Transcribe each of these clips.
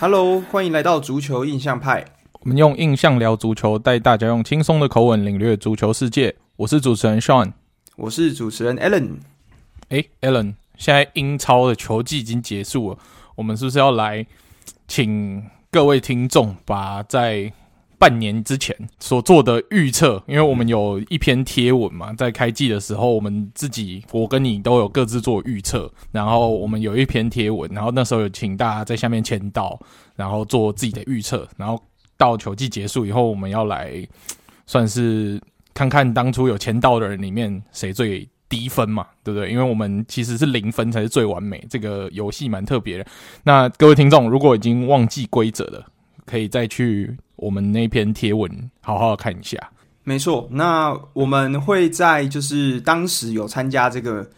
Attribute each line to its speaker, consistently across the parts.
Speaker 1: Hello，欢迎来到足球印象派。
Speaker 2: 我们用印象聊足球，带大家用轻松的口吻领略足球世界。我是主持人 Sean，
Speaker 1: 我是主持人 Alan。
Speaker 2: 哎，Alan，现在英超的球季已经结束了，我们是不是要来请各位听众把在半年之前所做的预测，因为我们有一篇贴文嘛，在开季的时候，我们自己我跟你都有各自做预测，然后我们有一篇贴文，然后那时候有请大家在下面签到，然后做自己的预测，然后到球季结束以后，我们要来算是看看当初有签到的人里面谁最低分嘛，对不对？因为我们其实是零分才是最完美，这个游戏蛮特别的。那各位听众如果已经忘记规则了，可以再去。我们那篇贴文好好看一下。
Speaker 1: 没错，那我们会在就是当时有参加这个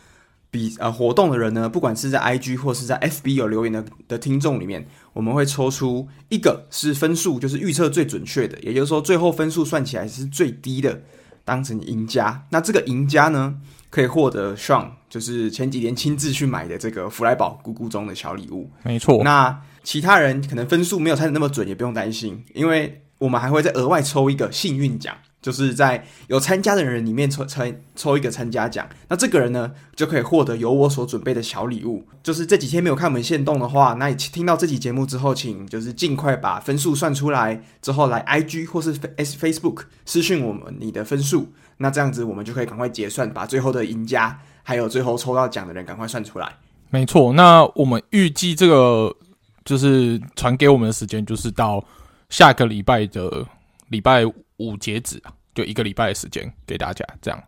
Speaker 1: 比呃活动的人呢，不管是在 IG 或是在 FB 有留言的的听众里面，我们会抽出一个是分数就是预测最准确的，也就是说最后分数算起来是最低的，当成赢家。那这个赢家呢，可以获得 Sean 就是前几天亲自去买的这个弗莱堡咕咕中的小礼物。
Speaker 2: 没错，
Speaker 1: 那。其他人可能分数没有猜的那么准，也不用担心，因为我们还会再额外抽一个幸运奖，就是在有参加的人里面抽抽抽一个参加奖。那这个人呢，就可以获得由我所准备的小礼物。就是这几天没有看我们限动的话，那你听到这期节目之后，请就是尽快把分数算出来，之后来 IG 或是 S Facebook 私讯我们你的分数。那这样子我们就可以赶快结算，把最后的赢家还有最后抽到奖的人赶快算出来。
Speaker 2: 没错，那我们预计这个。就是传给我们的时间，就是到下个礼拜的礼拜五截止啊，就一个礼拜的时间给大家这样。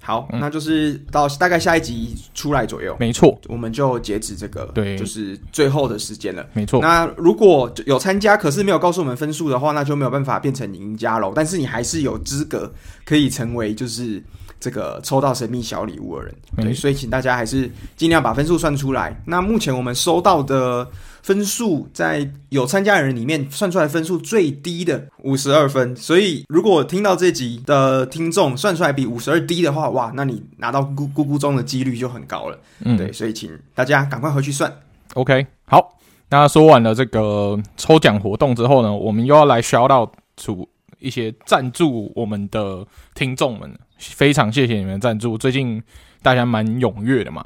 Speaker 1: 好，嗯、那就是到大概下一集出来左右，
Speaker 2: 没错，
Speaker 1: 我们就截止这个，
Speaker 2: 对，
Speaker 1: 就是最后的时间了，
Speaker 2: 没错。
Speaker 1: 那如果有参加，可是没有告诉我们分数的话，那就没有办法变成赢家喽。但是你还是有资格可以成为就是。这个抽到神秘小礼物的人，对，所以请大家还是尽量把分数算出来。那目前我们收到的分数，在有参加的人里面算出来分数最低的五十二分。所以如果听到这集的听众算出来比五十二低的话，哇，那你拿到咕咕咕中的几率就很高了。嗯，对，所以请大家赶快回去算。
Speaker 2: OK，好，那说完了这个抽奖活动之后呢，我们又要来 shout out to 一些赞助我们的听众们。非常谢谢你们的赞助，最近大家蛮踊跃的嘛。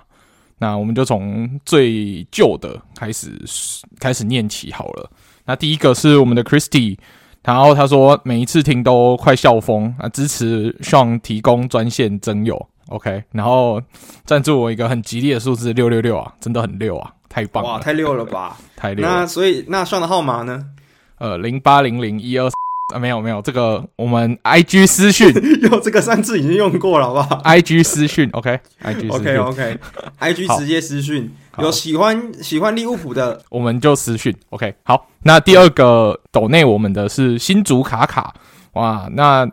Speaker 2: 那我们就从最旧的开始开始念起好了。那第一个是我们的 Christy，然后他说每一次听都快笑疯啊，支持 Sean 提供专线征友，OK，然后赞助我一个很吉利的数字六六六啊，真的很六啊，太棒了，
Speaker 1: 哇，太六了吧，
Speaker 2: 太六。
Speaker 1: 那所以那 Sean 的号码呢？
Speaker 2: 呃，零八零零一二。啊，没有没有，这个我们 I G 私讯，
Speaker 1: 用这个上次已经用过了，好不好
Speaker 2: ？I G 私讯，OK，I G
Speaker 1: OK OK，I G 直接私讯，有喜欢喜欢利物浦的，
Speaker 2: 我们就私讯，OK。好，那第二个抖内我们的是新竹卡卡，哇，那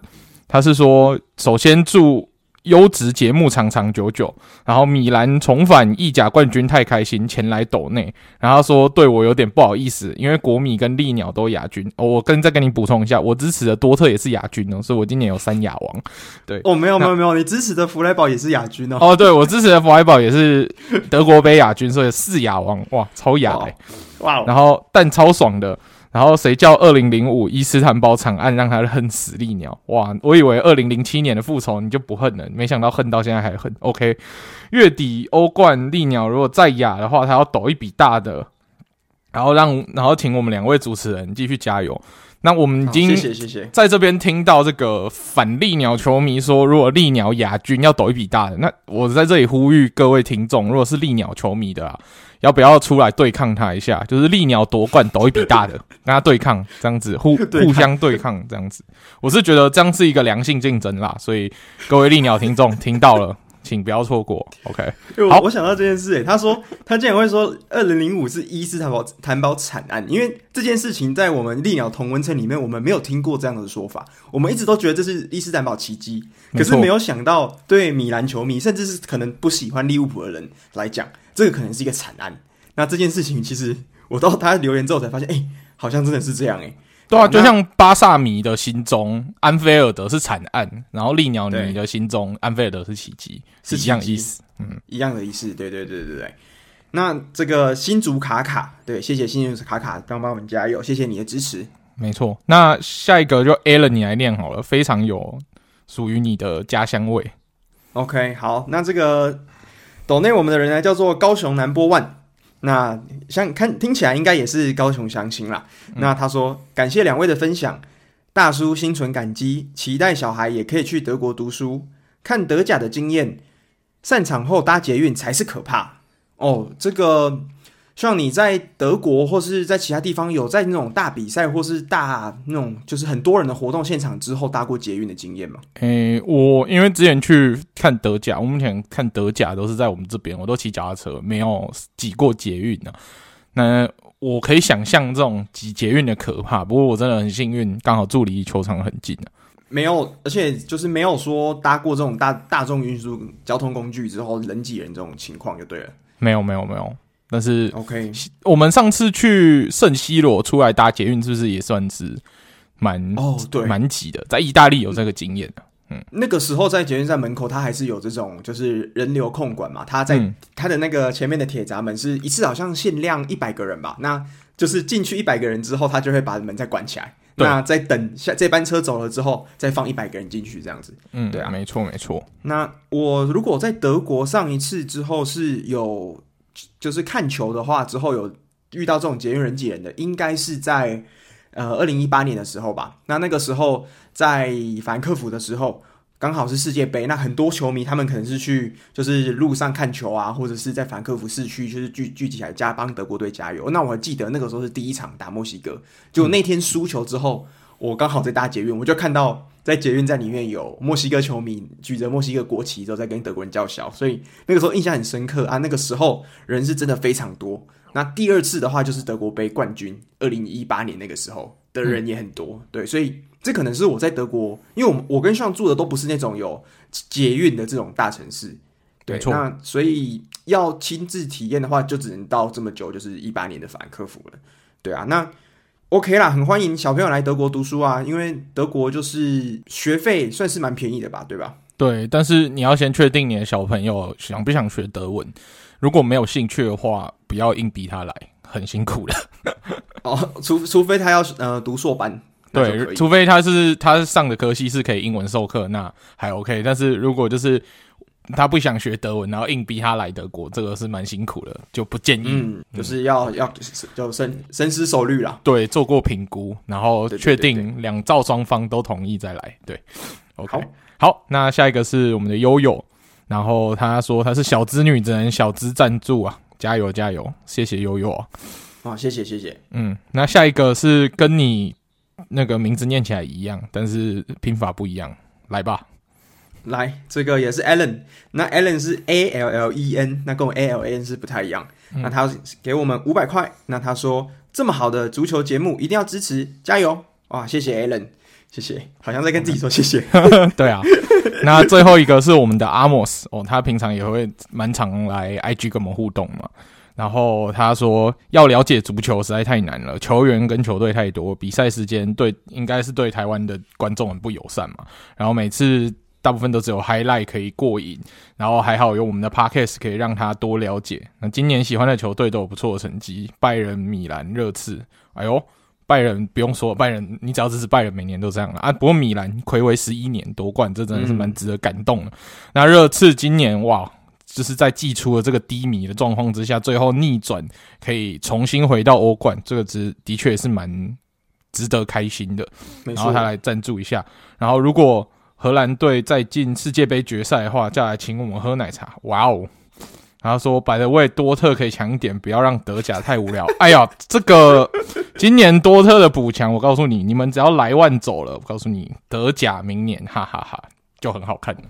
Speaker 2: 他是说，首先祝。优质节目长长久久，然后米兰重返意甲冠军太开心，前来抖内，然后说对我有点不好意思，因为国米跟利鸟都亚军。哦，我跟再跟你补充一下，我支持的多特也是亚军哦，所以我今年有三亚王。对，
Speaker 1: 哦，没有没有没有，你支持的弗莱堡也是亚军哦。
Speaker 2: 哦，对，我支持的弗莱堡也是德国杯亚军，所以四亚王，哇，超亚哎，哇，然后但超爽的。然后谁叫二零零五伊斯坦堡惨案让他恨死利鸟？哇！我以为二零零七年的复仇你就不恨了，没想到恨到现在还恨。OK，月底欧冠利鸟如果再亚的话，他要抖一笔大的，然后让然后请我们两位主持人继续加油。那我们已经谢谢谢谢，在这边听到这个反利鸟球迷说，如果利鸟亚军要抖一笔大的，那我在这里呼吁各位听众，如果是利鸟球迷的啊。要不要出来对抗他一下？就是利鸟夺冠，抖一笔大的，跟他对抗，这样子互互相对抗，这样子，我是觉得这样是一个良性竞争啦。所以各位利鸟听众 听到了，请不要错过。OK，
Speaker 1: 好，我想到这件事，诶，他说他竟然会说二零零五是伊斯坦堡坦堡惨案，因为这件事情在我们利鸟同温层里面，我们没有听过这样的说法，我们一直都觉得这是伊斯坦堡奇迹，可是没有想到对米兰球迷，甚至是可能不喜欢利物浦的人来讲。这个可能是一个惨案。那这件事情，其实我到他留言之后才发现，哎，好像真的是这样，哎，
Speaker 2: 对啊，就像巴萨米的心中，安菲尔德是惨案，然后利鸟女的心中，安菲尔德是奇迹，是一样的意思，嗯，
Speaker 1: 一样的意思，对对对对对。那这个新竹卡卡，对，谢谢新竹卡卡帮帮我们加油，谢谢你的支持。
Speaker 2: 没错，那下一个就 Alan 你来念好了，非常有属于你的家乡味。
Speaker 1: OK，好，那这个抖内我们的人呢，叫做高雄南波万。那像看听起来应该也是高雄乡亲啦。嗯、那他说感谢两位的分享，大叔心存感激，期待小孩也可以去德国读书。看德甲的经验，散场后搭捷运才是可怕哦。这个像你在德国或是在其他地方有在那种大比赛或是大那种就是很多人的活动现场之后搭过捷运的经验吗？
Speaker 2: 诶、欸，我因为之前去看德甲，我目前看德甲都是在我们这边，我都骑脚踏车，没有挤过捷运呢。那我可以想象这种挤捷运的可怕，不过我真的很幸运，刚好住离球场很近。
Speaker 1: 没有，而且就是没有说搭过这种大大众运输交通工具之后人挤人这种情况就对了。
Speaker 2: 没有，没有，没有。但是
Speaker 1: ，OK，
Speaker 2: 我们上次去圣西罗出来搭捷运，是不是也算是蛮
Speaker 1: 哦？对，
Speaker 2: 蛮挤的。在意大利有这个经验的。嗯，
Speaker 1: 那个时候在捷运站门口，它还是有这种就是人流控管嘛。它在它的那个前面的铁闸门是一次好像限量一百个人吧？那就是进去一百个人之后，他就会把门再关起来。那在等下这班车走了之后，再放一百个人进去，这样子。
Speaker 2: 嗯，
Speaker 1: 对啊，
Speaker 2: 没错没错。
Speaker 1: 那我如果在德国上一次之后是有，就是看球的话，之后有遇到这种捷运人挤人的，应该是在呃二零一八年的时候吧。那那个时候在法兰克福的时候。刚好是世界杯，那很多球迷他们可能是去就是路上看球啊，或者是在法兰克福市区就是聚聚集起来加帮德国队加油。那我还记得那个时候是第一场打墨西哥，就那天输球之后，我刚好在搭捷运，我就看到在捷运站里面有墨西哥球迷举着墨西哥国旗，都在跟德国人叫嚣，所以那个时候印象很深刻啊。那个时候人是真的非常多。那第二次的话就是德国杯冠军，二零一八年那个时候的人也很多，嗯、对，所以。这可能是我在德国，因为我我跟上住的都不是那种有捷运的这种大城市，对，那所以要亲自体验的话，就只能到这么久，就是一八年的法兰克福了，对啊。那 OK 啦，很欢迎小朋友来德国读书啊，因为德国就是学费算是蛮便宜的吧，对吧？
Speaker 2: 对，但是你要先确定你的小朋友想不想学德文，如果没有兴趣的话，不要硬逼他来，很辛苦的。
Speaker 1: 哦，除除非他要呃读硕班。
Speaker 2: 对，除非他是他上的科系是可以英文授课，那还 OK。但是如果就是他不想学德文，然后硬逼他来德国，这个是蛮辛苦的，就不建议。
Speaker 1: 嗯，就是要要就深深思熟虑啦。
Speaker 2: 对，做过评估，然后确定两造双方都同意再来。对，OK。好，好，那下一个是我们的悠悠，然后他说他是小资女，只能小资赞助啊，加油加油，谢谢悠悠啊。
Speaker 1: 啊，谢谢谢谢。
Speaker 2: 嗯，那下一个是跟你。那个名字念起来一样，但是拼法不一样。来吧，
Speaker 1: 来，这个也是 Allen。那 Allen 是 A L L E N，那跟我 A L A N 是不太一样。嗯、那他给我们五百块。那他说这么好的足球节目一定要支持，加油！哇，谢谢 Allen，谢谢。好像在跟自己说谢谢。
Speaker 2: 对啊。那最后一个是我们的 Amos 哦，他平常也会蛮常来 IG 跟我们互动嘛。然后他说，要了解足球实在太难了，球员跟球队太多，比赛时间对应该是对台湾的观众很不友善嘛。然后每次大部分都只有 highlight 可以过瘾，然后还好有我们的 podcast 可以让他多了解。那今年喜欢的球队都有不错的成绩，拜仁、米兰、热刺。哎呦，拜仁不用说，拜仁你只要支持拜仁，每年都这样了啊。不过米兰睽违十一年夺冠，这真的是蛮值得感动的。嗯、那热刺今年哇。就是在季初的这个低迷的状况之下，最后逆转，可以重新回到欧冠，这个值的确也是蛮值得开心的。然后他来赞助一下，然后如果荷兰队再进世界杯决赛的话，再来请我们喝奶茶。哇哦！然后说，by the way，多特可以强一点，不要让德甲太无聊。哎呀，这个今年多特的补强，我告诉你，你们只要莱万走了，我告诉你，德甲明年哈哈哈就很好看了。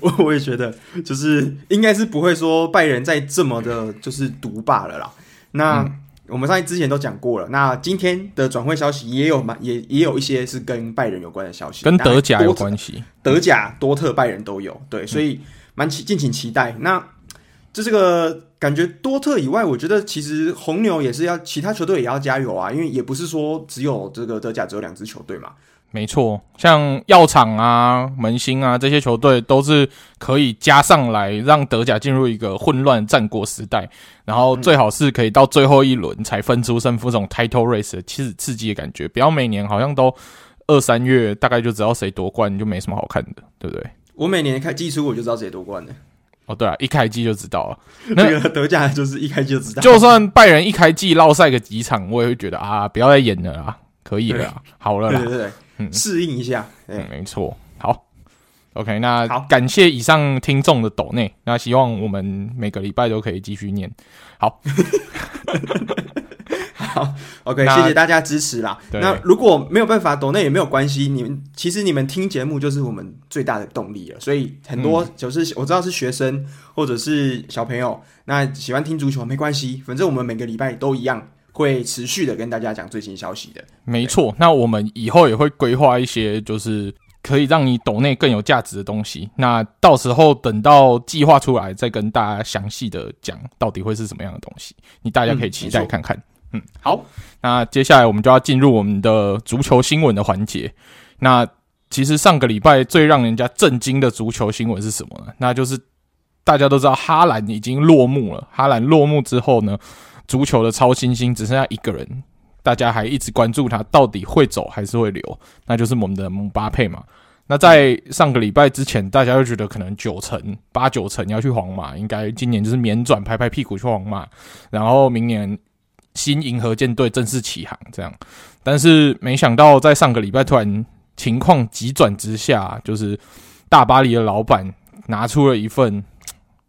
Speaker 1: 我 我也觉得，就是应该是不会说拜仁再这么的，就是独霸了啦。那、嗯、我们上一之前都讲过了，那今天的转会消息也有蛮也也有一些是跟拜仁有关的消息，
Speaker 2: 跟德甲有关系，
Speaker 1: 德甲多特拜仁都有，对，所以蛮期敬请期待。那就这个感觉，多特以外，我觉得其实红牛也是要其他球队也要加油啊，因为也不是说只有这个德甲只有两支球队嘛。
Speaker 2: 没错，像药厂啊、门兴啊这些球队都是可以加上来，让德甲进入一个混乱战国时代。然后最好是可以到最后一轮才分出胜负，这种 title race 其实刺激的感觉。不要每年好像都二三月大概就知道谁夺冠，就没什么好看的，对不对？
Speaker 1: 我每年开季初我就知道谁夺冠的。
Speaker 2: 哦，对啊，一开季就知道了。
Speaker 1: 那个德甲就是一开季就知道。
Speaker 2: 就算拜仁一开季落赛个几场，我也会觉得啊，不要再演了啦，可以了，好了啦，
Speaker 1: 对对对。嗯，适应一下，
Speaker 2: 嗯，没错。好，OK，那好，感谢以上听众的抖内，那希望我们每个礼拜都可以继续念。好，
Speaker 1: 好，OK，谢谢大家支持啦。那如果没有办法抖内也没有关系，你们其实你们听节目就是我们最大的动力了。所以很多就是我知道是学生或者是小朋友，那喜欢听足球没关系，反正我们每个礼拜都一样。会持续的跟大家讲最新消息的，
Speaker 2: 没错。那我们以后也会规划一些，就是可以让你抖内更有价值的东西。那到时候等到计划出来，再跟大家详细的讲到底会是什么样的东西，你大家可以期待看看。嗯，嗯，好。那接下来我们就要进入我们的足球新闻的环节。那其实上个礼拜最让人家震惊的足球新闻是什么呢？那就是大家都知道哈兰已经落幕了。哈兰落幕之后呢？足球的超新星只剩下一个人，大家还一直关注他到底会走还是会留，那就是我们的姆巴佩嘛。那在上个礼拜之前，大家就觉得可能九成八九成要去皇马，应该今年就是免转拍拍屁股去皇马，然后明年新银河舰队正式起航这样。但是没想到在上个礼拜突然情况急转直下，就是大巴黎的老板拿出了一份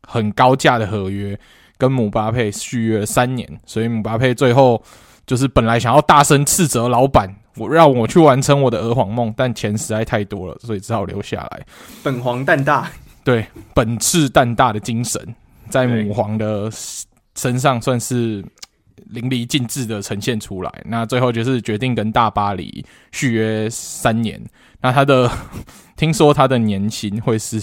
Speaker 2: 很高价的合约。跟姆巴佩续约三年，所以姆巴佩最后就是本来想要大声斥责老板，我让我去完成我的鹅皇梦，但钱实在太多了，所以只好留下来。
Speaker 1: 本皇蛋大，
Speaker 2: 对，本赤蛋大的精神在母皇的身上算是淋漓尽致的呈现出来。那最后就是决定跟大巴黎续约三年。那他的 听说他的年薪会是。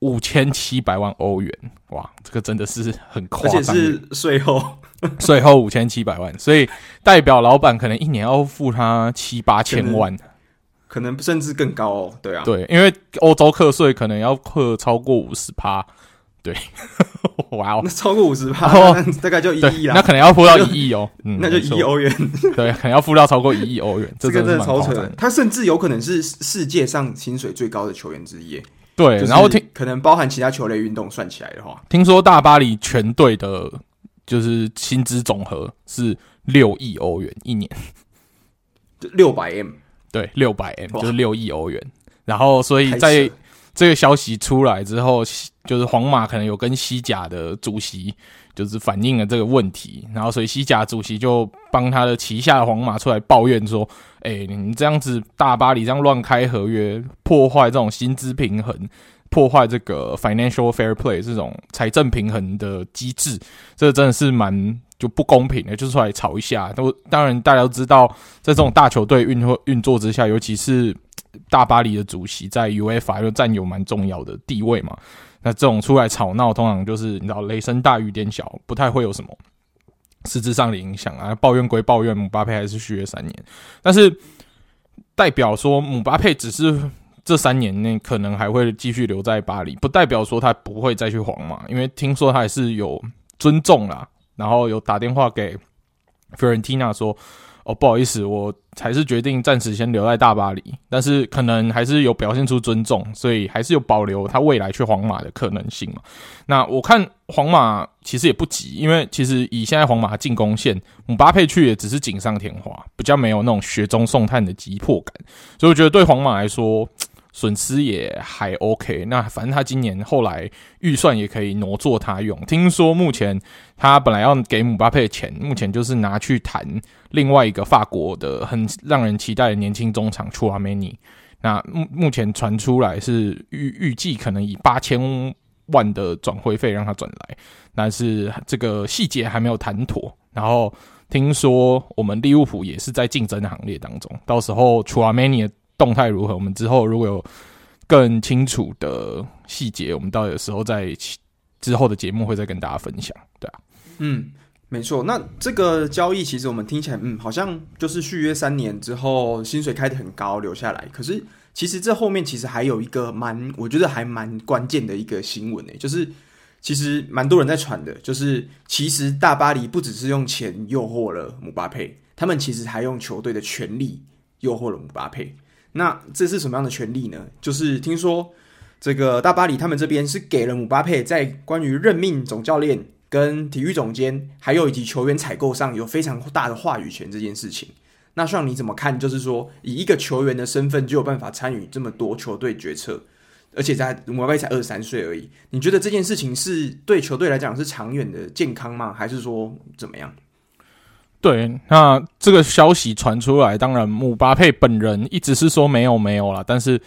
Speaker 2: 五千七百万欧元，哇，这个真的是很夸张，
Speaker 1: 而且是税后，
Speaker 2: 税后五千七百万，所以代表老板可能一年要付他七八千万，
Speaker 1: 可能甚至更高哦。对啊，
Speaker 2: 对，因为欧洲课税可能要课超过五十趴，对，哇哦，
Speaker 1: 那超过五十趴，大概就一亿啦，
Speaker 2: 那可能要付到一亿哦，嗯，
Speaker 1: 那就一亿欧元，
Speaker 2: 对，可能要付到超过一亿欧元，这个真的超扯，
Speaker 1: 他甚至有可能是世界上薪水最高的球员之一。
Speaker 2: 对，然后听
Speaker 1: 可能包含其他球类运动算起来的话，
Speaker 2: 听说大巴黎全队的，就是薪资总和是六亿欧元一年，
Speaker 1: 六百 M，
Speaker 2: 对，六百 M 就是六亿欧元。然后，所以在这个消息出来之后，就是皇马可能有跟西甲的主席就是反映了这个问题，然后所以西甲主席就帮他的旗下的皇马出来抱怨说。哎、欸，你这样子大巴黎这样乱开合约，破坏这种薪资平衡，破坏这个 financial fair play 这种财政平衡的机制，这真的是蛮就不公平的，就出来吵一下。都当然大家都知道，在这种大球队运作运作之下，尤其是大巴黎的主席在 UEFA 又占有蛮重要的地位嘛。那这种出来吵闹，通常就是你知道雷声大雨点小，不太会有什么。实质上的影响啊，抱怨归抱怨，姆巴佩还是续约三年，但是代表说姆巴佩只是这三年内可能还会继续留在巴黎，不代表说他不会再去皇马，因为听说他还是有尊重啦，然后有打电话给费伦蒂娜说。哦，不好意思，我还是决定暂时先留在大巴黎，但是可能还是有表现出尊重，所以还是有保留他未来去皇马的可能性嘛。那我看皇马其实也不急，因为其实以现在皇马进攻线，姆巴佩去也只是锦上添花，比较没有那种雪中送炭的急迫感，所以我觉得对皇马来说。损失也还 OK，那反正他今年后来预算也可以挪作他用。听说目前他本来要给姆巴佩的钱，目前就是拿去谈另外一个法国的很让人期待的年轻中场楚阿梅尼。那目目前传出来是预预计可能以八千万的转会费让他转来，但是这个细节还没有谈妥。然后听说我们利物浦也是在竞争行列当中，到时候楚阿梅尼。动态如何？我们之后如果有更清楚的细节，我们到有时候在之后的节目会再跟大家分享，对啊，
Speaker 1: 嗯，没错，那这个交易其实我们听起来，嗯，好像就是续约三年之后，薪水开得很高，留下来。可是其实这后面其实还有一个蛮，我觉得还蛮关键的一个新闻呢，就是其实蛮多人在传的，就是其实大巴黎不只是用钱诱惑了姆巴佩，他们其实还用球队的权力诱惑了姆巴佩。那这是什么样的权利呢？就是听说这个大巴黎他们这边是给了姆巴佩在关于任命总教练。跟体育总监，还有以及球员采购上有非常大的话语权这件事情，那像你怎么看？就是说，以一个球员的身份就有办法参与这么多球队决策，而且在姆巴佩才二十三岁而已，你觉得这件事情是对球队来讲是长远的健康吗？还是说怎么样？
Speaker 2: 对，那这个消息传出来，当然姆巴佩本人一直是说没有没有啦，但是。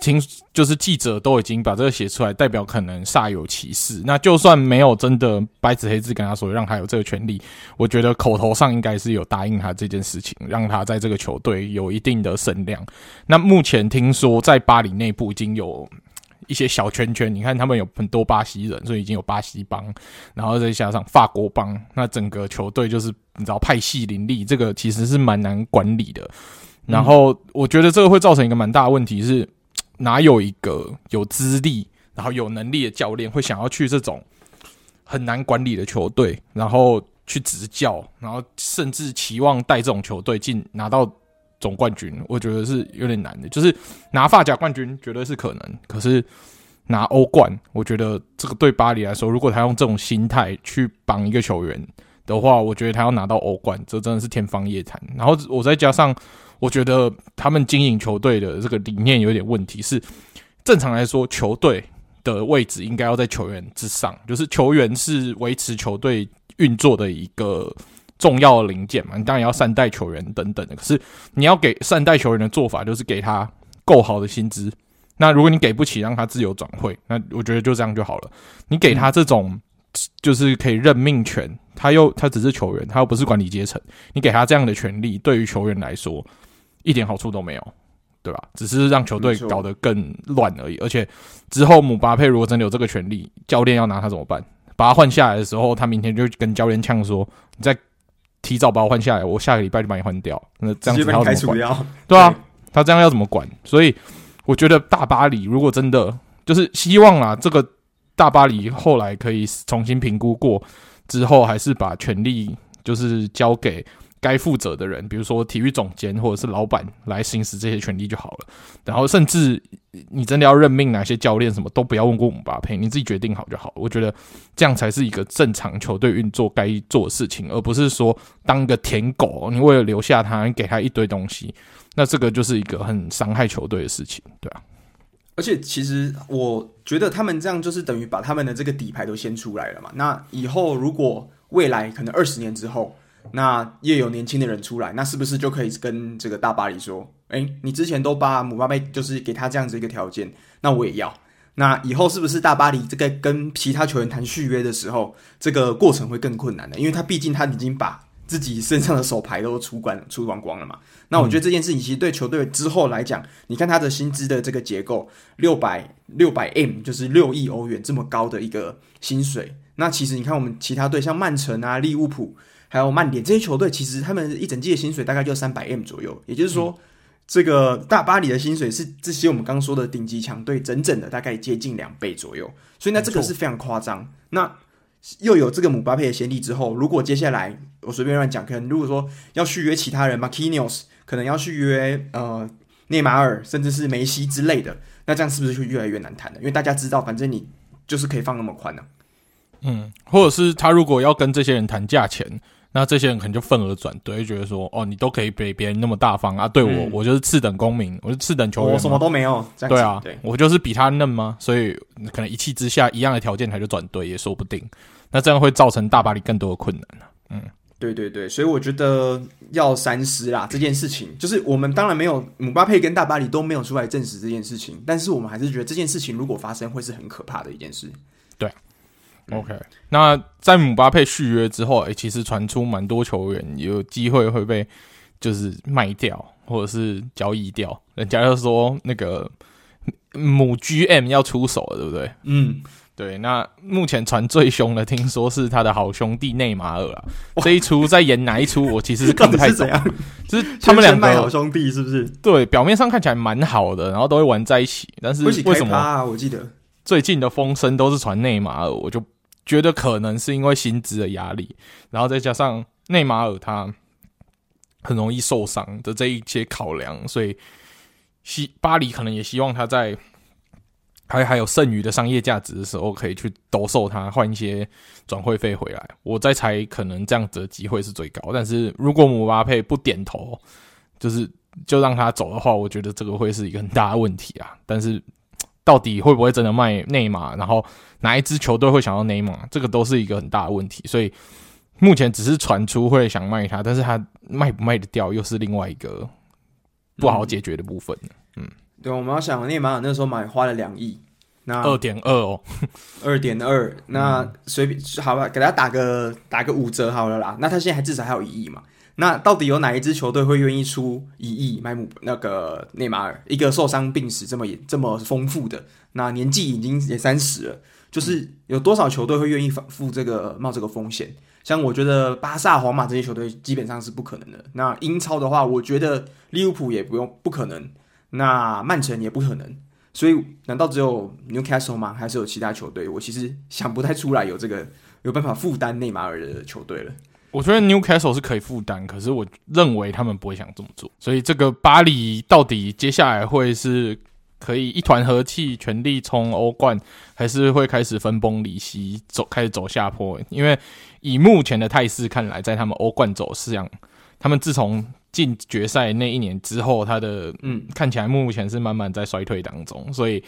Speaker 2: 听，就是记者都已经把这个写出来，代表可能煞有其事。那就算没有真的白纸黑字跟他说让他有这个权利，我觉得口头上应该是有答应他这件事情，让他在这个球队有一定的声量。那目前听说在巴黎内部已经有一些小圈圈，你看他们有很多巴西人，所以已经有巴西帮，然后再加上法国帮，那整个球队就是你知道派系林立，这个其实是蛮难管理的。然后我觉得这个会造成一个蛮大的问题是。哪有一个有资历、然后有能力的教练会想要去这种很难管理的球队，然后去执教，然后甚至期望带这种球队进拿到总冠军？我觉得是有点难的。就是拿发甲冠军绝对是可能，可是拿欧冠，我觉得这个对巴黎来说，如果他用这种心态去绑一个球员的话，我觉得他要拿到欧冠，这真的是天方夜谭。然后我再加上。我觉得他们经营球队的这个理念有点问题。是正常来说，球队的位置应该要在球员之上，就是球员是维持球队运作的一个重要的零件嘛。你当然要善待球员等等的。可是你要给善待球员的做法，就是给他够好的薪资。那如果你给不起，让他自由转会，那我觉得就这样就好了。你给他这种就是可以任命权，他又他只是球员，他又不是管理阶层。你给他这样的权利，对于球员来说。一点好处都没有，对吧？只是让球队搞得更乱而已。而且之后姆巴佩如果真的有这个权利，教练要拿他怎么办？把他换下来的时候，他明天就跟教练呛说：“你在提早把我换下来，我下个礼拜就把你换掉。”那这样子他要怎么管？对啊，他这样要怎么管？所以我觉得大巴黎如果真的就是希望啊，这个大巴黎后来可以重新评估过之后，还是把权力就是交给。该负责的人，比如说体育总监或者是老板来行使这些权利就好了。然后，甚至你真的要任命哪些教练，什么都不要问过姆巴佩，你自己决定好就好。我觉得这样才是一个正常球队运作该做的事情，而不是说当个舔狗，你为了留下他，你给他一堆东西，那这个就是一个很伤害球队的事情，对啊。
Speaker 1: 而且，其实我觉得他们这样就是等于把他们的这个底牌都先出来了嘛。那以后如果未来可能二十年之后。那也有年轻的人出来，那是不是就可以跟这个大巴黎说：“哎，你之前都把姆巴佩就是给他这样子一个条件，那我也要。那以后是不是大巴黎这个跟其他球员谈续约的时候，这个过程会更困难呢？因为他毕竟他已经把自己身上的手牌都出光出光光了嘛。那我觉得这件事情其实对球队之后来讲，你看他的薪资的这个结构，六百六百 M 就是六亿欧元这么高的一个薪水。那其实你看我们其他队像曼城啊、利物浦。还有曼联这些球队，其实他们一整季的薪水大概就三百 M 左右，也就是说，嗯、这个大巴黎的薪水是这些我们刚刚说的顶级强队整整的大概接近两倍左右，所以呢，这个是非常夸张。那又有这个姆巴佩的先例之后，如果接下来我随便乱讲，可能如果说要续约其他人，Marquinhos 可能要续约呃内马尔，甚至是梅西之类的，那这样是不是就越来越难谈了？因为大家知道，反正你就是可以放那么宽呢、啊。
Speaker 2: 嗯，或者是他如果要跟这些人谈价钱。那这些人可能就愤而转对，觉得说，哦，你都可以比别人那么大方啊，对我，嗯、我就是次等公民，我是次等球员，
Speaker 1: 我什么都没有，
Speaker 2: 对啊，對我就是比他嫩吗？所以可能一气之下，一样的条件他就转对，也说不定。那这样会造成大巴黎更多的困难。嗯，
Speaker 1: 对对对，所以我觉得要三思啦。这件事情就是我们当然没有姆巴佩跟大巴黎都没有出来证实这件事情，但是我们还是觉得这件事情如果发生，会是很可怕的一件事。
Speaker 2: 对。OK，那在姆巴佩续约之后，诶、欸，其实传出蛮多球员有机会会被就是卖掉或者是交易掉，人家就说那个母 GM 要出手了，对不对？
Speaker 1: 嗯，
Speaker 2: 对，那目前传最凶的，听说是他的好兄弟内马尔啊。这一出在演哪一出？我其实是看不太懂。就是他们两个
Speaker 1: 好兄弟，是不是？
Speaker 2: 对，表面上看起来蛮好的，然后都会玩在一起。但是为什么？
Speaker 1: 啊，我记得
Speaker 2: 最近的风声都是传内马尔，我就觉得可能是因为薪资的压力，然后再加上内马尔他很容易受伤的这一些考量，所以希巴黎可能也希望他在。还还有剩余的商业价值的时候，可以去兜售它，换一些转会费回来。我在猜，可能这样子的机会是最高。但是如果姆巴佩不点头，就是就让他走的话，我觉得这个会是一个很大的问题啊。但是到底会不会真的卖内马？然后哪一支球队会想要内马？这个都是一个很大的问题。所以目前只是传出会想卖他，但是他卖不卖得掉，又是另外一个不好解决的部分。嗯。嗯
Speaker 1: 对，我们要想内马尔那时候买花了两亿，那
Speaker 2: 二点二哦，
Speaker 1: 二点二，那随便好吧，给他打个打个五折好了啦。那他现在还至少还有一亿嘛？那到底有哪一支球队会愿意出一亿买姆那个内马尔？一个受伤病史这么这么丰富的，那年纪已经也三十了，就是有多少球队会愿意付这个冒这个风险？像我觉得巴萨、皇马这些球队基本上是不可能的。那英超的话，我觉得利物浦也不用不可能。那曼城也不可能，所以难道只有 Newcastle 吗？还是有其他球队？我其实想不太出来有这个有办法负担内马尔的球队了。
Speaker 2: 我觉得 Newcastle 是可以负担，可是我认为他们不会想这么做。所以这个巴黎到底接下来会是可以一团和气，全力冲欧冠，还是会开始分崩离析，走开始走下坡？因为以目前的态势看来，在他们欧冠走势上，他们自从进决赛那一年之后，他的嗯看起来目前是慢慢在衰退当中，所以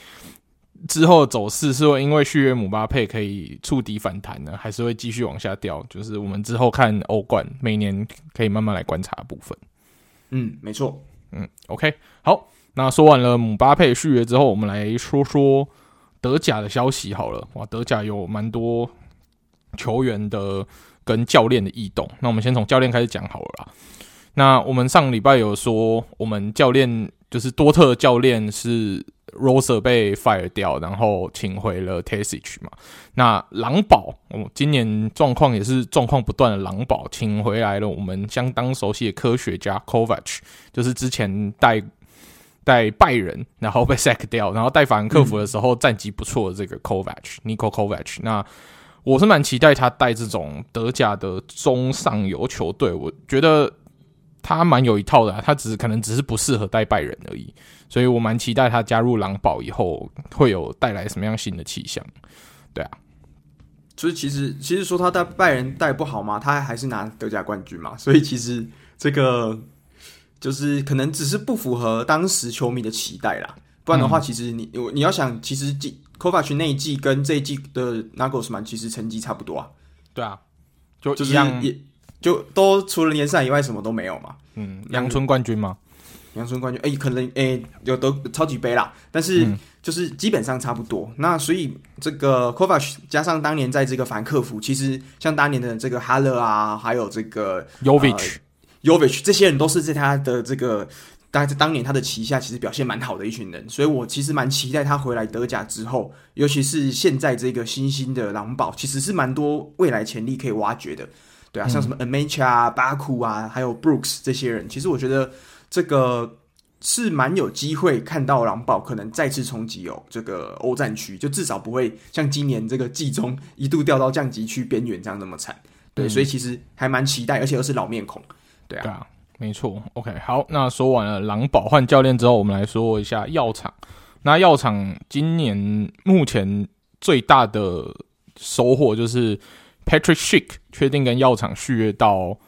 Speaker 2: 之后走势是会因为续约姆巴佩可以触底反弹呢，还是会继续往下掉？就是我们之后看欧冠，每年可以慢慢来观察的部分。
Speaker 1: 嗯，没错。
Speaker 2: 嗯，OK，好，那说完了姆巴佩续约之后，我们来说说德甲的消息好了。哇，德甲有蛮多球员的跟教练的异动，那我们先从教练开始讲好了啦。那我们上礼拜有说，我们教练就是多特教练是 Rose 被 fire 掉，然后请回了 Tessich 嘛。那狼堡，哦，今年状况也是状况不断的狼堡，请回来了我们相当熟悉的科学家 Kovac，就是之前带带拜仁，然后被 sack 掉，然后带法兰克福的时候战绩不错的这个 Kovac，Niko Kovac。那我是蛮期待他带这种德甲的中上游球队，我觉得。他蛮有一套的啊，他只是可能只是不适合带拜仁而已，所以我蛮期待他加入狼堡以后会有带来什么样新的气象。对啊，
Speaker 1: 所以其实其实说他带拜仁带不好嘛，他还是拿德甲冠军嘛，所以其实这个就是可能只是不符合当时球迷的期待啦。不然的话，其实你你要想，其实季科瓦奇那一季跟这一季的纳格斯曼其实成绩差不多啊。
Speaker 2: 对啊，就
Speaker 1: 就是也。就都除了联赛以外什么都没有嘛。
Speaker 2: 嗯，阳春冠军吗？
Speaker 1: 阳春冠军，哎、欸，可能哎、欸、有得超级杯啦，但是就是基本上差不多。嗯、那所以这个 Kovac 加上当年在这个法兰克福，其实像当年的这个哈勒啊，还有这个
Speaker 2: Jovic、
Speaker 1: 呃、Jovic 这些人都是在他的这个当在当年他的旗下，其实表现蛮好的一群人。所以我其实蛮期待他回来德甲之后，尤其是现在这个新兴的狼堡，其实是蛮多未来潜力可以挖掘的。对啊，像什么 Nmecha 啊、巴库啊，还有 Brooks 这些人，其实我觉得这个是蛮有机会看到狼堡可能再次冲击哦，这个欧战区，就至少不会像今年这个季中一度掉到降级区边缘这样那么惨。对，嗯、所以其实还蛮期待，而且又是老面孔。对啊，对啊，没错。OK，好，那说完了狼堡换教练之后，我们来说一下药厂。那药厂今年目前最大的收获就是。Patrick Schick 确定跟药厂续约到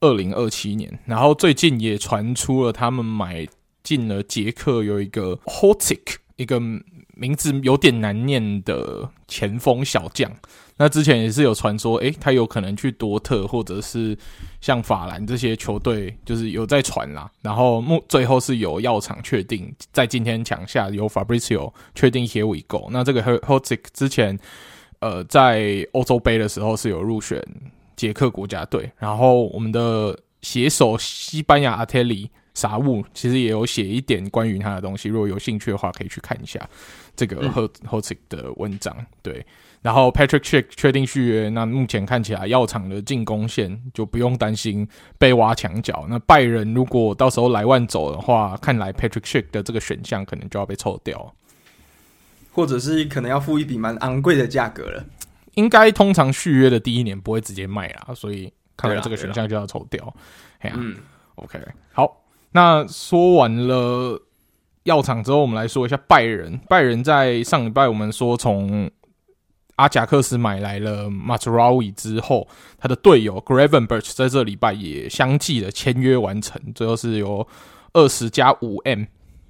Speaker 1: 二零二七年，然后最近也传出了他们买进了捷克有一个 Hotic，一个名字有点难念的前锋小将。那之前也是有传说，诶，他有可能去多特或者是像法兰这些球队，就是有在传啦。然后目最后是有药厂确定，在今天抢下由 Fabrizio 确定 Here we go。那这个 Hotic 之前。呃，在欧洲杯的时候是有入选捷克国家队，然后我们的写手西班牙阿特里
Speaker 2: 啥物，其实也有写一点关于他的东西。如果有兴趣的话，可以去看一下这个 Holtz 的文章。对，然后 Patrick Schick 确定续约，那目前看起来药厂的进攻线就不用担心被挖墙脚。那拜仁如果到时候莱万走的话，看来 Patrick Schick 的这个选项可能就要被抽掉，
Speaker 1: 或者是可能要付一笔蛮昂贵的价格了。
Speaker 2: 应该通常续约的第一年不会直接卖啦，所以看来这个选项就要抽掉。哎呀，嗯，OK，好。那说完了药厂之后，我们来说一下拜仁。拜仁在上礼拜我们说从阿贾克斯买来了马兹拉维之后，他的队友 Gravenberch 在这礼拜也相继的签约完成，最后是由二十加五 M，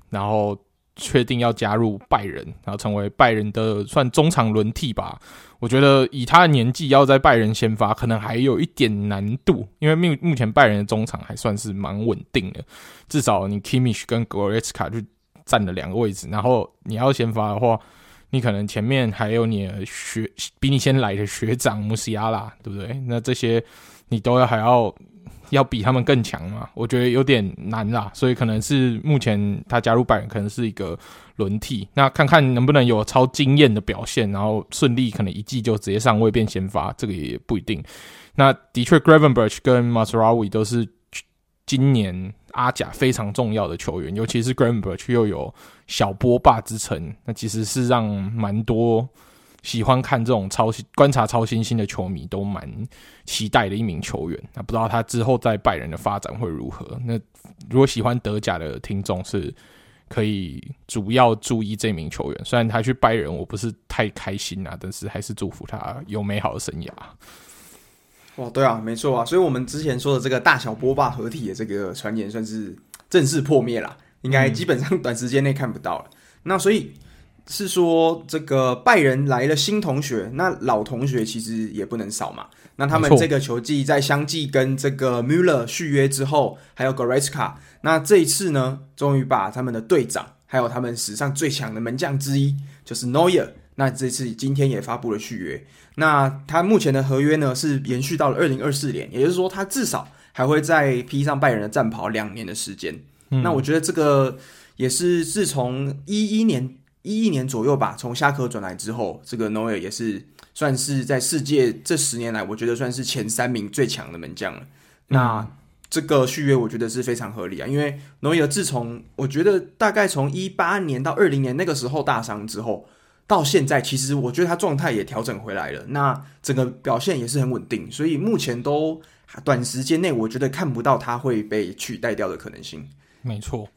Speaker 2: 然后确定要加入拜仁，然后成为拜仁的算中场轮替吧。我觉得以他的年纪要在拜仁先发，可能还有一点难度，因为目目前拜仁的中场还算是蛮稳定的，至少你 Kimmich 跟 Goretzka 就占了两个位置，然后你要先发的话，你可能前面还有你的学比你先来的学长穆西亚拉，对不对？那这些你都要还要。要比他们更强嘛？我觉得有点难啦，所以可能是目前他加入拜仁可能是一个轮替，那看看能不能有超惊艳的表现，然后顺利可能一季就直接上位变先发，这个也不一定。那的确，Gravenberch 跟 m a s r a w i 都是今年阿甲非常重要的球员，尤其是 Gravenberch 又有小波霸之称，那其实是让蛮多。喜欢看这种超新观察超新星的球迷都蛮期待的一名球员。那不知道他之后在拜仁的发展会如何？那如果喜欢德甲的听众是可以主要注意这名球员。虽然他去拜仁我不是太开心啊，但是还是祝福他有美好的生涯。
Speaker 1: 哦，对啊，没错啊。所以我们之前说的这个大小波霸合体的这个传言算是正式破灭了，应该基本上短时间内看不到了。嗯、那所以。是说这个拜仁来了新同学，那老同学其实也不能少嘛。那他们这个球季在相继跟这个 Müller 续约之后，还有 Goretzka，那这一次呢，终于把他们的队长，还有他们史上最强的门将之一，就是 Neuer，那这次今天也发布了续约。那他目前的合约呢是延续到了二零二四年，也就是说他至少还会再披上拜仁的战袍两年的时间。嗯。那我觉得这个也是自从一一年。一一年左右吧，从虾壳转来之后，这个诺尔也是算是在世界这十年来，我觉得算是前三名最强的门将了。嗯、那这个续约我觉得是非常合理啊，因为诺尔自从我觉得大概从一八年到二零年那个时候大伤之后，到现在其实我觉得他状态也调整回来了，那整个表现也是很稳定，所以目前都短时间内我觉得看不到他会被取代掉的可能性。
Speaker 2: 没错，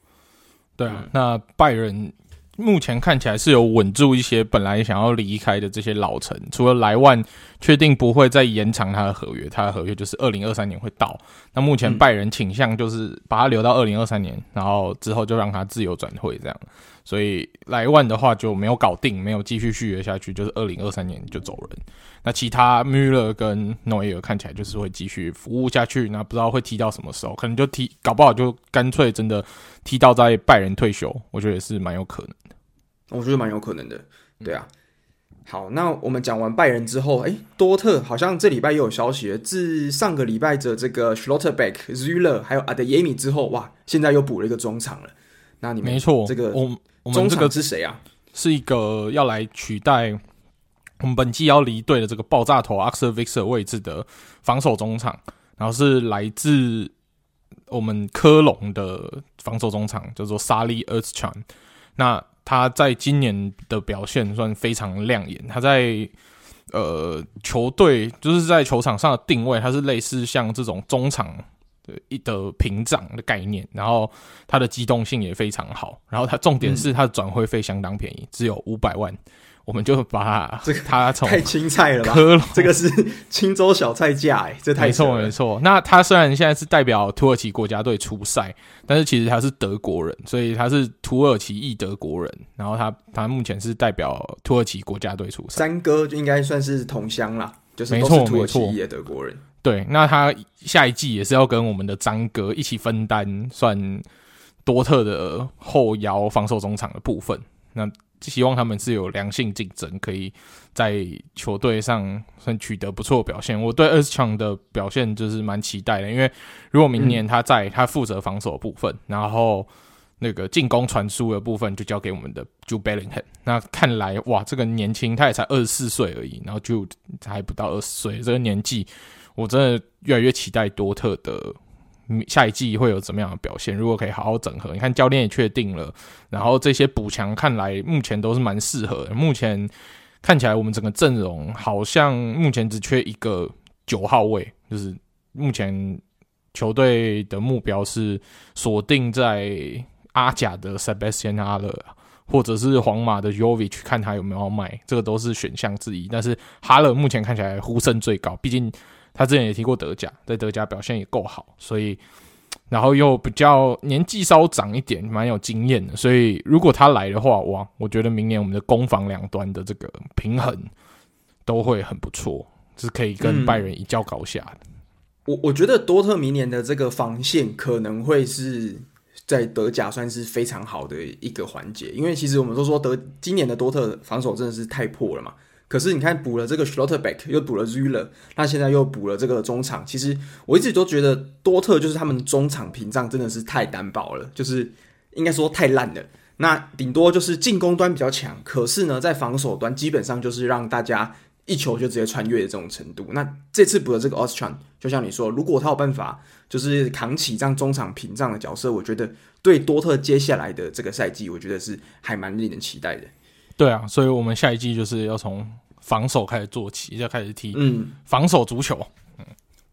Speaker 2: 对啊，嗯、那拜仁。目前看起来是有稳住一些本来想要离开的这些老臣，除了莱万确定不会再延长他的合约，他的合约就是二零二三年会到。那目前拜仁倾向就是把他留到二零二三年，然后之后就让他自由转会这样。所以莱万的话就没有搞定，没有继续续约下去，就是二零二三年就走人。那其他穆勒跟诺伊尔看起来就是会继续服务下去，那不知道会踢到什么时候，可能就踢，搞不好就干脆真的踢到在拜仁退休，我觉得也是蛮有可能。
Speaker 1: 我觉得蛮有可能的，对啊。好，那我们讲完拜仁之后，哎，多特好像这礼拜又有消息了。自上个礼拜的这个 Schlotterbeck、Züller 还有 Adeyemi 之后，哇，现在又补了一个中场了。那你们没错，这个我中场是谁啊？
Speaker 2: 是一个要来取代我们本季要离队的这个爆炸头 Axel Vixer 位置的防守中场，然后是来自我们科隆的防守中场，叫做 Salih Özcan。那他在今年的表现算非常亮眼。他在呃球队就是在球场上的定位，他是类似像这种中场的一的屏障的概念。然后他的机动性也非常好。然后他重点是他的转会费相当便宜，只有五百万。我们就把他这个他从
Speaker 1: 太青菜了吧？科隆这个是青州小菜价哎，这太
Speaker 2: 没错没错。那他虽然现在是代表土耳其国家队出赛，但是其实他是德国人，所以他是土耳其裔德国人。然后他他目前是代表土耳其国家队出赛，
Speaker 1: 三哥就应该算是同乡啦，就是都是土耳其裔的德国人。
Speaker 2: 对，那他下一季也是要跟我们的张哥一起分担算多特的后腰防守中场的部分。那希望他们是有良性竞争，可以在球队上算取得不错表现。我对 Erstchown 的表现就是蛮期待的，因为如果明年他在，他负责防守的部分，嗯、然后那个进攻传输的部分就交给我们的 Jude Bellingham。那看来哇，这个年轻他也才二十四岁而已，然后就还不到二十岁，这个年纪我真的越来越期待多特的。下一季会有怎么样的表现？如果可以好好整合，你看教练也确定了，然后这些补强看来目前都是蛮适合的。目前看起来我们整个阵容好像目前只缺一个九号位，就是目前球队的目标是锁定在阿甲的 Sebastian a l 或者是皇马的 Jovic，看他有没有要卖，这个都是选项之一。但是哈勒目前看起来呼声最高，毕竟。他之前也提过德甲，在德甲表现也够好，所以然后又比较年纪稍长一点，蛮有经验的，所以如果他来的话，哇，我觉得明年我们的攻防两端的这个平衡都会很不错，就是可以跟拜仁一较高下的。
Speaker 1: 嗯、我我觉得多特明年的这个防线可能会是在德甲算是非常好的一个环节，因为其实我们都说德今年的多特防守真的是太破了嘛。可是你看，补了这个 Schlotterbeck，又补了 Zula，那现在又补了这个中场。其实我一直都觉得多特就是他们中场屏障真的是太单薄了，就是应该说太烂了。那顶多就是进攻端比较强，可是呢，在防守端基本上就是让大家一球就直接穿越的这种程度。那这次补的这个 Ostran，就像你说，如果他有办法就是扛起这样中场屏障的角色，我觉得对多特接下来的这个赛季，我觉得是还蛮令人期待的。
Speaker 2: 对啊，所以我们下一季就是要从防守开始做起，要开始踢嗯防守足球。嗯，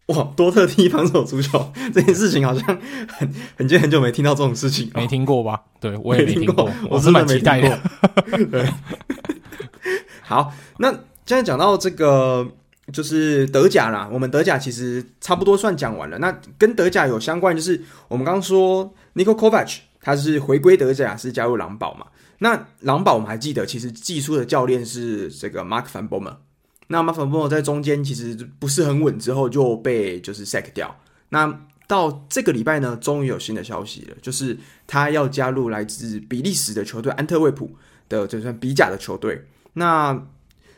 Speaker 1: 哇，多特踢防守足球 这件事情好像很很久很久没听到这种事情，
Speaker 2: 没听过吧？对，我也没听过，我是蛮期待的。
Speaker 1: 对，好，那现在讲到这个就是德甲啦，我们德甲其实差不多算讲完了。那跟德甲有相关，就是我们刚刚说 Niko Kovac 他是回归德甲，是加入狼堡嘛？那狼堡我们还记得，其实技术的教练是这个 Mark Van Bommel。那 Mark Van Bommel 在中间其实不是很稳，之后就被就是 sack 掉。那到这个礼拜呢，终于有新的消息了，就是他要加入来自比利时的球队安特卫普的，就算比甲的球队。那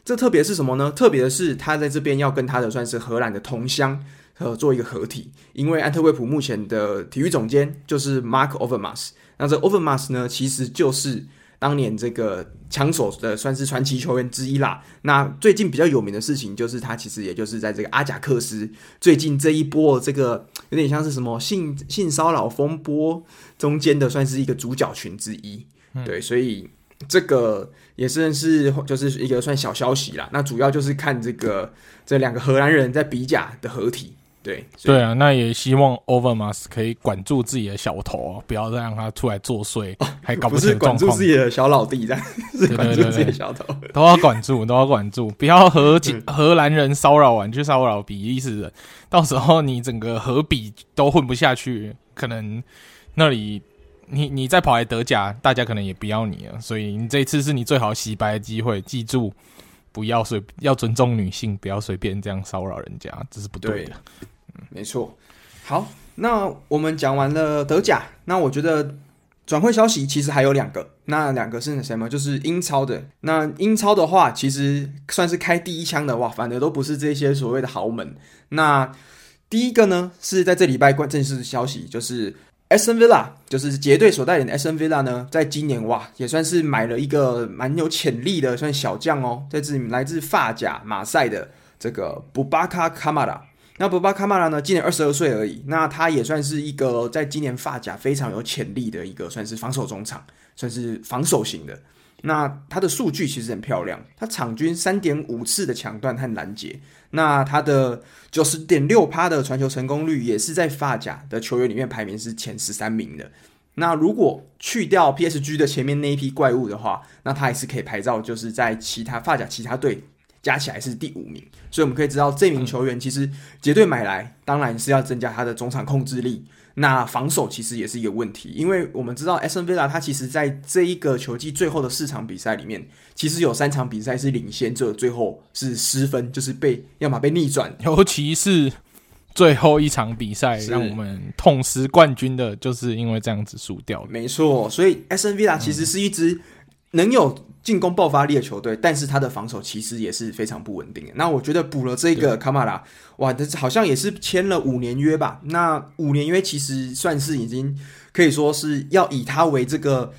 Speaker 1: 这特别是什么呢？特别的是他在这边要跟他的算是荷兰的同乡呃做一个合体，因为安特卫普目前的体育总监就是 Mark Overmars。那这 Overmars 呢，其实就是。当年这个枪手的算是传奇球员之一啦。那最近比较有名的事情就是他其实也就是在这个阿贾克斯最近这一波这个有点像是什么性性骚扰风波中间的算是一个主角群之一。嗯、对，所以这个也算是就是一个算小消息啦。那主要就是看这个这两个荷兰人在比甲的合体。对
Speaker 2: 对啊，那也希望 Overmars 可以管住自己的小头，不要再让他出来作祟，哦、还搞不清状况。不是管住
Speaker 1: 自己的小老弟，这样 是管住自己的小头，
Speaker 2: 都要管住，都要管住，不要荷荷兰人骚扰完去骚扰比利时人，到时候你整个荷比都混不下去，可能那里你你再跑来德甲，大家可能也不要你了。所以你这次是你最好洗白的机会，记住不要随要尊重女性，不要随便这样骚扰人家，这是不对的。对
Speaker 1: 没错，好，那我们讲完了德甲，那我觉得转会消息其实还有两个，那两个是什么？就是英超的。那英超的话，其实算是开第一枪的哇，反而都不是这些所谓的豪门。那第一个呢，是在这礼拜关正式消息，就是 S N Villa 就是杰队所带领的 S N Villa 呢，在今年哇，也算是买了一个蛮有潜力的算小将哦，在这里来自法甲马赛的这个布巴卡卡马拉。那布巴卡马拉呢？今年二十二岁而已。那他也算是一个在今年发甲非常有潜力的一个，算是防守中场，算是防守型的。那他的数据其实很漂亮，他场均三点五次的抢断和拦截。那他的九十点六趴的传球成功率，也是在法甲的球员里面排名是前十三名的。那如果去掉 PSG 的前面那一批怪物的话，那他还是可以排到就是在其他法甲其他队。加起来是第五名，所以我们可以知道这名球员其实绝对买来，当然是要增加他的中场控制力。那防守其实也是一个问题，因为我们知道 Aston Villa 他其实在这一个球季最后的四场比赛里面，其实有三场比赛是领先，这最后是失分，就是被要么被逆转，
Speaker 2: 尤其是最后一场比赛让我们痛失冠军的，就是因为这样子输掉。
Speaker 1: 没错，所以 Aston Villa 其实是一支。能有进攻爆发力的球队，但是他的防守其实也是非常不稳定的。那我觉得补了这个卡马拉，哇，这好像也是签了五年约吧？那五年约其实算是已经可以说是要以他为这个。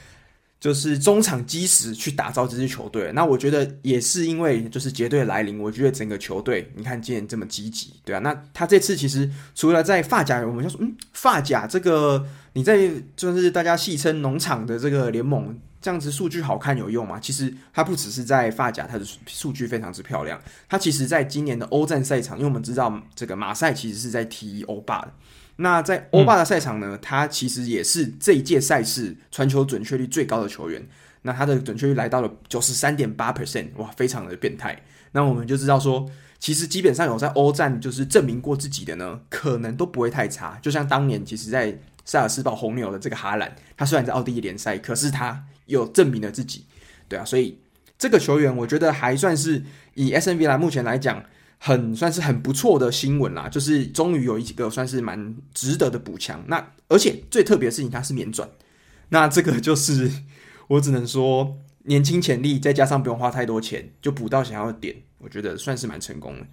Speaker 1: 就是中场基石去打造这支球队，那我觉得也是因为就是结队来临，我觉得整个球队你看今年这么积极，对啊，那他这次其实除了在法甲，我们就说嗯，法甲这个你在就是大家戏称农场的这个联盟，这样子数据好看有用吗？其实他不只是在法甲，他的数据非常之漂亮，他其实在今年的欧战赛场，因为我们知道这个马赛其实是在踢欧霸的。那在欧霸的赛场呢，嗯，他其实也是这一届赛事传球准确率最高的球员。那他的准确率来到了九十三点八 percent，哇，非常的变态。那我们就知道说，其实基本上有在欧战就是证明过自己的呢，可能都不会太差。就像当年其实，在萨尔斯堡红牛的这个哈兰，他虽然在奥地利联赛，可是他有证明了自己，对啊。所以这个球员，我觉得还算是以 SNV 来目前来讲。很算是很不错的新闻啦，就是终于有一个算是蛮值得的补强。那而且最特别的事情，它是免转。那这个就是我只能说年轻潜力，再加上不用花太多钱就补到想要的点，我觉得算是蛮成功的。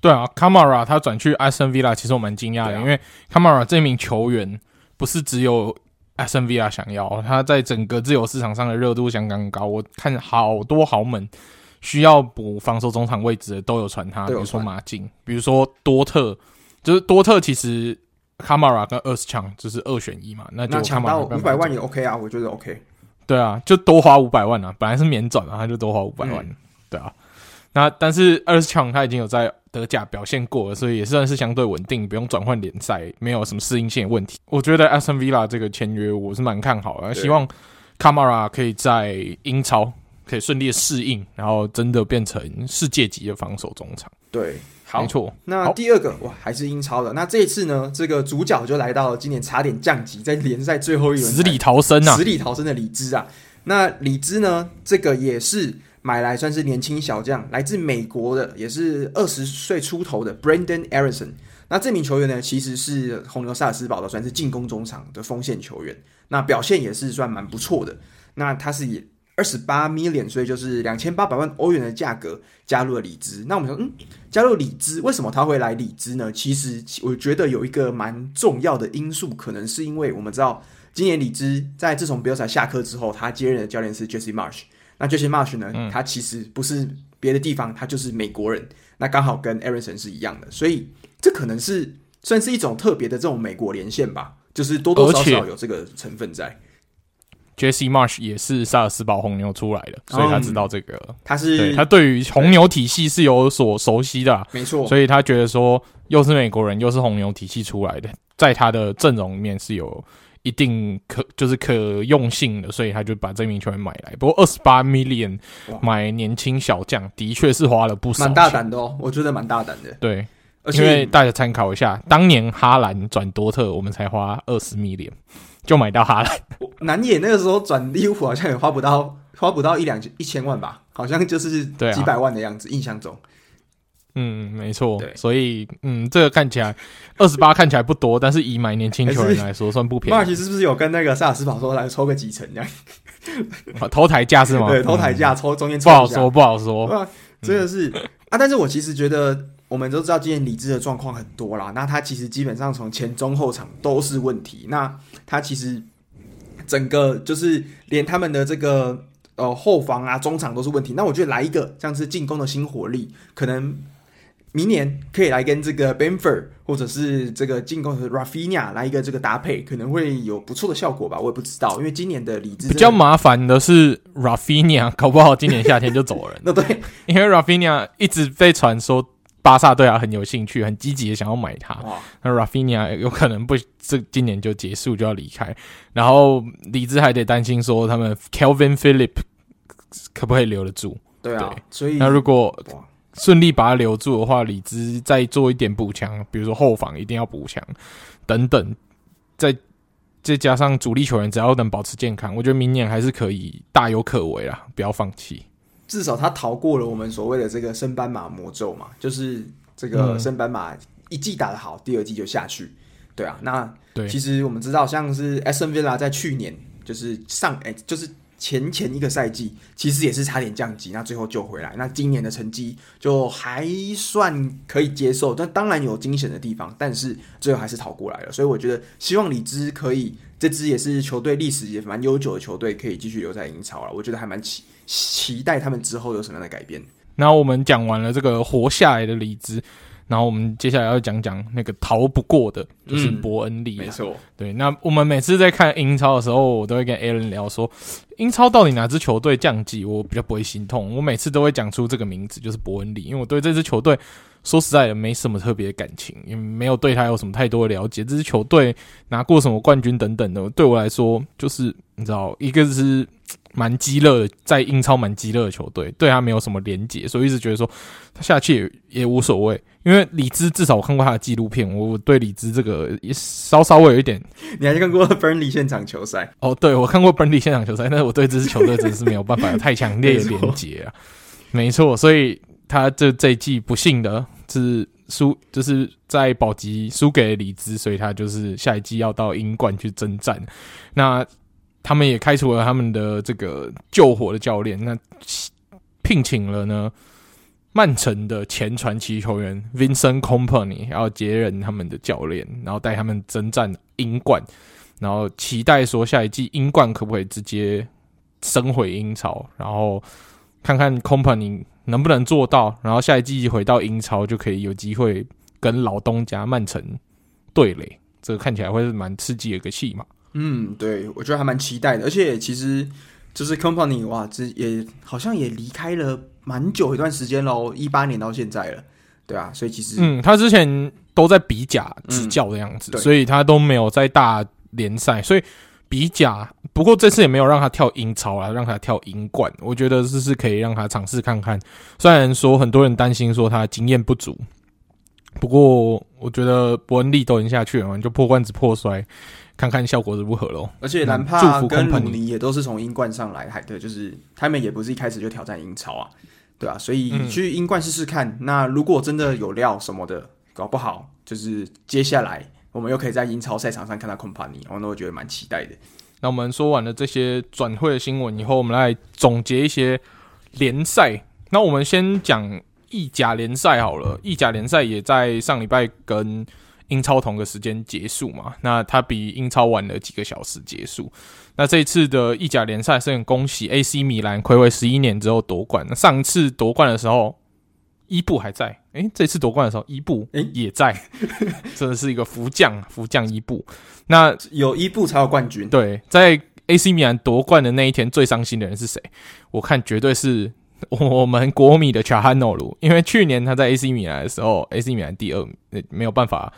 Speaker 2: 对啊，Kamara 他转去 Aston Villa，其实我蛮惊讶的，因为 Kamara 这名球员不是只有 Aston Villa 想要，他在整个自由市场上的热度相当高。我看好多豪门。需要补防守中场位置的都有传他，比如说马竞，比如说多特，就是多特其实卡马拉跟厄斯强就是二选一嘛，那就
Speaker 1: 抢到五百万也 OK 啊，我觉得 OK。
Speaker 2: 对啊，就多花五百万啊，本来是免转啊，他就多花五百万，嗯，对啊。那但是厄斯强他已经有在德甲表现过了，所以也算是相对稳定，不用转换联赛，没有什么适应性的问题。我觉得 Aston Villa 这个签约我是蛮看好的，希望卡马拉可以在英超。可以顺利的适应，然后真的变成世界级的防守中场。
Speaker 1: 对，好，
Speaker 2: 没错。
Speaker 1: 那第二个哇，还是英超的。那这一次呢，这个主角就来到了今年差点降级，在联赛最后一轮
Speaker 2: 死里逃生啊，
Speaker 1: 死里逃生的李兹啊。那李兹呢，这个也是买来算是年轻小将，来自美国的，也是二十岁出头的 Brenden Aaronson。那这名球员呢，其实是红牛萨尔斯堡的，算是进攻中场的锋线球员。那表现也是算蛮不错的。那他是也。二十八 million，所以就是两千八百万欧元的价格加入了里兹。那我们说，嗯，加入里兹，为什么他会来里兹呢？其实我觉得有一个蛮重要的因素，可能是因为我们知道，今年里兹在自从比尔萨下课之后，他接任的教练是 Jesse Marsch。那 Jesse Marsch 呢，嗯、他其实不是别的地方，他就是美国人。那刚好跟 Aaronson 是一样的，所以这可能是算是一种特别的这种美国连线吧，就是多多少少有这个成分在。
Speaker 2: Jesse Marsch 也是萨尔斯堡红牛出来的，所以他知道这个。
Speaker 1: 嗯、他是
Speaker 2: 对他对于红牛体系是有所熟悉的，
Speaker 1: 没错。
Speaker 2: 所以他觉得说，又是美国人，又是红牛体系出来的，在他的阵容里面是有一定可就是可用性的，所以他就把这名球员买来。不过二十八 million 买年轻小将，的确是花了不少，
Speaker 1: 蛮大胆的哦，我觉得蛮大胆的。
Speaker 2: 对，而且因为大家参考一下，当年哈兰转多特，我们才花二十 million。就买到哈兰，
Speaker 1: 南野那个时候转利物浦好像也花不到，花不到一两一千万吧，好像就是几百万的样子，啊、印象中。
Speaker 2: 嗯，没错。对，所以嗯，这个看起来二十八看起来不多，但是以买年轻球员来说算不便宜。马尔奇
Speaker 1: 是不是有跟那个萨尔斯堡说来抽个几成这样？
Speaker 2: 投台价是吗？
Speaker 1: 对，投台价抽中间
Speaker 2: 不好说，不好说。
Speaker 1: 真的是、嗯、啊，但是我其实觉得。我们都知道今年李智的状况很多啦，那他其实基本上从前中后场都是问题。那他其实整个就是连他们的这个呃后防啊、中场都是问题。那我觉得来一个像是进攻的新火力，可能明年可以来跟这个 Bamford 或者是这个进攻的 Rafinha 来一个这个搭配，可能会有不错的效果吧。我也不知道，因为今年的里兹比
Speaker 2: 较麻烦的是 Rafinha，搞不好今年夏天就走了。
Speaker 1: 那 对，
Speaker 2: 因为 Rafinha 一直被传说。巴萨对他很有兴趣，很积极的想要买他。那 Rafinha 有可能不，这今年就结束就要离开。然后李兹还得担心说，他们 Kelvin Phillips 可不可以留得住？
Speaker 1: 对啊，对，所以
Speaker 2: 那如果顺利把他留住的话，李兹再做一点补强，比如说后防一定要补强等等，再再加上主力球员，只要能保持健康，我觉得明年还是可以大有可为啦，不要放弃。
Speaker 1: 至少他逃过了我们所谓的这个升班马魔咒嘛，就是这个升班马一季打得好，第二季就下去。对啊，那其实我们知道，像是 Villa 在去年就是上哎、欸，就是前前一个赛季其实也是差点降级，那最后救回来。那今年的成绩就还算可以接受，但当然有惊险的地方，但是最后还是逃过来了。所以我觉得希望李兹可以，这支也是球队历史也蛮悠久的球队，可以继续留在英超了。我觉得还蛮期期待他们之后有什么样的改变。
Speaker 2: 那我们讲完了这个活下来的里兹。然后我们接下来要讲讲那个逃不过的，就是伯恩利。没错，对。那我们每次在看英超的时候，我都会跟 Alan 聊说，英超到底哪支球队降级，我比较不会心痛。我每次都会讲出这个名字，就是伯恩利，因为我对这支球队说实在的没什么特别的感情，也没有对他有什么太多的了解。这支球队拿过什么冠军等等的，对我来说就是你知道，一个是。蛮鸡肋的，在英超蛮鸡肋的球队，对他没有什么连结，所以一直觉得说他下去也也无所谓。因为李兹至少我看过他的纪录片，我对李兹这个也稍稍微有一点。
Speaker 1: 你还看过 Burnley 现场球赛？
Speaker 2: 哦，对，我看过 Burnley 现场球赛，但是我对这支球队真的是没有办法有太强烈的连结啊。没错，所以他这这一季不幸的是输，就是在保级输给了里兹，所以他就是下一季要到英冠去征战。那。他们也开除了他们的这个救火的教练，那聘请了呢曼城的前传奇球员 Vincent Kompany 要接任他们的教练，然后带他们征战英冠，然后期待说下一季英冠可不可以直接升回英超，然后看看 Kompany 能不能做到，然后下一季回到英超就可以有机会跟老东家曼城对垒，这个看起来会是蛮刺激的一个戏码。
Speaker 1: 嗯，对，我觉得还蛮期待的，而且其实就是 Company 哇，这也好像也离开了蛮久一段时间喽，一八年到现在了，对啊，所以其实
Speaker 2: 嗯，他之前都在比甲执教的样子，嗯，所以他都没有在大联赛，所以比甲，不过这次也没有让他跳英超啊，让他跳英冠，我觉得这是可以让他尝试看看，虽然说很多人担心说他经验不足，不过我觉得伯恩利都已经下去了嘛，就破罐子破摔。看看效果如何喽。
Speaker 1: 而且兰帕跟鲁尼也都是从英冠上来，还对，就是他们也不是一开始就挑战英超啊，对啊，所以去英冠试试看。那如果真的有料什么的，搞不好就是接下来我们又可以在英超赛场上看到孔帕尼，我那我觉得蛮期待的。
Speaker 2: 那我们说完了这些转会的新闻以后，我们来总结一些联赛。那我们先讲意甲联赛好了，意甲联赛也在上礼拜跟。英超同个时间结束嘛？那他比英超晚了几个小时结束。那这一次的意甲联赛是很恭喜 AC 米兰睽违十一年之后夺冠。那上次夺冠的时候，伊布还在。诶、欸，这次夺冠的时候，伊布诶也在，真的是一个福将，福将伊布。那
Speaker 1: 有伊布才有冠军。
Speaker 2: 对，在 AC 米兰夺冠的那一天，最伤心的人是谁？我看绝对是 我们国米的查汉诺鲁，因为去年他在 AC 米兰的时候，AC 米兰第二，没有办法。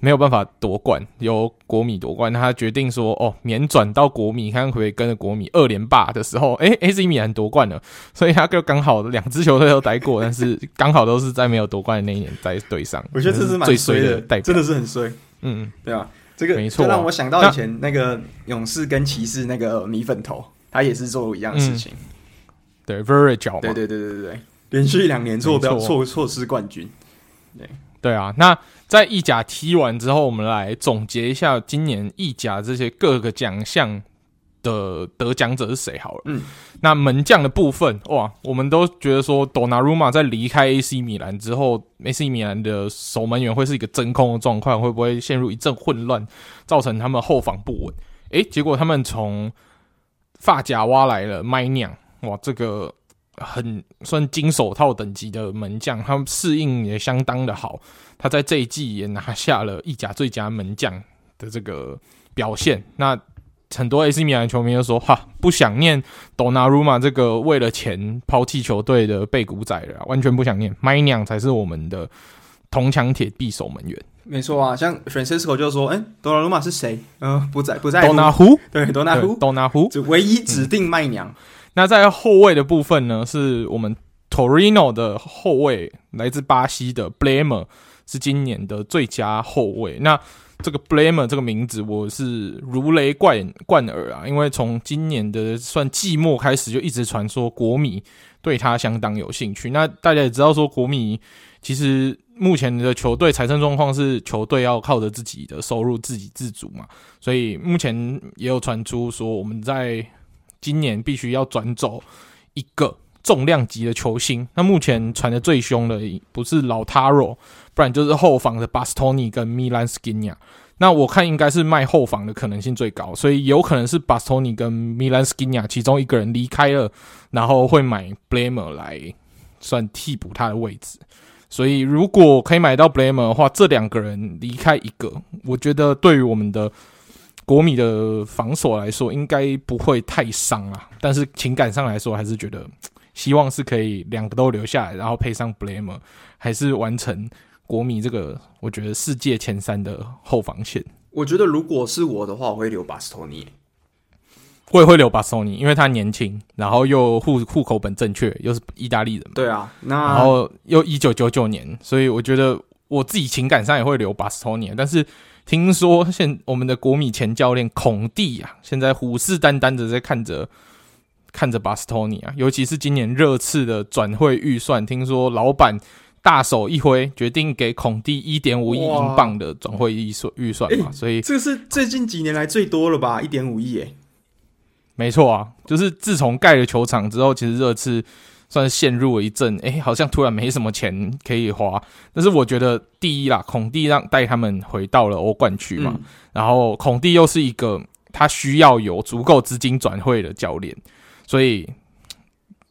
Speaker 2: 没有办法夺冠，由国米夺冠。他决定说：“哦，免转到国米，看可以跟着国米二连霸的时候，诶，AC 米兰夺冠了，所以他就刚好两支球队都待过，但是刚好都是在没有夺冠的那一年在队上。
Speaker 1: 我觉得这是蛮最衰的代表，真的是很衰。
Speaker 2: 嗯，
Speaker 1: 对啊，这个没错，让我想到以前那个勇士跟骑士那个米粉头，他也是做一样的事情。嗯、
Speaker 2: 对，Very 角，
Speaker 1: 嘛对对对对对，连续两年错标错错失冠军。对
Speaker 2: 对啊，那。在意甲踢完之后，我们来总结一下今年意甲这些各个奖项的得奖者是谁好了。嗯，那门将的部分，哇，我们都觉得说，多纳鲁马在离开 AC 米兰之后，AC 米兰的守门员会是一个真空的状况，会不会陷入一阵混乱，造成他们后防不稳？诶，结果他们从发甲挖来了麦酿，哇，这个。很算金手套等级的门将，他们适应也相当的好。他在这一季也拿下了意甲最佳门将的这个表现。那很多 AC 米兰球迷就说：“哈，不想念多纳鲁马这个为了钱抛弃球队的背骨仔了，完全不想念。麦娘才是我们的铜墙铁壁守门员。”
Speaker 1: 没错啊，像 Francisco 就说：“哎，多纳鲁马是谁？嗯、呃，不在，不在。
Speaker 2: 多纳胡，
Speaker 1: 对，多纳胡，
Speaker 2: 多纳胡，
Speaker 1: 就唯一指定麦娘。嗯”
Speaker 2: 那在后卫的部分呢，是我们 Torino 的后卫，来自巴西的 Bremer 是今年的最佳后卫。那这个 Bremer 这个名字我是如雷贯贯耳啊，因为从今年的算季末开始就一直传说国米对他相当有兴趣。那大家也知道说国米其实目前的球队财政状况是球队要靠着自己的收入自给自足嘛，所以目前也有传出说我们在。今年必须要转走一个重量级的球星。那目前传的最凶的不是老塔罗，不然就是后防的巴斯托尼跟米兰斯基亚。那我看应该是卖后防的可能性最高，所以有可能是巴斯托尼跟米兰斯基亚其中一个人离开了，然后会买 Blamer 来算替补他的位置。所以如果可以买到 Blamer 的话，这两个人离开一个，我觉得对于我们的国米的防守来说，应该不会太伤啊。但是情感上来说，还是觉得希望是可以两个都留下来，然后配上 Blamer，，还是完成。国米这个，我觉得世界前三的后防线。
Speaker 1: 我觉得如果是我的话，我会留巴斯托尼。
Speaker 2: 我也会留巴斯托尼，因为他年轻，然后又户户口本正确，又是意大利人。
Speaker 1: 对啊，那
Speaker 2: 然后又一九九九年，所以我觉得我自己情感上也会留巴斯托尼。但是听说现我们的国米前教练孔蒂啊，现在虎视眈眈的在看着看着巴斯托尼啊，尤其是今年热刺的转会预算，听说老板。大手一挥，决定给孔蒂一点五亿英镑的转会预算预算嘛，欸、所以
Speaker 1: 这是最近几年来最多了吧？一点五亿，哎，
Speaker 2: 没错啊，就是自从盖了球场之后，其实热刺算是陷入了一阵，哎、欸，好像突然没什么钱可以花。但是我觉得第一啦，孔蒂让带他们回到了欧冠区嘛，嗯、然后孔蒂又是一个他需要有足够资金转会的教练，所以。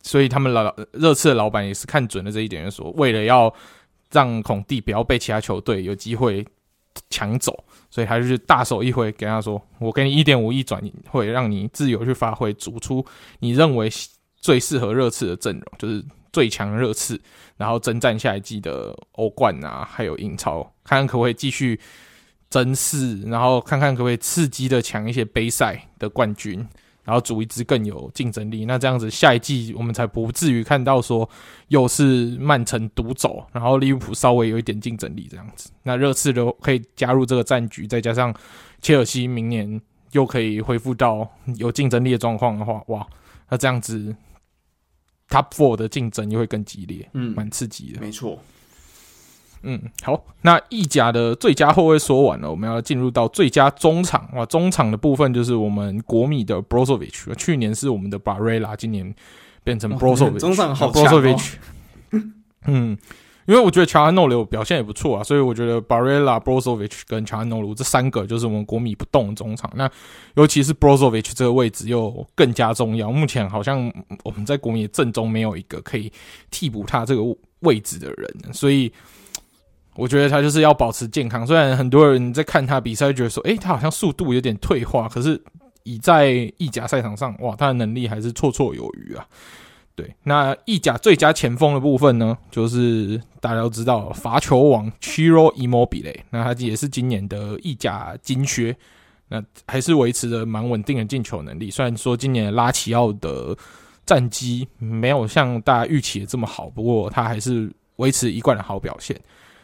Speaker 2: 所以他们老热刺的老板也是看准了这一点，就说为了要让孔蒂不要被其他球队有机会抢走，所以他就是大手一挥，跟他说：“我给你一点五亿转会，让你自由去发挥，组出你认为最适合热刺的阵容，就是最强热刺，然后征战下一季的欧冠啊，还有英超，看看可不可以继续争四，然后看看可不可以刺激的抢一些杯赛的冠军。”然后组一支更有竞争力，那这样子下一季我们才不至于看到说又是曼城独走，然后利物浦稍微有一点竞争力这样子。那热刺都可以加入这个战局，再加上切尔西明年又可以恢复到有竞争力的状况的话，哇，那这样子 Top Four 的竞争又会更激烈，嗯，蛮刺激的，
Speaker 1: 没错。
Speaker 2: 嗯，好，那意甲的最佳后卫说完了，我们要进入到最佳中场哇。中场的部分就是我们国米的 Brozovic，去年是我们的 Barella，今年变成 Brozovic，哦。中场好强哦。嗯，因为我觉得乔安诺鲁表现也不错啊，所以我觉得 Barella、Brozovic 跟乔安诺鲁这三个就是我们国米不动的中场。那尤其是 Brozovic 这个位置又更加重要。目前好像我们在国米的阵中没有一个可以替补他这个位置的人，所以。我觉得他就是要保持健康，虽然很多人在看他比赛，觉得说，诶，他好像速度有点退化，可是以在意甲赛场上，哇，他的能力还是绰绰有余啊。对，那意甲最佳前锋的部分呢，就是大家都知道罚球王 Chiro Immobile，那他也是今年的意甲金靴，那还是维持着蛮稳定的进球能力。虽然说今年拉齐奥的战绩没有像大家预期的这么好，不过他还是维持一贯的好表现。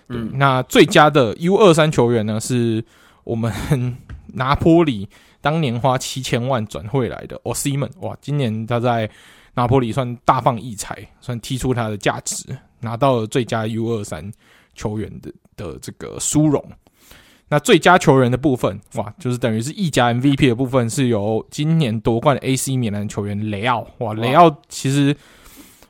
Speaker 2: 嗯，那最佳的 U 二三球员呢，是我们 拿坡里当年花七千万转会来的 Osimhen。哇，今年他在拿坡里算大放异彩，算踢出他的价值，拿到了最佳 U 二三球员的的这个殊荣。那最佳球员的部分，哇，就是等于是意甲 MVP 的部分，是由今年夺冠的 AC 米兰球员雷奥。哇，雷奥其实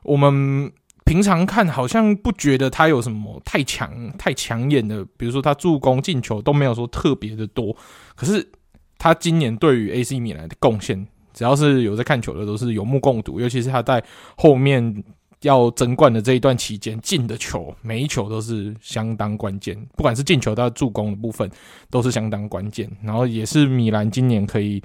Speaker 2: 我们。平常看好像不觉得他有什么太强太抢眼的，比如说他助攻进球都没有说特别的多，可是他今年对于 AC 米兰的贡献，只要是有在看球的都是有目共睹，尤其是他在后面要争冠的这一段期间进的球，每一球都是相当关键，不管是进球到助攻的部分都是相当关键，然后也是米兰今年可以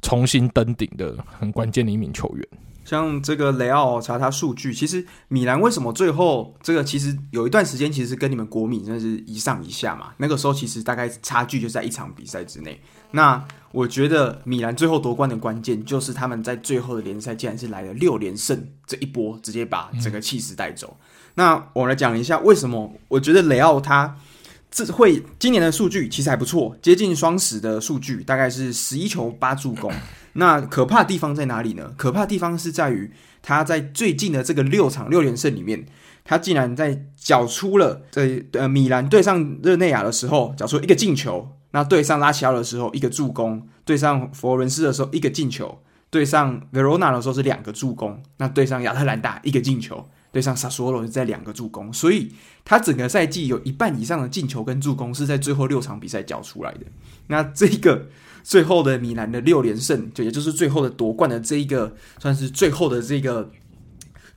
Speaker 2: 重新登顶的很关键的一名球员。
Speaker 1: 像这个雷奥查他数据，其实米兰为什么最后这个其实有一段时间其实跟你们国米真是一上一下嘛？那个时候其实大概差距就在一场比赛之内。那我觉得米兰最后夺冠的关键就是他们在最后的联赛竟然是来了六连胜，这一波直接把整个气势带走。嗯、那我来讲一下为什么我觉得雷奥他这会今年的数据其实还不错，接近双十的数据，大概是十一球八助攻。那可怕的地方在哪里呢？可怕的地方是在于他在最近的这个六场六连胜里面，他竟然在缴出了在呃米兰对上热内亚的时候缴出一个进球，那对上拉齐奥的时候一个助攻，对上佛罗伦斯的时候一个进球，对上 Verona 的时候是两个助攻，那对上亚特兰大一个进球，对上 Sassuolo 是在两个助攻，所以他整个赛季有一半以上的进球跟助攻是在最后六场比赛缴出来的。那这个最后的米兰的六连胜，就也就是最后的夺冠的这一个，算是最后的这个。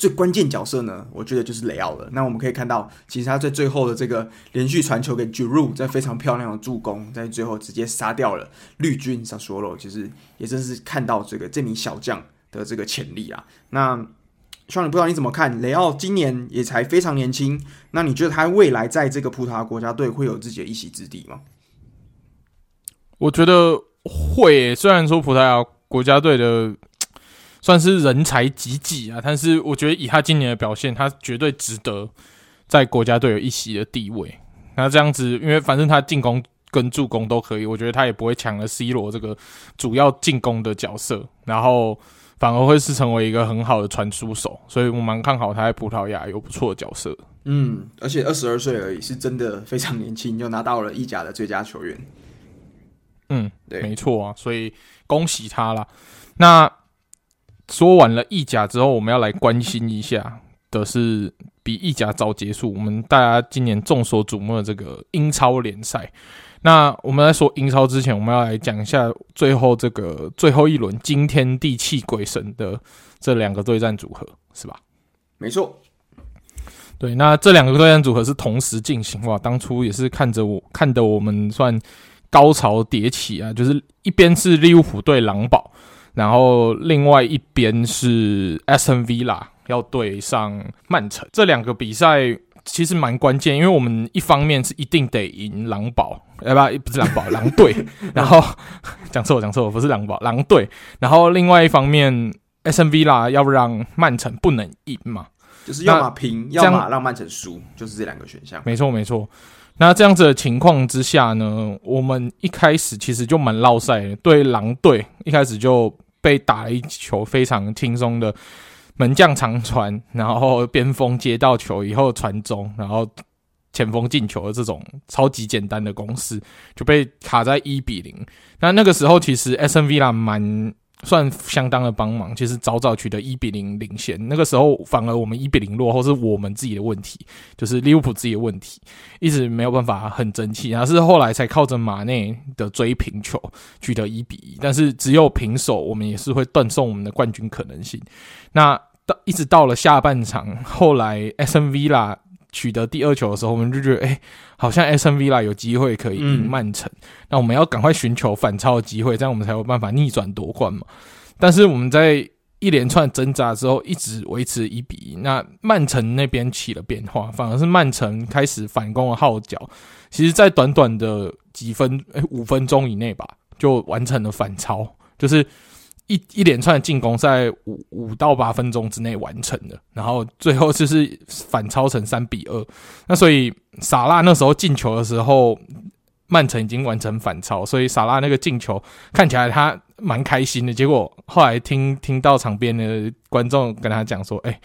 Speaker 1: 最关键角色呢，我觉得就是雷奥了。那我们可以看到，其实他在最后的这个连续传球给 Giroud，在非常漂亮的助攻，在最后直接杀掉了绿军。萨索罗其实也真是看到这个这名小将的这个潜力啊。那希望你不知道你怎么看雷奥今年也才非常年轻，那你觉得他未来在这个葡萄牙国家队会有自己的一席之地吗？
Speaker 2: 我觉得会，虽然说葡萄牙国家队的。算是人才济济啊，但是我觉得以他今年的表现，他绝对值得在国家队有一席的地位。那这样子，因为反正他进攻跟助攻都可以，我觉得他也不会抢了 C 罗这个主要进攻的角色，然后反而会是成为一个很好的传输手，所以我蛮看好他在葡萄牙有不错的角色。
Speaker 1: 嗯，而且二十二岁而已，是真的非常年轻，就拿到了意甲的最佳球员。
Speaker 2: 嗯，对，没错啊，所以恭喜他啦。那。说完了意甲之后，我们要来关心一下的是比意甲早结束，我们大家今年众所瞩目的这个英超联赛。那我们在说英超之前，我们要来讲一下最后这个最后一轮惊天地泣鬼神的这两个对战组合，是吧？
Speaker 1: 没错。
Speaker 2: 对，那这两个对战组合是同时进行哇！当初也是看着我看得我们算高潮迭起啊，就是一边是利物浦对狼堡。然后另外一边是 Aston Villa 要对上曼城，这两个比赛其实蛮关键，因为我们一方面是一定得赢狼堡，哎不，不是狼堡，狼队。然后讲错，讲错，不是狼堡，狼队。然后另外一方面，Aston Villa 要让曼城不能赢嘛，
Speaker 1: 就是要么平，要么让曼城输，就是这两个选项。
Speaker 2: 没错，没错。那这样子的情况之下呢，我们一开始其实就蛮落赛，对狼队一开始就被打了一球非常轻松的门将长传，然后边锋接到球以后传中，然后前锋进球的这种超级简单的攻势就被卡在一比零。那那个时候其实 S N V 啦蛮。算相当的帮忙，其实早早取得一比零领先，那个时候反而我们一比零落后是我们自己的问题，就是利物浦自己的问题，一直没有办法很争气，然后是后来才靠着马内的追平球取得一比一，但是只有平手，我们也是会断送我们的冠军可能性。那到一直到了下半场，后来 S M V 啦取得第二球的时候，我们就觉得，哎、欸，好像 Aston Villa 有机会可以赢曼城。嗯、那我们要赶快寻求反超的机会，这样我们才有办法逆转夺冠嘛。但是我们在一连串挣扎之后，一直维持一比一。那曼城那边起了变化，反而是曼城开始反攻的号角。其实，在短短的几分，哎、欸，五分钟以内吧，就完成了反超，就是。一一连串的进攻在五五到八分钟之内完成的，然后最后就是反超成三比二。那所以萨拉那时候进球的时候，曼城已经完成反超，所以萨拉那个进球看起来他蛮开心的。结果后来听听到场边的观众跟他讲说：“哎、”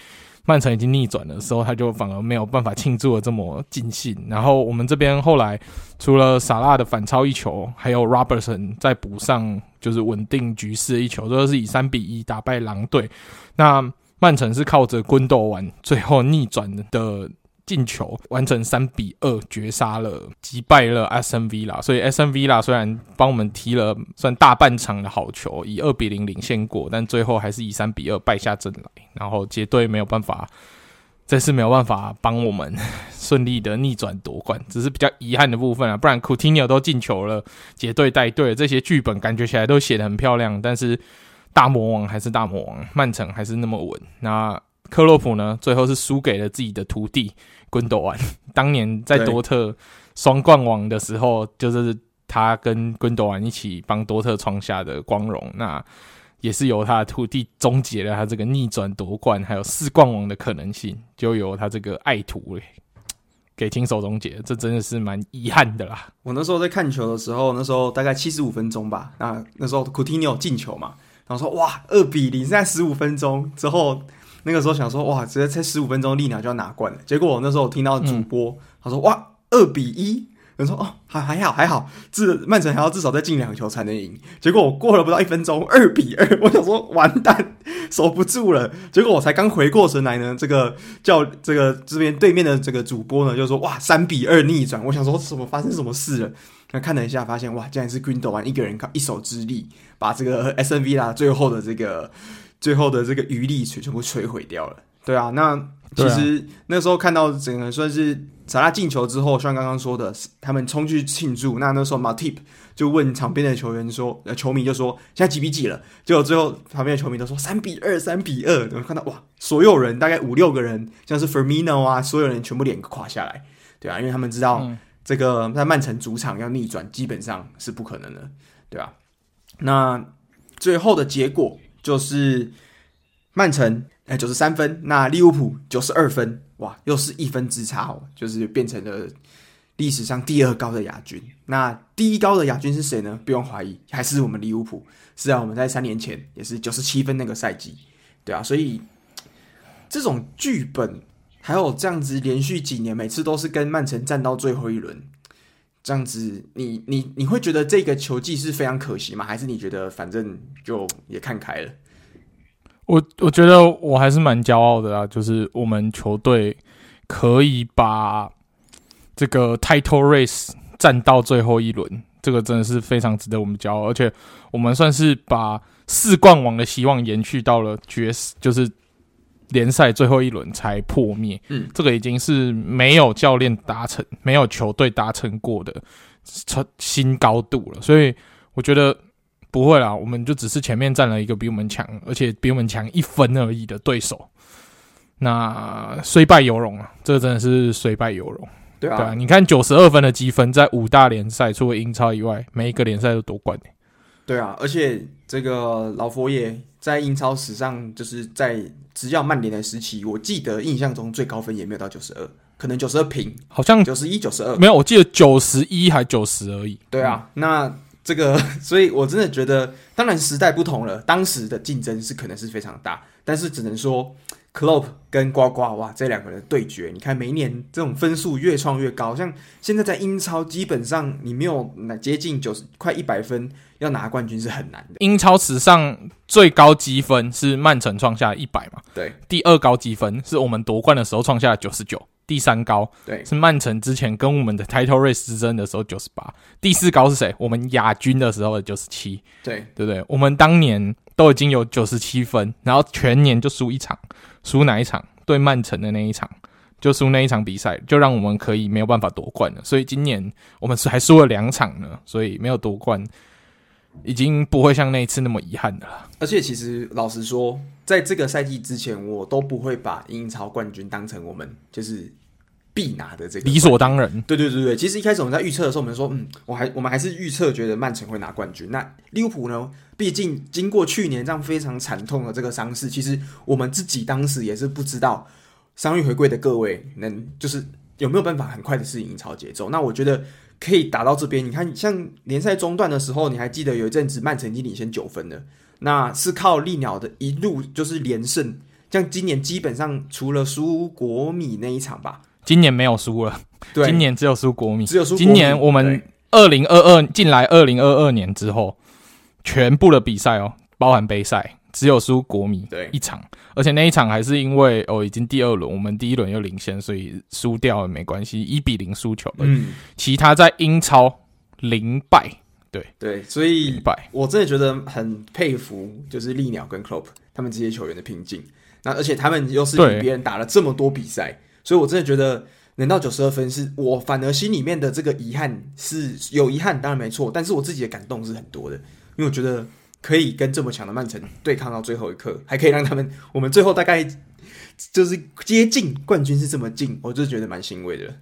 Speaker 2: 曼城已经逆转的时候，他就反而没有办法庆祝的这么尽兴。然后我们这边后来除了萨拉的反超一球，还有 Robertson 再补上就是稳定局势的一球，都是以三比一打败狼队。那曼城是靠着昆多完最后逆转的。进球完成三比二绝杀了，击败了 S M V 啦所以 S M V 啦虽然帮我们踢了算大半场的好球，以二比零领先过，但最后还是以三比二败下阵来。然后捷队没有办法，这次没有办法帮我们 顺利的逆转夺冠，只是比较遗憾的部分啊。不然 Coutinho 都进球了，捷队带队，这些剧本感觉起来都写得很漂亮，但是大魔王还是大魔王，曼城还是那么稳。那克洛普呢？最后是输给了自己的徒弟。昆多安当年在多特双冠王的时候，就是他跟昆多安一起帮多特创下的光荣。那也是由他的徒弟终结了他这个逆转夺冠还有四冠王的可能性，就由他这个爱徒给亲手终结。这真的是蛮遗憾的啦。
Speaker 1: 我那时候在看球的时候，那时候大概七十五分钟吧。那那时候库蒂尼奥进球嘛，然后说哇二比零，现在十五分钟之后。那个时候想说哇，直接才十五分钟，利鸟就要拿冠了。结果我那时候听到主播、他说哇，二比一，人说哦，还还好还好，至曼城还要至少再进两球才能赢。结果我过了不到一分钟，二比二，我想说完蛋，守不住了。结果我才刚回过神来呢，这个叫这个这边对面的这个主播呢就说哇，三比二逆转。我想说什么发生什么事了？那看了一下，发现哇，竟然是 Gundogan 一个人靠一手之力把这个 Aston Villa 最后的这个最后的这个余力全全部摧毁掉了。对啊，那。其实那时候看到整个算是萨拉进球之后，像刚刚说的，他们冲去庆祝。那那时候马蒂就问场边的球员说：“呃，球迷就说现在几比几了？”结果最后旁边的球迷都说三比二，三比二。我看到哇，所有人大概五六个人，像是 Firmino 啊，所有人全部脸垮下来，对啊，因为他们知道这个在曼城主场要逆转，基本上是不可能的，对啊。那最后的结果就是曼城。哎，九十三分，那利物浦九十二分，哇，又是一分之差哦，就是变成了历史上第二高的亚军。那第一高的亚军是谁呢？不用怀疑，还是我们利物浦。是啊，我们在三年前也是九十七分那个赛季，对啊，所以这种剧本还有这样子连续几年，每次都是跟曼城战到最后一轮，这样子你，你你会觉得这个球技是非常可惜吗？还是你觉得反正就也看开了？
Speaker 2: 我我觉得我还是蛮骄傲的啊，就是我们球队可以把这个 title race 战到最后一轮，这个真的是非常值得我们骄傲。而且我们算是把四冠王的希望延续到了决，就是联赛最后一轮才破灭。嗯，这个已经是没有教练达成、没有球队达成过的超新高度了。所以我觉得。不会啦，我们就只是前面站了一个比我们强，而且比我们强一分而已的对手。那虽败犹荣啊，这真的是虽败犹荣。对啊，对啊，你看九十二分的积分，在五大联赛除了英超以外，每一个联赛都夺冠。
Speaker 1: 对啊，而且这个老佛爷在英超史上，就是在执教曼联的时期，我记得印象中最高分也没有到九十二，可能九十二平，
Speaker 2: 好像
Speaker 1: 九十一、九十二，
Speaker 2: 没有，我记得九十一还九十而已。
Speaker 1: 对啊，嗯、那。这个，所以我真的觉得，当然时代不同了，当时的竞争是可能是非常大，但是只能说，Klopp 跟呱呱哇这两个人对决，你看每一年这种分数越创越高，像现在在英超，基本上你没有接近九十快一百分，要拿冠军是很难的。
Speaker 2: 英超史上最高积分是曼城创下一百嘛？
Speaker 1: 对，
Speaker 2: 第二高积分是我们夺冠的时候创下九十九。第三高，
Speaker 1: 对，
Speaker 2: 是曼城之前跟我们的 title race 之争的时候九十八。第四高是谁？我们亚军的时候的九十七，
Speaker 1: 对，
Speaker 2: 对不对？我们当年都已经有九十七分，然后全年就输一场，输哪一场？对曼城的那一场，就输那一场比赛，就让我们可以没有办法夺冠了。所以今年我们是还输了两场呢，所以没有夺冠，已经不会像那一次那么遗憾的了。
Speaker 1: 而且其实老实说。在这个赛季之前，我都不会把英超冠军当成我们就是必拿的这个
Speaker 2: 理所当然。
Speaker 1: 对对对对，其实一开始我们在预测的时候，我们说，嗯，我还我们还是预测觉得曼城会拿冠军。那利物浦呢？毕竟经过去年这样非常惨痛的这个伤势，其实我们自己当时也是不知道伤愈回归的各位能就是有没有办法很快的适应英超节奏。那我觉得可以打到这边。你看，像联赛中段的时候，你还记得有一阵子曼城已经领先九分了。那是靠利鸟的一路就是连胜，像今年基本上除了输国米那一场吧，
Speaker 2: 今年没有输了。对，今年只有输国米，
Speaker 1: 只有输。
Speaker 2: 今年我们二零二二进来二零二二年之后，全部的比赛哦，包含杯赛，只有输国米对一场，而且那一场还是因为哦已经第二轮，我们第一轮又领先，所以输掉了没关系，一比零输球了。嗯，其他在英超零败。对
Speaker 1: 对，所以我真的觉得很佩服，就是利鸟跟 Klopp 他们这些球员的拼劲。那而且他们又是比别人打了这么多比赛，所以我真的觉得能到九十二分，是我反而心里面的这个遗憾是有遗憾，当然没错，但是我自己的感动是很多的，因为我觉得可以跟这么强的曼城对抗到最后一刻，还可以让他们我们最后大概就是接近冠军是这么近，我就觉得蛮欣慰的。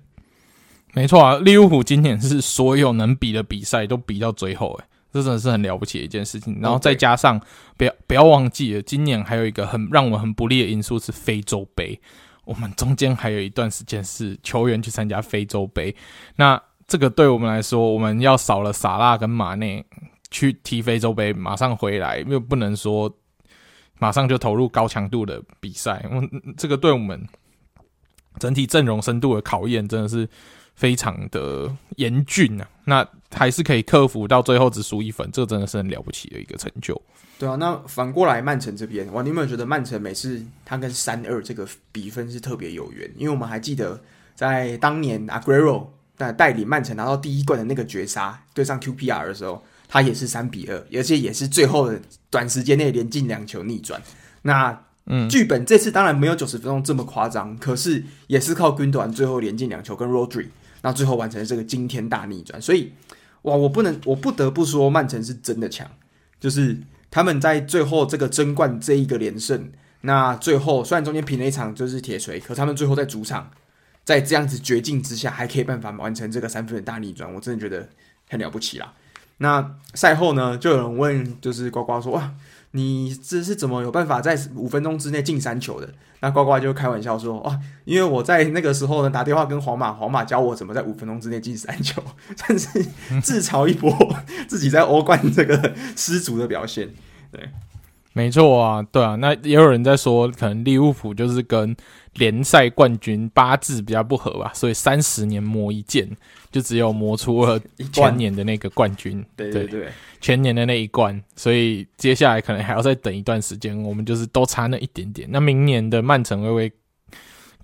Speaker 2: 没错啊，利物浦今年是所有能比的比赛都比到最后，诶，这真的是很了不起的一件事情。然后再加上，不要不要忘记了，今年还有一个很让我们很不利的因素是非洲杯。我们中间还有一段时间是球员去参加非洲杯，那这个对我们来说，我们要少了萨拉跟马内去踢非洲杯，马上回来又不能说马上就投入高强度的比赛，嗯，这个对我们。整体阵容深度的考验真的是非常的严峻啊。那还是可以克服到最后只输一分，这真的是很了不起的一个成就。
Speaker 1: 对啊，那反过来曼城这边，哇，你有没有觉得曼城每次他跟三二这个比分是特别有缘？因为我们还记得在当年 Aguero 带带领曼城拿到第一冠的那个绝杀对上 QPR 的时候，他也是三比二，而且也是最后的短时间内连进两球逆转。那嗯，剧本这次当然没有九十分钟这么夸张，可是也是靠军团最后连进两球跟 Rodri，那最后完成了这个惊天大逆转。所以哇，我不能，我不得不说曼城是真的强，就是。他们在最后这个争冠这一个连胜，那最后虽然中间平了一场就是铁锤，可他们最后在主场，在这样子绝境之下，还可以办法完成这个三分的大逆转，我真的觉得很了不起啦。那赛后呢，就有人问，就是呱呱说哇。你这是怎么有办法在五分钟之内进三球的？那呱呱就开玩笑说：“哇，因为我在那个时候呢，打电话跟皇马，皇马教我怎么在五分钟之内进三球，算是自嘲一波自己在欧冠这个失足的表现。”对。
Speaker 2: 没错啊，对啊，那也有人在说，可能利物浦就是跟联赛冠军八字比较不合吧，所以三十年磨一剑，就只有磨出了前年的那个冠军。
Speaker 1: 对对对，
Speaker 2: 前年的那一冠，所以接下来可能还要再等一段时间，我们就是都差那一点点。那明年的曼城会不会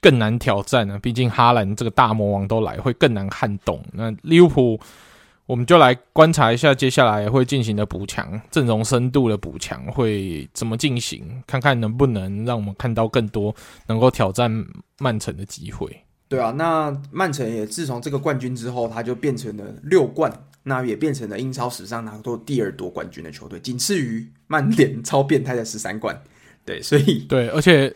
Speaker 2: 更难挑战呢？毕竟哈兰这个大魔王都来，会更难撼动。那利物浦。我们就来观察一下接下来会进行的补强，阵容深度的补强会怎么进行，看看能不能让我们看到更多能够挑战曼城的机会。
Speaker 1: 对啊，那曼城也自从这个冠军之后，他就变成了六冠，那也变成了英超史上拿过第二多冠军的球队，仅次于曼联超变态的十三冠。对，所以
Speaker 2: 对，而且。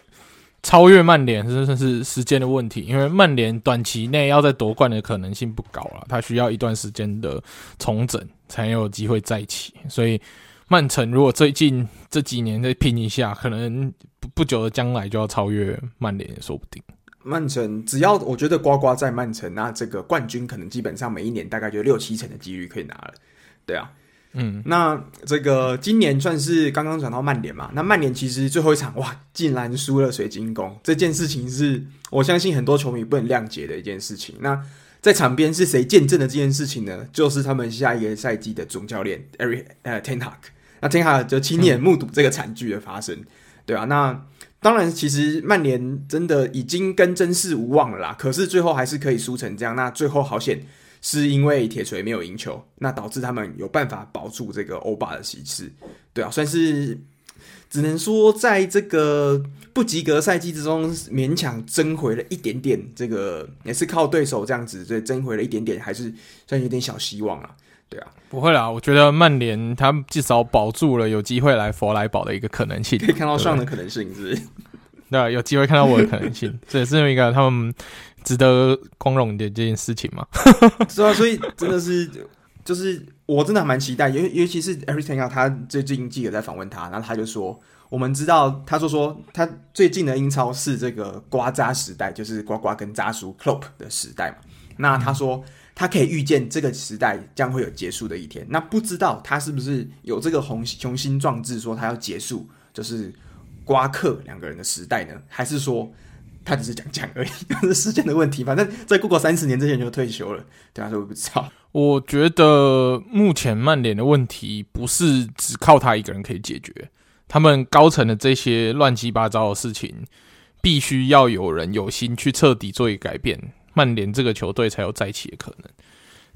Speaker 2: 超越曼联真的是时间的问题，因为曼联短期内要在夺冠的可能性不高了，他需要一段时间的重整才有机会再起。所以曼城如果最近这几年再拼一下，可能不不久的将来就要超越曼联也说不定。
Speaker 1: 曼城只要我觉得呱呱在曼城，那这个冠军可能基本上每一年大概就六七成的几率可以拿了。对啊。嗯，那这个今年算是刚刚转到曼联嘛？那曼联其实最后一场哇，竟然输了水晶宫，这件事情是我相信很多球迷不能谅解的一件事情。那在场边是谁见证的这件事情呢？就是他们下一个赛季的总教练 Erik 呃 Ten Hag，那 Ten Hag 就亲眼目睹这个惨剧的发生，对啊，那当然，其实曼联真的已经跟争四无望了啦，可是最后还是可以输成这样，那最后好险。是因为铁锤没有赢球，那导致他们有办法保住这个欧霸的席次，对啊，算是只能说在这个不及格赛季之中勉强争回了一点点，这个也是靠对手这样子，所以争回了一点点，还是算有点小希望啊，对啊，
Speaker 2: 不会啦，我觉得曼联他至少保住了有机会来佛莱堡的一个可能性，
Speaker 1: 可以看到上的可能性，是不是？
Speaker 2: 对啊，有机会看到我的可能性，这也是一个他们。值得光荣的这件事情吗？
Speaker 1: 是啊，所以真的是，就是我真的还蛮期待，尤尤其是 Everything 啊他最近记者在访问他，然后他就说，我们知道，他说说他最近的英超是这个瓜渣时代，就是瓜瓜跟渣叔 Klopp 的时代嘛。那他说他可以预见这个时代将会有结束的一天。那不知道他是不是有这个雄雄心壮志，说他要结束，就是瓜克两个人的时代呢？还是说？他只是讲讲而已，是时间的问题。反正再过个三十年之前就退休了，对啊，所以我不知道。
Speaker 2: 我觉得目前曼联的问题不是只靠他一个人可以解决，他们高层的这些乱七八糟的事情，必须要有人有心去彻底做一改变，曼联这个球队才有再起的可能。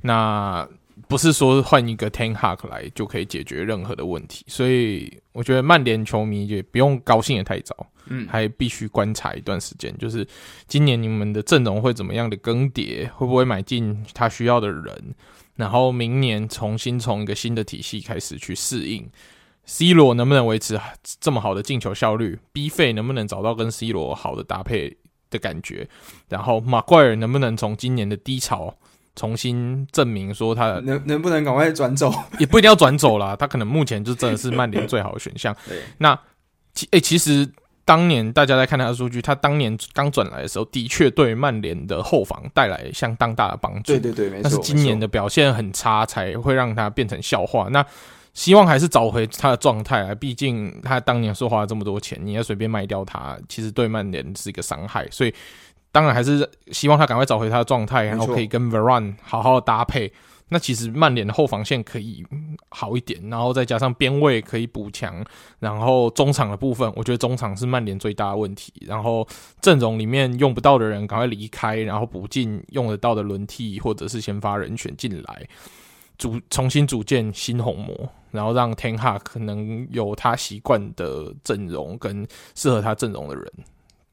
Speaker 2: 那。不是说换一个 Ten Hag 来就可以解决任何的问题，所以我觉得曼联球迷也不用高兴的太早，嗯，还必须观察一段时间，就是今年你们的阵容会怎么样的更迭，会不会买进他需要的人，然后明年重新从一个新的体系开始去适应，C 罗能不能维持这么好的进球效率，B 费能不能找到跟 C 罗好的搭配的感觉，然后马奎尔能不能从今年的低潮。重新证明说他
Speaker 1: 能能不能赶快转走，
Speaker 2: 也不一定要转走啦。他可能目前就真的是曼联最好的选项。那其诶、欸，其实当年大家在看他的数据，他当年刚转来的时候，的确对曼联的后防带来相当大的帮助。
Speaker 1: 对对对，没错。
Speaker 2: 但是今年的表现很差，才会让他变成笑话。那希望还是找回他的状态啊！毕竟他当年是花了这么多钱，你要随便卖掉他，其实对曼联是一个伤害。所以。当然还是希望他赶快找回他的状态，然后可以跟 Varane 好好的搭配。那其实曼联的后防线可以好一点，然后再加上边位可以补强，然后中场的部分，我觉得中场是曼联最大的问题。然后阵容里面用不到的人赶快离开，然后补进用得到的轮替或者是先发人选进来，组重新组建新红魔，然后让 Ten Hag 可能有他习惯的阵容跟适合他阵容的人，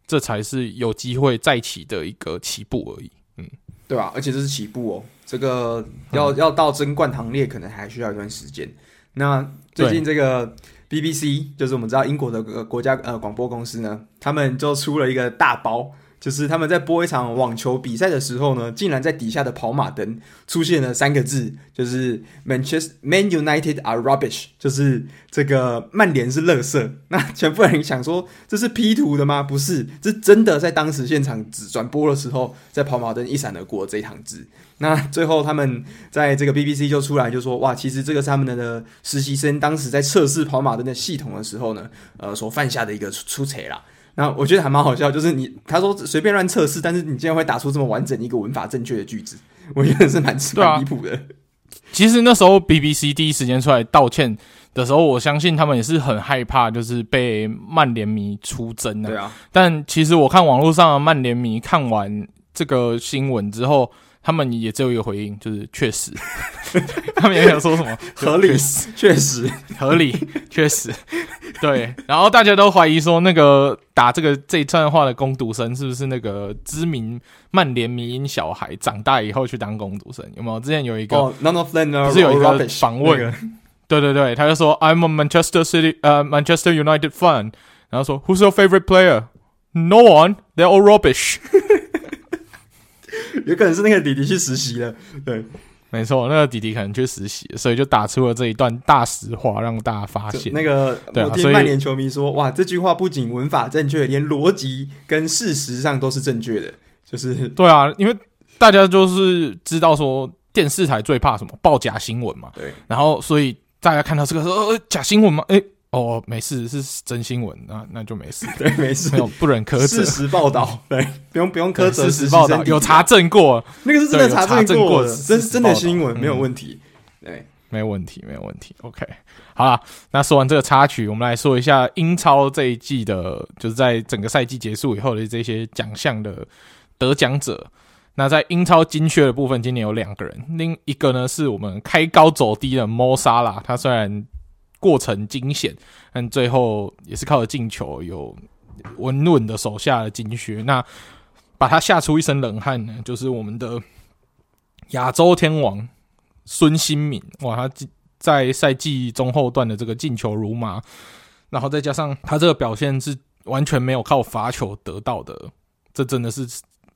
Speaker 2: 这才是有机会再起的一个起步而已。嗯。
Speaker 1: 对啊，而且这是起步哦，这个要要到争冠行列，可能还需要一段时间。那最近这个 BBC 就是我们知道英国的国家呃广播公司呢，他们就出了一个大包。就是他们在播一场网球比赛的时候呢，竟然在底下的跑马灯出现了三个字，就是 Manchester Man United are rubbish，就是这个曼联是垃圾。那全部人想说这是 P 图的吗？不是，这真的在当时现场只转播的时候，在跑马灯一闪而过这一行字。那最后他们在这个 BBC 就出来就说，哇，其实这个是他们的实习生当时在测试跑马灯的系统的时候呢，呃，所犯下的一个出错啦。那我觉得还蛮好笑，就是你他说随便乱测试，但是你竟然会打出这么完整一个文法正确的句子，我觉得是蛮蛮离谱的。
Speaker 2: 其实那时候 BBC 第一时间出来道歉的时候，我相信他们也是很害怕，就是被曼联迷出征的。
Speaker 1: 对啊，
Speaker 2: 但其实我看网络上的曼联迷看完这个新闻之后。他们也只有一个回应，就是确实。他们也想说什么
Speaker 1: 合理，确实
Speaker 2: 合理，确实。对，然后大家都怀疑说，那个打这个这一串话的攻读生是不是那个知名曼联迷音小孩，长大以后去当攻读生？有没有？之前有一个
Speaker 1: ，oh, none of them are
Speaker 2: 不是有一个访问？那个、对对对，他就说，I'm a Manchester City，呃、uh,，Manchester United fan。然后说，Who's your favorite player？No one，they're all rubbish。
Speaker 1: 有可能是那个弟弟去实习了，对，
Speaker 2: 没错，那个弟弟可能去实习，所以就打出了这一段大实话，让大家发现。
Speaker 1: 那个，对啊，我听曼联球迷说，哇，这句话不仅文法正确，连逻辑跟事实上都是正确的，就是
Speaker 2: 对啊，因为大家就是知道说电视台最怕什么报假新闻嘛，
Speaker 1: 对，
Speaker 2: 然后所以大家看到这个说，呃，假新闻吗，诶、欸。哦，没事，是真新闻，那那就没事，
Speaker 1: 对，没事，
Speaker 2: 没有不忍苛责，
Speaker 1: 事实报道，对，不用不用苛责，
Speaker 2: 事实报道有查证过，
Speaker 1: 那个是真的查证过的，真真的新闻没有问题，对，
Speaker 2: 没有问题，没有问题，OK，好了，那说完这个插曲，我们来说一下英超这一季的，就是在整个赛季结束以后的这些奖项的得奖者。那在英超金靴的部分，今年有两个人，另一个呢是我们开高走低的莫沙拉，他虽然。过程惊险，但最后也是靠着进球，有稳稳的手下的金靴。那把他吓出一身冷汗呢，就是我们的亚洲天王孙兴慜。哇，他在赛季中后段的这个进球如麻，然后再加上他这个表现是完全没有靠罚球得到的，这真的是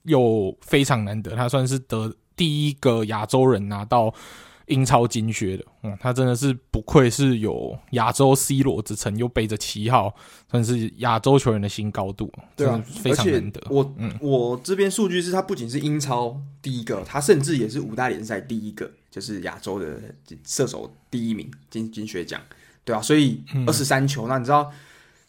Speaker 2: 又非常难得。他算是得第一个亚洲人拿到。英超金靴的，嗯，他真的是不愧是有亚洲 C 罗之称，又背着七号，算是亚洲球员的新高度，对啊，非常难得。
Speaker 1: 我，嗯，我这边数据是他不仅是英超第一个，他甚至也是五大联赛第一个，就是亚洲的射手第一名金金靴奖，对啊，所以二十三球，嗯，那你知道？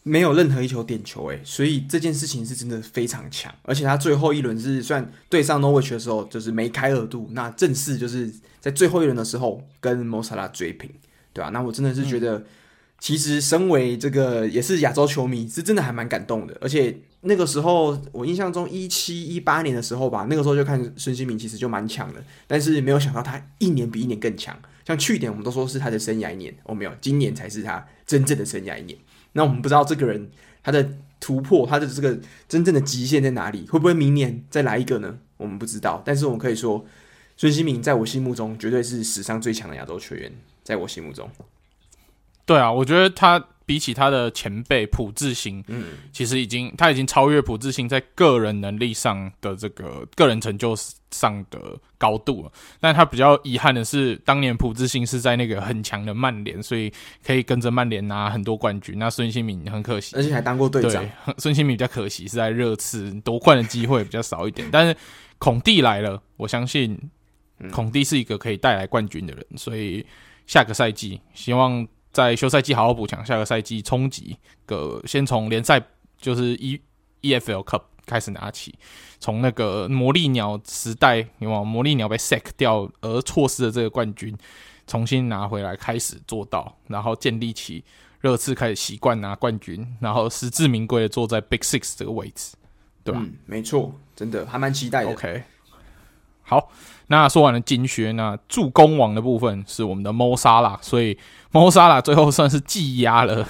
Speaker 1: 没有任何一球点球，诶，所以这件事情是真的非常强。而且他最后一轮是算对上 Norwich 的时候，就是梅开二度。那正式就是在最后一轮的时候跟莫萨拉追平，对吧、啊？那我真的是觉得，其实身为这个也是亚洲球迷，是真的还蛮感动的。而且那个时候我印象中一七一八年的时候吧，那个时候就看孙兴民其实就蛮强的，但是没有想到他一年比一年更强。像去年我们都说是他的生涯一年，哦没有，今年才是他真正的生涯一年。那我们不知道这个人他的突破，他的这个真正的极限在哪里？会不会明年再来一个呢？我们不知道。但是我们可以说，孙兴慜在我心目中绝对是史上最强的亚洲球员，在我心目中。
Speaker 2: 对啊，我觉得他。比起他的前辈朴智星，嗯，其实已经他已经超越朴智星在个人能力上的这个个人成就上的高度了。但他比较遗憾的是，当年朴智星是在那个很强的曼联，所以可以跟着曼联拿很多冠军。那孙兴慜很可惜，
Speaker 1: 而且还当过队长。
Speaker 2: 孙兴慜比较可惜是在热刺夺冠的机会比较少一点。但是孔蒂来了，我相信孔蒂是一个可以带来冠军的人，所以下个赛季希望。在休赛季好好补强，下个赛季冲击个先从联赛就是 E EFL Cup 开始拿起，从那个魔力鸟时代，有没有魔力鸟被 sack 掉而错失的这个冠军，重新拿回来开始做到，然后建立起热刺开始习惯拿冠军，然后实至名归的坐在 Big Six 这个位置，对吧？
Speaker 1: 嗯，没错，真的还蛮期待的。
Speaker 2: OK，好，那说完了金靴，那助攻王的部分是我们的 Mo s a l a 所以 Mo s a l a 最后算是技压了。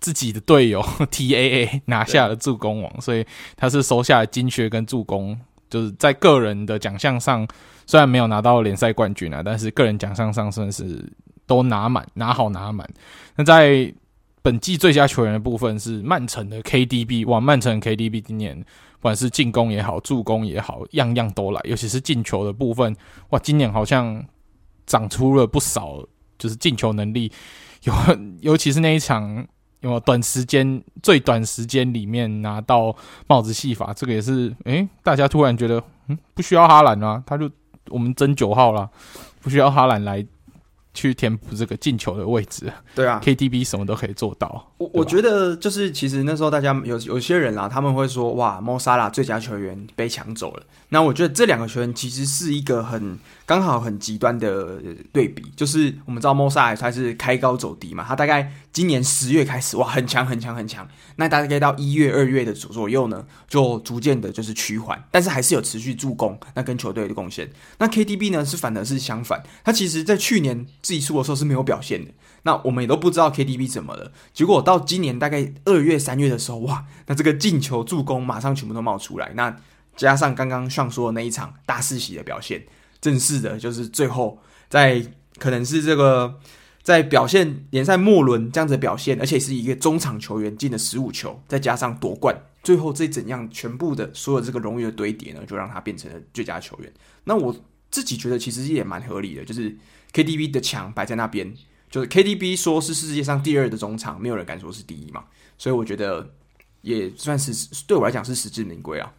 Speaker 2: 自己的队友 TAA 拿下了助攻王，所以他是收下了金靴跟助攻，就是在个人的奖项上虽然没有拿到联赛冠军啊，但是个人奖项上算是都拿满，拿好拿满。那在本季最佳球员的部分是曼城的 KDB，哇，曼城 KDB 今年管是进攻也好，助攻也好，样样都来，尤其是进球的部分，哇，今年好像长出了不少，就是进球能力，有尤其是那一场。因为短时间最短时间里面拿到帽子戏法，这个也是诶、欸，大家突然觉得嗯，不需要哈兰啊，他就我们争九号啦，不需要哈兰来去填补这个进球的位置。
Speaker 1: 对啊
Speaker 2: ，KDB 什么都可以做到。
Speaker 1: 我我觉得就是其实那时候大家有有些人啊，他们会说哇，莫沙拉最佳球员被抢走了。那我觉得这两个球员其实是一个很。刚好很极端的对比，就是我们知道莫萨他是开高走低嘛，他大概今年十月开始哇，很强很强很强，那大概到一月二月的左左右呢，就逐渐的就是趋缓，但是还是有持续助攻，那跟球队的贡献。那 KDB 呢是反而是相反，他其实在去年自己输的时候是没有表现的，那我们也都不知道 KDB 怎么了，结果到今年大概二月三月的时候，哇，那这个进球助攻马上全部都冒出来，那加上刚刚上说的那一场大四喜的表现。正式的，就是最后在可能是这个在表现联赛末轮这样子的表现，而且是一个中场球员进了十五球，再加上夺冠，最后这怎样全部的所有这个荣誉的堆叠呢，就让他变成了最佳球员。那我自己觉得其实也蛮合理的，就是 KDB 的强摆在那边，就是 KDB 说是世界上第二的中场，没有人敢说是第一嘛，所以我觉得也算是对我来讲是实至名归啊。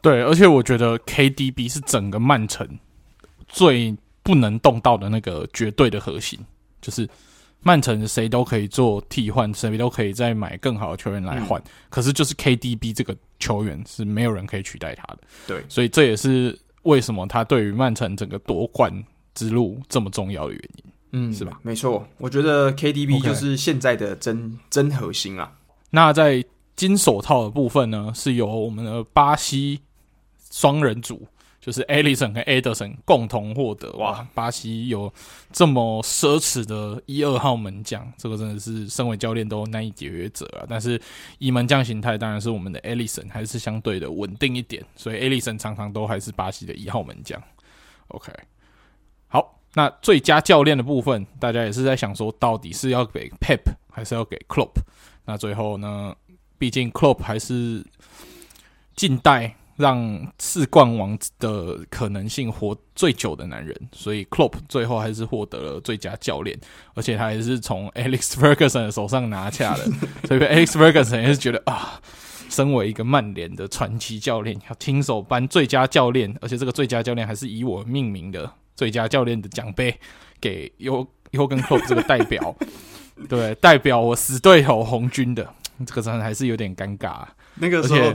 Speaker 2: 对，而且我觉得 KDB 是整个曼城最不能动到的那个绝对的核心，就是曼城谁都可以做替换，谁都可以再买更好的球员来换，嗯、可是就是 KDB 这个球员是没有人可以取代他的。
Speaker 1: 对，
Speaker 2: 所以这也是为什么他对于曼城整个夺冠之路这么重要的原因，嗯，是吧？
Speaker 1: 没错，我觉得 KDB 就是现在的真.真核心啊。
Speaker 2: 那在金手套的部分呢，是由我们的巴西。双人组就是 Alisson 和 Ederson 共同获得哇！巴西有这么奢侈的一二号门将，这个真的是身为教练都难以解约者啊。但是以门将形态，当然是我们的 Alisson 还是相对的稳定一点，所以 Alisson 常常都还是巴西的一号门将。OK，好，那最佳教练的部分，大家也是在想说，到底是要给 Pep 还是要给 Klopp？那最后呢，毕竟 Klopp 还是近代。让四冠王的可能性活最久的男人，所以 Klopp 最后还是获得了最佳教练，而且他还是从 Alex Ferguson 的手上拿下的，所以 Alex Ferguson 也是觉得啊，身为一个曼联的传奇教练，要亲手颁最佳教练，而且这个最佳教练还是以我命名的最佳教练的奖杯给 Jurgen Klopp 这个代表，对，代表我死对头红军的，这个真的还是有点尴尬，
Speaker 1: 那个时候。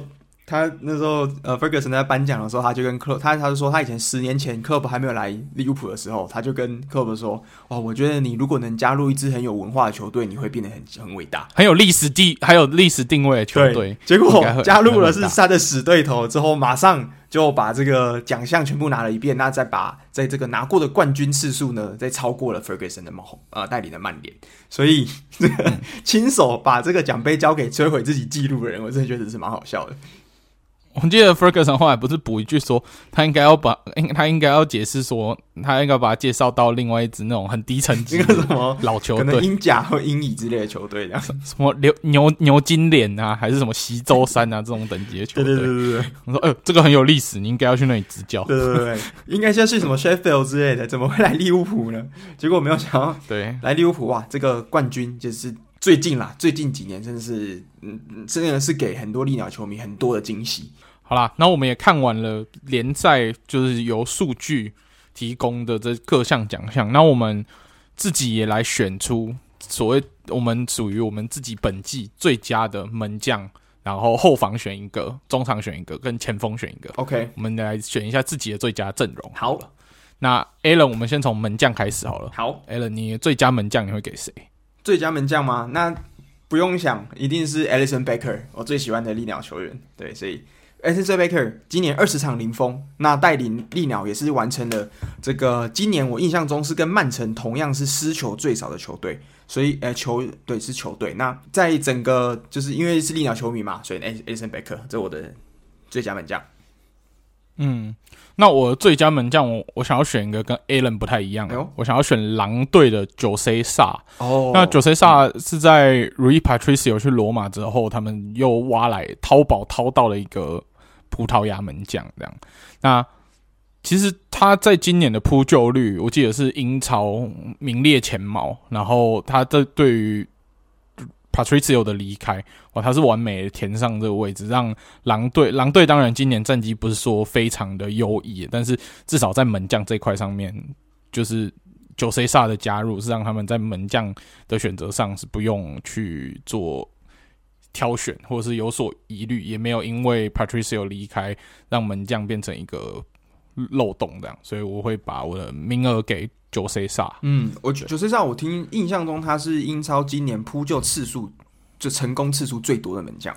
Speaker 1: 他那时候，呃，Ferguson 在颁奖的时候，他就跟克他他就说，他以前十年前克洛普还没有来利物浦的时候，他就跟克洛普说，哇，我觉得你如果能加入一支很有文化的球队，你会变得很很伟大，
Speaker 2: 很有历史地，还有历史定位的球队。
Speaker 1: 结果 加入了是他的死对头之后，马上就把这个奖项全部拿了一遍，那再把在这个拿过的冠军次数呢，再超过了 Ferguson 的梦呃带领的曼联，所以这个 亲手把这个奖杯交给摧毁自己记录的人，我真的觉得是蛮好笑的。
Speaker 2: 我记得 Ferguson 后来不是补一句说，他应该要把，应他应该要解释说，他应该把他介绍到另外一支那种很低层级的什么老球队，
Speaker 1: 可能英甲或英乙之类的球队这样，
Speaker 2: 什么牛牛牛金脸啊，还是什么西周三啊这种等级的球队。
Speaker 1: 对对对对对，
Speaker 2: 我说，哎、呃，这个很有历史，你应该要去那里执教。
Speaker 1: 对对对，应该先去什么 Sheffield 之类的，怎么会来利物浦呢？结果没有想到，对，来利物浦哇，这个冠军就是。最近啦，最近几年真的是，嗯，真的是给很多利鸟球迷很多的惊喜。
Speaker 2: 好啦，那我们也看完了联赛，就是由数据提供的这各项奖项。那我们自己也来选出所谓我们属于我们自己本季最佳的门将然后后防选一个，中场选一个，跟前锋选一个。
Speaker 1: OK，
Speaker 2: 我们来选一下自己的最佳阵容。
Speaker 1: 好，
Speaker 2: 那 Alan，我们先从门将开始好了。
Speaker 1: 好
Speaker 2: ，Alan，你最佳门将你会给谁？
Speaker 1: 最佳门将吗？那不用想，一定是 Alison Baker，我最喜欢的利鸟球员。对，所以。Alison Baker 今年二十场零封，那带领利鸟也是完成了这个。今年我印象中是跟曼城同样是失球最少的球队，所以呃球对是球队。那在整个就是因为是利鸟球迷嘛，所以 Alison Baker 这我的最佳门将。
Speaker 2: 嗯，那我最佳门将我我想要选一个跟 Alan 不太一样的，哎、我想要选狼队的 Jose Sa。哦，那 Jose Sa 是在 Rui Patricio 去罗马之后，他们又挖来淘宝淘到了一个。葡萄牙门将这样，那其实他在今年的扑救率，我记得是英超名列前茅。然后他这对于 Patricio 的离开，哇，他是完美的填上这个位置，让狼队狼队当然今年战绩不是说非常的优异，但是至少在门将这块上面，就是 Jose Sa 的加入是让他们在门将的选择上是不用去做。挑选或者是有所疑虑，也没有因为 Patricio 离开让门将变成一个漏洞这样，所以我会把我的名额给 Jose Sa。
Speaker 1: 嗯，我 Jose Sa 我听印象中他是英超今年扑救次数就成功次数最多的门将。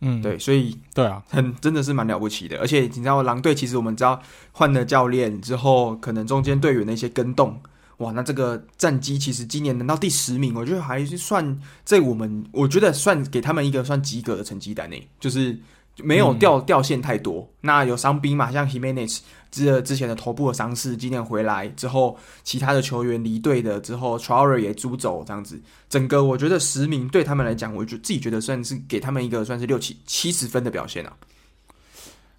Speaker 1: 嗯，对，所以
Speaker 2: 对啊，
Speaker 1: 很真的是蛮了不起的。而且你知道，狼队其实我们知道换了教练之后，可能中间队员的一些跟动。哇，那这个战绩其实今年能到第十名，我觉得还是算在我们，我觉得算给他们一个算及格的成绩单内，就是没有掉、嗯、掉线太多。那有伤兵嘛，像 Himenez 之之前的头部的伤势，今年回来之后，其他的球员离队的之后，Traore 也租走这样子，整个我觉得十名对他们来讲，我觉自己觉得算是给他们一个算是六七七十分的表现啊。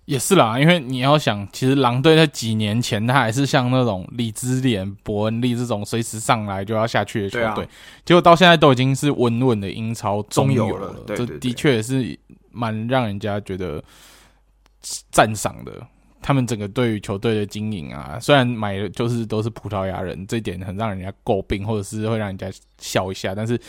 Speaker 2: 也是啦，因为你要想，其实狼队在几年前，他还是像那种李兹联、伯恩利这种随时上来就要下去的球队，啊、结果到现在都已经是稳稳的英超中游了。这的确也是蛮让人家觉得赞赏的。他们整个对于球队的经营啊，虽然买的就是都是葡萄牙人，这一点很让人家诟病，或者是会让人家笑一下，但是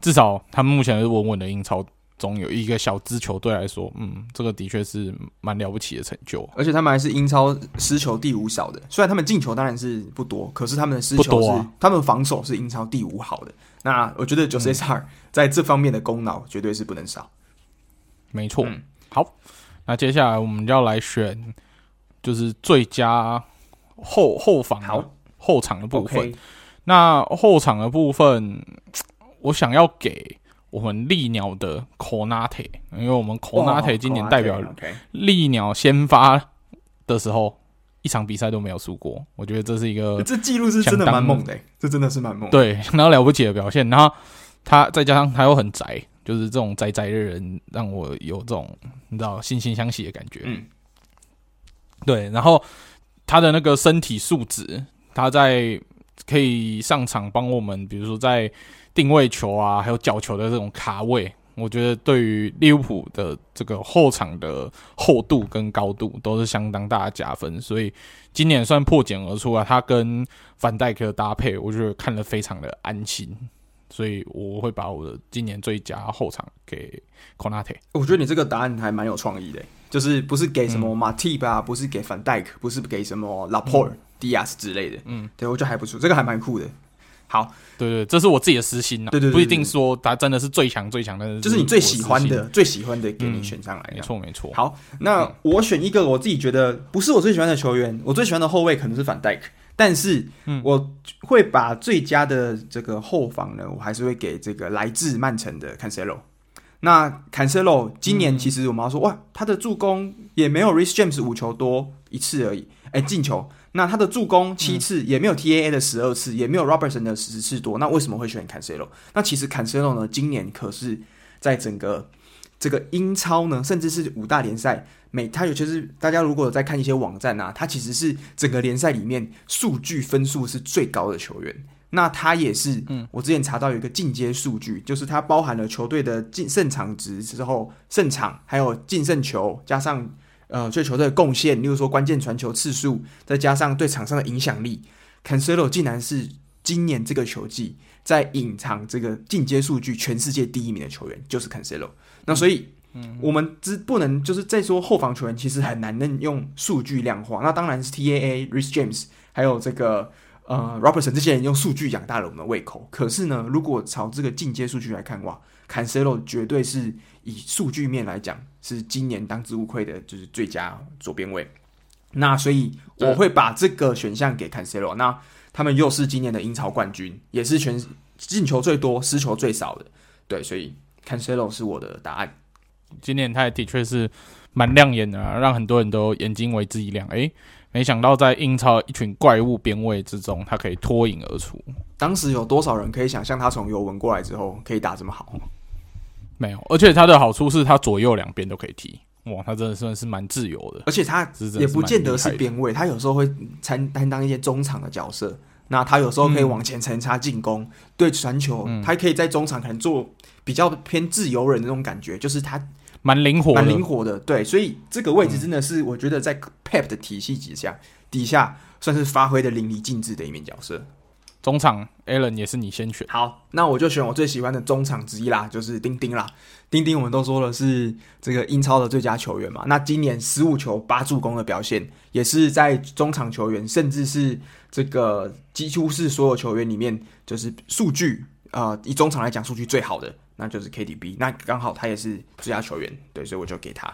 Speaker 2: 至少他们目前是稳稳的英超。中有一个小支球队来说，嗯，这个的确是蛮了不起的成就，
Speaker 1: 而且他们还是英超失球第五少的。虽然他们进球当然是不多，可是他们的失球是，不多啊、他们防守是英超第五好的。那我觉得 Jose Sa 在这方面的功劳绝对是不能少。
Speaker 2: 没错，嗯、好，那接下来我们就要来选，就是最佳后后防好后场的部分。那后场的部分，我想要给。我们利鸟的 Konate，因为我们 Konate 今年代表利鸟先发的时候，一场比赛都没有输过。我觉得这是一个
Speaker 1: 这记录是真的蛮猛的，这真的是蛮猛。
Speaker 2: 对，然后了不起的表现。然后他再加上他又很宅，就是这种宅宅的人，让我有这种你知道惺惺相惜的感觉。嗯，对。然后他的那个身体素质，他在可以上场帮我们，比如说在。定位球啊，还有角球的这种卡位，我觉得对于利物浦的这个后场的厚度跟高度都是相当大的加分，所以今年算破茧而出啊。他跟范戴克的搭配，我觉得看得非常的安心，所以我会把我的今年最佳后场给 Conate。
Speaker 1: 我觉得你这个答案还蛮有创意的，就是不是给什么马蒂吧，不是给范戴克，不是给什么拉波尔、迪亚斯之类的。嗯，对，我觉得还不错，这个还蛮酷的。好，
Speaker 2: 对对，这是我自己的私心呐，对对，不一定说他真的是最强最强的，
Speaker 1: 就是你最喜欢的、最喜欢的给你选上来。
Speaker 2: 没错没错。
Speaker 1: 好，那我选一个我自己觉得不是我最喜欢的球员，我最喜欢的后卫可能是反戴克，但是我会把最佳的这个后防呢，我还是会给这个来自曼城的 Cancelo。那 Cancelo 今年其实我们要说哇，他的助攻也没有 Reece James 五球多一次而已，哎，进球。那他的助攻七次，也没有 TAA 的十二次，也没有 Robertson 的十次多。那为什么会选 Cancelo？那其实 Cancelo 呢，今年可是在整个这个英超呢，甚至是五大联赛，每它尤其是大家如果有在看一些网站啊，它其实是整个联赛里面数据分数是最高的球员。那他也是，嗯，我之前查到有一个进阶数据，就是它包含了球队的进胜场值之后，胜场还有净胜球加上。呃，对球队的贡献，例如说关键传球次数，再加上对场上的影响力，Cancelo 竟然是今年这个球季在隐藏这个进阶数据全世界第一名的球员，就是 Cancelo。那所以嗯，我们只不能就是再说后防球员，其实很难能用数据量化。那当然是 T A A、Reece James 还有这个呃 Robertson 这些人用数据养大了我们的胃口。可是呢，如果朝这个进阶数据来看，哇，Cancelo 绝对是以数据面来讲是今年当之无愧的，就是最佳左边卫。那所以我会把这个选项给 Cancelo。那他们又是今年的英超冠军，也是全进球最多、失球最少的。对，所以 Cancelo 是我的答案。
Speaker 2: 今年他也的确是蛮亮眼的，啊，让很多人都眼睛为之一亮。诶，没想到在英超一群怪物边位之中，他可以脱颖而出。
Speaker 1: 当时有多少人可以想象他从尤文过来之后可以打这么好？
Speaker 2: 没有，而且他的好处是他左右两边都可以踢。哇，他真的算是蛮自由的。
Speaker 1: 而且他也不见得是边位，他有时候会参担当一些中场的角色。那他有时候可以往前承插进攻，嗯、对传球，他可以在中场可能做比较偏自由人的那种感觉，就是他。
Speaker 2: 蛮灵活，
Speaker 1: 蛮灵活的，对，所以这个位置真的是我觉得在 Pep 的体系底下，底下算是发挥的淋漓尽致的一名角色。
Speaker 2: 中场 Alan 也是你先选，
Speaker 1: 好，那我就选我最喜欢的中场之一啦，就是丁丁啦。丁丁我们都说了是这个英超的最佳球员嘛，那今年十五球八助攻的表现，也是在中场球员，甚至是这个几乎是所有球员里面，就是数据啊、呃，以中场来讲数据最好的。那就是 KDB，那刚好他也是最佳球员，对，所以我就给他。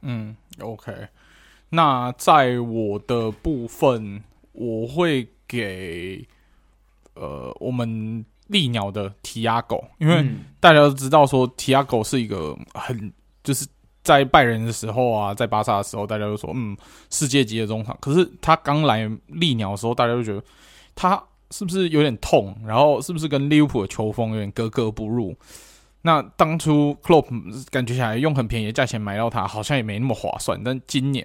Speaker 2: 嗯，OK。那在我的部分，我会给呃我们利鸟的提亚狗，因为大家都知道说提亚狗是一个很就是在拜仁的时候啊，在巴萨的时候，大家都说嗯世界级的中场，可是他刚来利鸟的时候，大家都觉得他。是不是有点痛？然后是不是跟利物浦的球风有点格格不入？那当初 Klopp 感觉起来用很便宜的价钱买到他，好像也没那么划算。但今年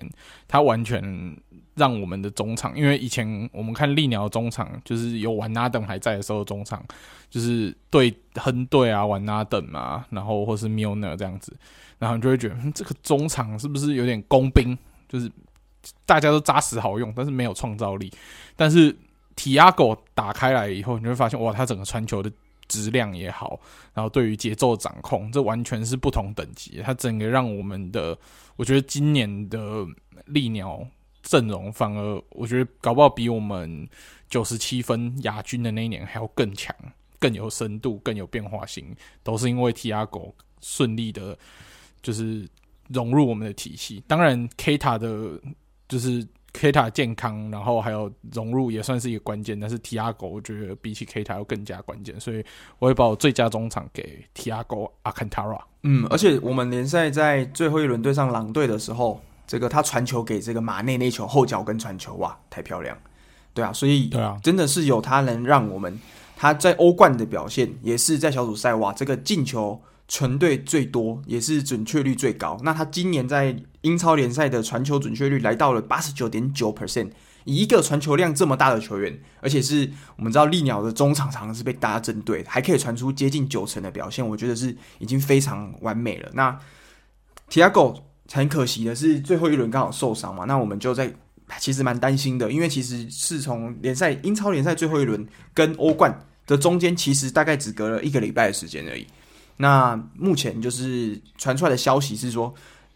Speaker 2: 他完全让我们的中场，因为以前我们看利鸟中场，就是有瓦纳登还在的时候中场，就是对亨队啊、瓦纳登啊，然后或是 Milner 这样子，然后你就会觉得这个中场是不是有点工兵？就是大家都扎实好用，但是没有创造力，但是。提亚狗打开来以后，你会发现哇，他整个传球的质量也好，然后对于节奏掌控，这完全是不同等级。他整个让我们的，我觉得今年的利鸟阵容反而，我觉得搞不好比我们九十七分亚军的那一年还要更强，更有深度，更有变化性，都是因为提亚狗顺利的，就是融入我们的体系。当然，Keita 的，就是。Keita 健康，然后还有融入也算是一个关键，但是 Thiago 我觉得比起 Keita 要更加关键，所以我会把我最佳中场给 Thiago Alcantara。
Speaker 1: 嗯，而且我们联赛在最后一轮对上狼队的时候，这个他传球给这个马内那球后脚跟传球，哇，太漂亮！对啊，所以对啊，真的是有他能让我们他在欧冠的表现，也是在小组赛哇，这个进球。全队最多也是准确率最高。那他今年在英超联赛的传球准确率来到了八十九点九 percent。以一个传球量这么大的球员，而且是我们知道利鸟的中场常常是被大家针对，还可以传出接近九成的表现，我觉得是已经非常完美了。那提亚狗很可惜的是最后一轮刚好受伤嘛，那我们就在其实蛮担心的，因为其实是从联赛英超联赛最后一轮跟欧冠的中间，其实大概只隔了一个礼拜的时间而已。那目前就是传出来的消息是说，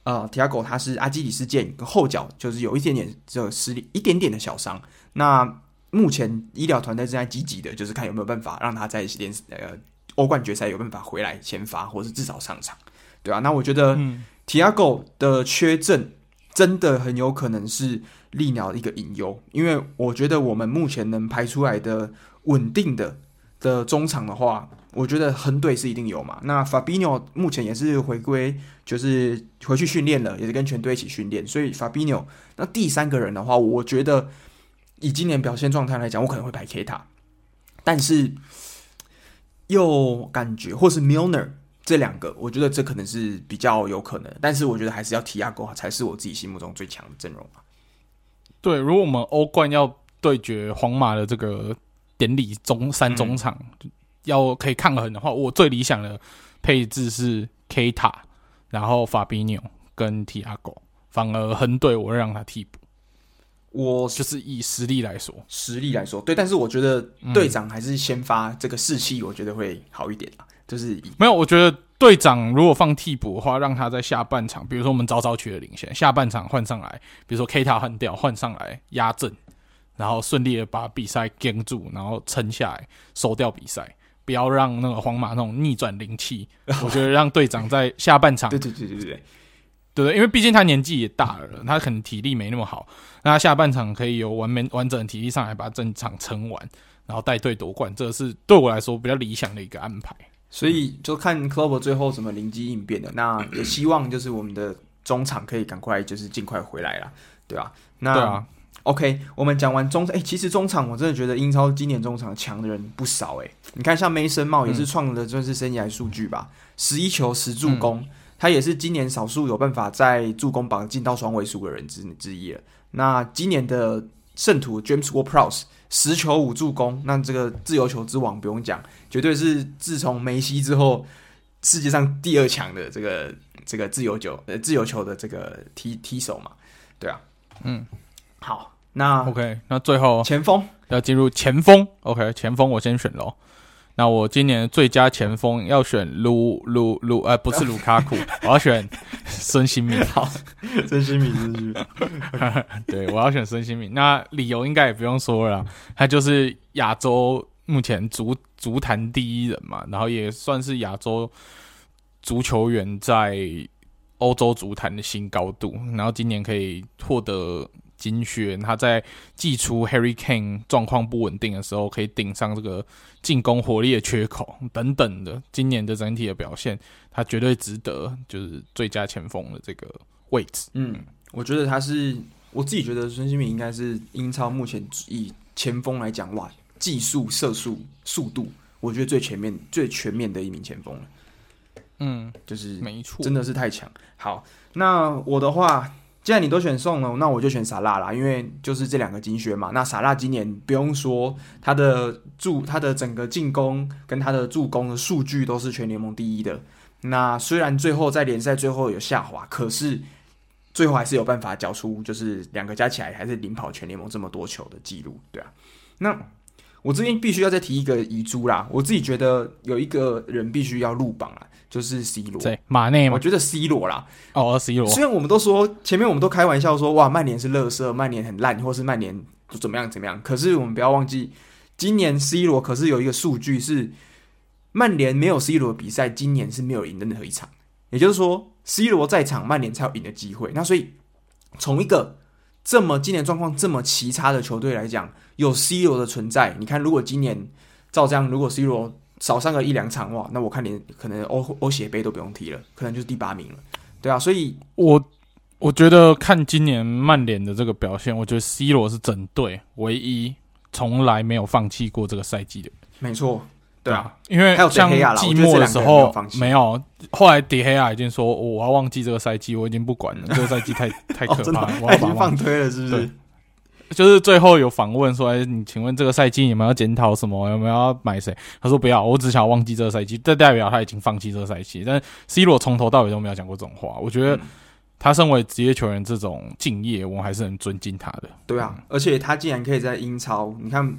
Speaker 1: 呃，提亚狗他是阿基里斯腱后脚就是有一点点这个实力，一点点的小伤。那目前医疗团队正在积极的，就是看有没有办法让他在联呃欧冠决赛有办法回来先发，或是至少上场，对啊，那我觉得提亚狗的缺阵真的很有可能是利鸟的一个隐忧，因为我觉得我们目前能排出来的稳定的的中场的话。我觉得亨队是一定有嘛。那 Fabinho 目前也是回归，就是回去训练了，也是跟全队一起训练。所以 Fabinho 那第三个人的话，我觉得以今年表现状态来讲，我可能会排 K 塔但是又感觉或是 Milner 这两个，我觉得这可能是比较有可能。但是我觉得还是要提亚哥才是我自己心目中最强的阵容。
Speaker 2: 对，如果我们欧冠要对决皇马的这个典礼中三中场。要可以抗衡的话，我最理想的配置是 Keita，然后 Fabinho 跟 Thiago，反而横队我会让他替补。我就是以实力来说，
Speaker 1: 实力来说，对，但是我觉得队长还是先发这个士气，我觉得会好一点、嗯、就是
Speaker 2: 没有，我觉得队长如果放替补的话，让他在下半场，比如说我们早早取得领先，下半场换上来，比如说 K 塔换掉，换上来压阵，然后顺利的把比赛跟住，然后撑下来，收掉比赛，不要让那个皇马那种逆转灵气。我觉得让队长在下半
Speaker 1: 场，对对对对
Speaker 2: 对，对？因为毕竟他年纪也大了，他可能体力没那么好，那他下半场可以有完美完整的体力上来把整场撑完，然后带队夺冠，这是对我来说比较理想的一个安排。
Speaker 1: 所以就看 Klopp 最后怎么灵机应变的。那也希望就是我们的中场可以赶快就是尽快回来啦，对吧？那，OK，我们讲完中场，哎、欸，其实中场我真的觉得英超今年中场强的人不少哎、欸。你看像梅森茂也是创了算是生涯数据吧，十一、嗯、球十助攻，嗯、他也是今年少数有办法在助攻榜进到双位数的人之之一了。那今年的圣徒 James Ward-Prowse 十球五助攻，那这个自由球之王不用讲，绝对是自从梅西之后世界上第二强的这个这个自由球呃自由球的这个踢踢手嘛，对啊，
Speaker 2: 嗯，
Speaker 1: 好，那
Speaker 2: OK，那最后
Speaker 1: 前锋
Speaker 2: 要进入前锋，OK，前锋我先选喽。那我今年最佳前锋要选卢卢卢，呃，不是卢卡库，我要选孙兴慜。
Speaker 1: 好，孙兴慜，孙兴
Speaker 2: 慜。对，我要选孙兴慜。那理由应该也不用说了，他就是亚洲目前足足坛第一人嘛，然后也算是亚洲足球员在欧洲足坛的新高度。然后今年可以获得。金靴，他在祭出 Harry Kane 状况不稳定的时候，可以顶上这个进攻火力的缺口等等的。今年的整体的表现，他绝对值得就是最佳前锋的这个位置。
Speaker 1: 嗯，我觉得他是，我自己觉得孙兴慜应该是英超目前以前锋来讲，哇，技术、射速、速度，我觉得最全面、最全面的一名前锋了。
Speaker 2: 嗯，
Speaker 1: 就是
Speaker 2: 没错，
Speaker 1: 真的是太强。好，那我的话。既然你都选送了，那我就选萨拉啦，因为就是这两个金靴嘛。那萨拉今年不用说，他的助他的整个进攻跟他的助攻的数据都是全联盟第一的。那虽然最后在联赛最后有下滑，可是最后还是有办法缴出，就是两个加起来还是领跑全联盟这么多球的记录，对啊。那我这边必须要再提一个遗珠啦，我自己觉得有一个人必须要入榜啊。就是 C 罗，
Speaker 2: 对马内，
Speaker 1: 我觉得 C 罗啦。
Speaker 2: 哦，C 罗。
Speaker 1: 虽然我们都说前面我们都开玩笑说，哇，曼联是垃圾，曼联很烂，或是曼联怎么样怎么样。可是我们不要忘记，今年 C 罗可是有一个数据是，曼联没有 C 罗的比赛，今年是没有赢的任何一场。也就是说，C 罗在场，曼联才有赢的机会。那所以，从一个这么今年状况这么奇差的球队来讲，有 C 罗的存在，你看，如果今年照这样，如果 C 罗少上个一两场哇，那我看连可能欧欧协杯都不用踢了，可能就是第八名了，对啊，所以
Speaker 2: 我我觉得看今年曼联的这个表现，我觉得 C 罗是整队唯一从来没有放弃过这个赛季的，
Speaker 1: 没错，对啊，
Speaker 2: 因为像季末的时候没有，后来迪黑亚已经说我要忘记这个赛季，我已经不管了，这个赛季太 太可怕了，我要把
Speaker 1: 他放推了，是不是？
Speaker 2: 就是最后有访问说：“哎，你请问这个赛季你们要检讨什么？有没有要买谁？”他说：“不要，我只想要忘记这个赛季。”这代表他已经放弃这个赛季。但 C 罗从头到尾都没有讲过这种话。我觉得他身为职业球员这种敬业，我还是很尊敬他的。
Speaker 1: 对啊，而且他竟然可以在英超，你看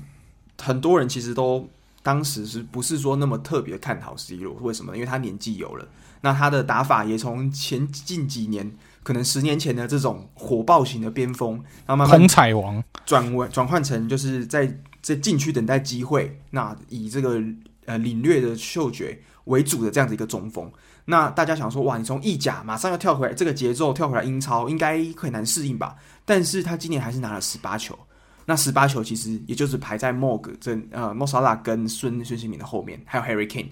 Speaker 1: 很多人其实都当时是不是说那么特别看好 C 罗？为什么？因为他年纪有了，那他的打法也从前近几年。可能十年前的这种火爆型的边锋，然后慢慢
Speaker 2: 空彩王
Speaker 1: 转为转换成就是在在禁区等待机会，那以这个呃领略的嗅觉为主的这样子一个中锋。那大家想说，哇，你从意甲马上要跳回来，这个节奏跳回来英超，应该很难适应吧？但是他今年还是拿了十八球，那十八球其实也就是排在莫格这呃莫萨拉跟孙孙兴慜的后面，还有 Harry Kane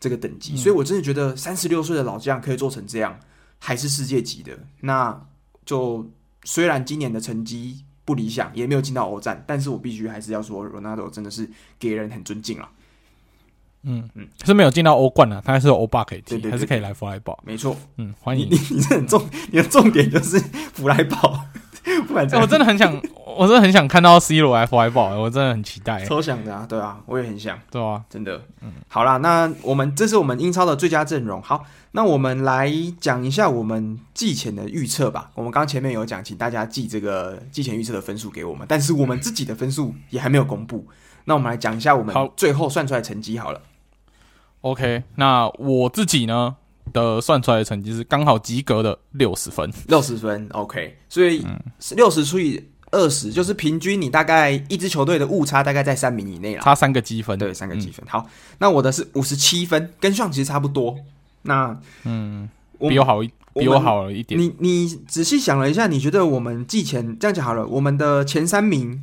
Speaker 1: 这个等级。嗯、所以我真的觉得三十六岁的老将可以做成这样。还是世界级的，那就虽然今年的成绩不理想，也没有进到欧战，但是我必须还是要说，罗纳多真的是给人很尊敬了。
Speaker 2: 嗯嗯，是没有进到欧冠了，他还是有欧霸可以踢，
Speaker 1: 对对对对，
Speaker 2: 还是可以来弗莱堡。
Speaker 1: 没错，
Speaker 2: 嗯，欢迎
Speaker 1: 你，你，你是很重，你的重点就是弗莱堡。不管
Speaker 2: 我真的很想，我真的很想看到 C 罗来弗莱堡，我真的很期待。
Speaker 1: 超想的啊，对啊，我也很想，
Speaker 2: 对啊，
Speaker 1: 真的。嗯，好啦，那我们这是我们英超的最佳阵容。好，那我们来讲一下我们季前的预测吧。我们刚前面有讲，请大家记这个季前预测的分数给我们，但是我们自己的分数也还没有公布。那我们来讲一下我们最后算出来成绩好了。
Speaker 2: OK，那我自己呢，的算出来的成绩是刚好及格的六十分，
Speaker 1: 六十分，OK。所以六十除以二十，就是平均你大概一支球队的误差大概在三名以内了，
Speaker 2: 差三个积分，
Speaker 1: 对，三个积分。嗯、好，那我的是五十七分，跟上其实差不多。那嗯，
Speaker 2: 比我好一，比我好了一点。
Speaker 1: 你你仔细想了一下，你觉得我们季前这样讲好了，我们的前三名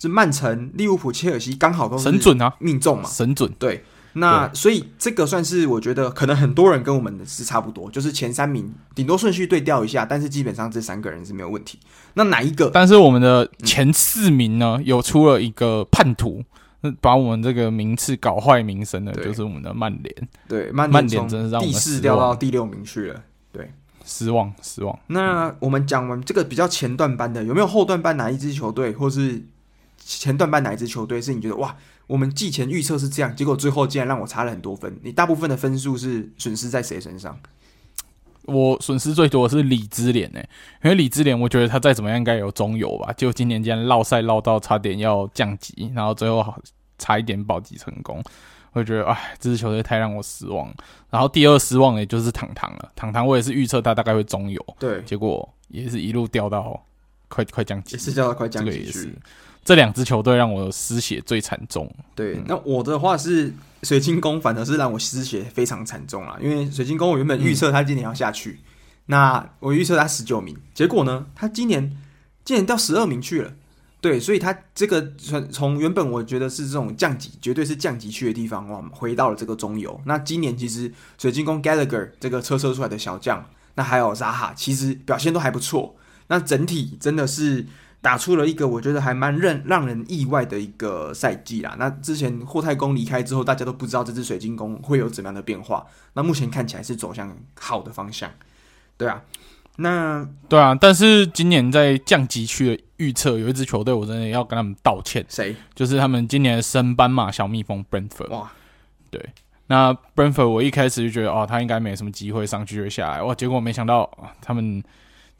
Speaker 1: 是曼城、利物浦、切尔西，刚好都是
Speaker 2: 神准啊，
Speaker 1: 命中嘛，
Speaker 2: 神准。
Speaker 1: 对，那所以这个算是我觉得可能很多人跟我们的是差不多，就是前三名顶多顺序对调一下，但是基本上这三个人是没有问题。那哪一个？
Speaker 2: 但是我们的前四名呢，有出了一个叛徒。把我们这个名次搞坏名声的，就是我们的曼联。
Speaker 1: 对，曼
Speaker 2: 曼联真的让我们
Speaker 1: 第四掉到第六名去了。对，
Speaker 2: 失望失望。
Speaker 1: 那我们讲完这个比较前段班的，有没有后段班哪一支球队，或是前段班哪一支球队是你觉得哇，我们季前预测是这样，结果最后竟然让我差了很多分？你大部分的分数是损失在谁身上？
Speaker 2: 我损失最多的是李兹联诶，因为李之联我觉得他再怎么样应该有中游吧，就今年竟然落赛落到差点要降级，然后最后差一点保级成功，我觉得哎，这支球队太让我失望。然后第二失望的就是糖糖了，糖糖我也是预测他大概会中游，
Speaker 1: 对，
Speaker 2: 结果也是一路掉到快快降级，
Speaker 1: 也是掉到快降级去。
Speaker 2: 这个这两支球队让我失血最惨重。
Speaker 1: 对，嗯、那我的话是水晶宫，反而是让我失血非常惨重啊。因为水晶宫我原本预测他今年要下去，嗯、那我预测他十九名，结果呢，他今年竟然掉十二名去了。对，所以他这个从从原本我觉得是这种降级，绝对是降级区的地方，哇，回到了这个中游。那今年其实水晶宫 Gallagher 这个车车出来的小将，那还有扎哈，其实表现都还不错。那整体真的是。打出了一个我觉得还蛮让让人意外的一个赛季啦。那之前霍太公离开之后，大家都不知道这支水晶宫会有怎么样的变化。那目前看起来是走向好的方向，对啊。那
Speaker 2: 对啊，但是今年在降级区的预测有一支球队，我真的要跟他们道歉。
Speaker 1: 谁？
Speaker 2: 就是他们今年的升班马小蜜蜂 Brentford。哇，对。那 Brentford 我一开始就觉得哦，他应该没什么机会上去就下来。哇，结果没想到他们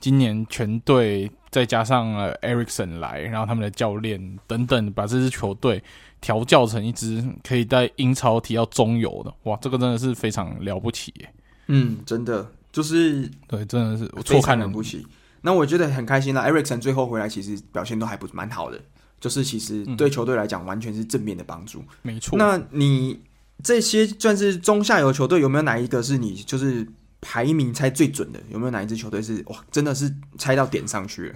Speaker 2: 今年全队。再加上了 Ericsson 来，然后他们的教练等等，把这支球队调教成一支可以在英超踢到中游的，哇，这个真的是非常了不起耶！
Speaker 1: 嗯，真的就是
Speaker 2: 对，真的是我错看了
Speaker 1: 不起。那我觉得很开心啦，Ericsson 最后回来其实表现都还不蛮好的，就是其实对球队来讲完全是正面的帮助。嗯、
Speaker 2: 没错。
Speaker 1: 那你这些算是中下游球队，有没有哪一个是你就是？排名猜最准的有没有哪一支球队是哇，真的是猜到点上去了？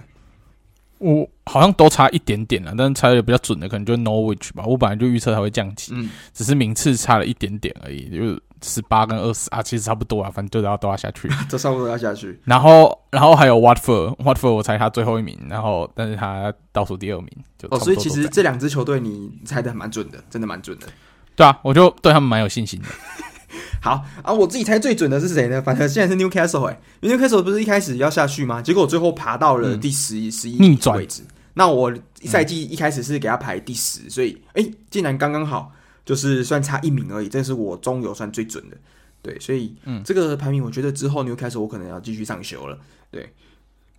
Speaker 2: 我好像都差一点点了，但是猜的比较准的可能就是 Norwich 吧。我本来就预测它会降级，嗯，只是名次差了一点点而已，就十八跟二十啊，其实差不多啊，反正就都要都要下去，
Speaker 1: 都差不多要下去。
Speaker 2: 然后，然后还有 Watford，Watford 我猜他最后一名，然后但是他倒数第二名，就哦，
Speaker 1: 所以其实这两支球队你猜的蛮准的，真的蛮准的。
Speaker 2: 对啊，我就对他们蛮有信心的。
Speaker 1: 好啊，我自己猜最准的是谁呢？反正现在是 Newcastle 哎、欸、Newcastle 不是一开始要下去吗？结果最后爬到了第十一、十一逆转位置。那我赛季一开始是给他排第十、嗯，所以哎、欸，竟然刚刚好，就是算差一名而已。这是我中游算最准的，对，所以嗯，这个排名我觉得之后 Newcastle 我可能要继续上修了。对，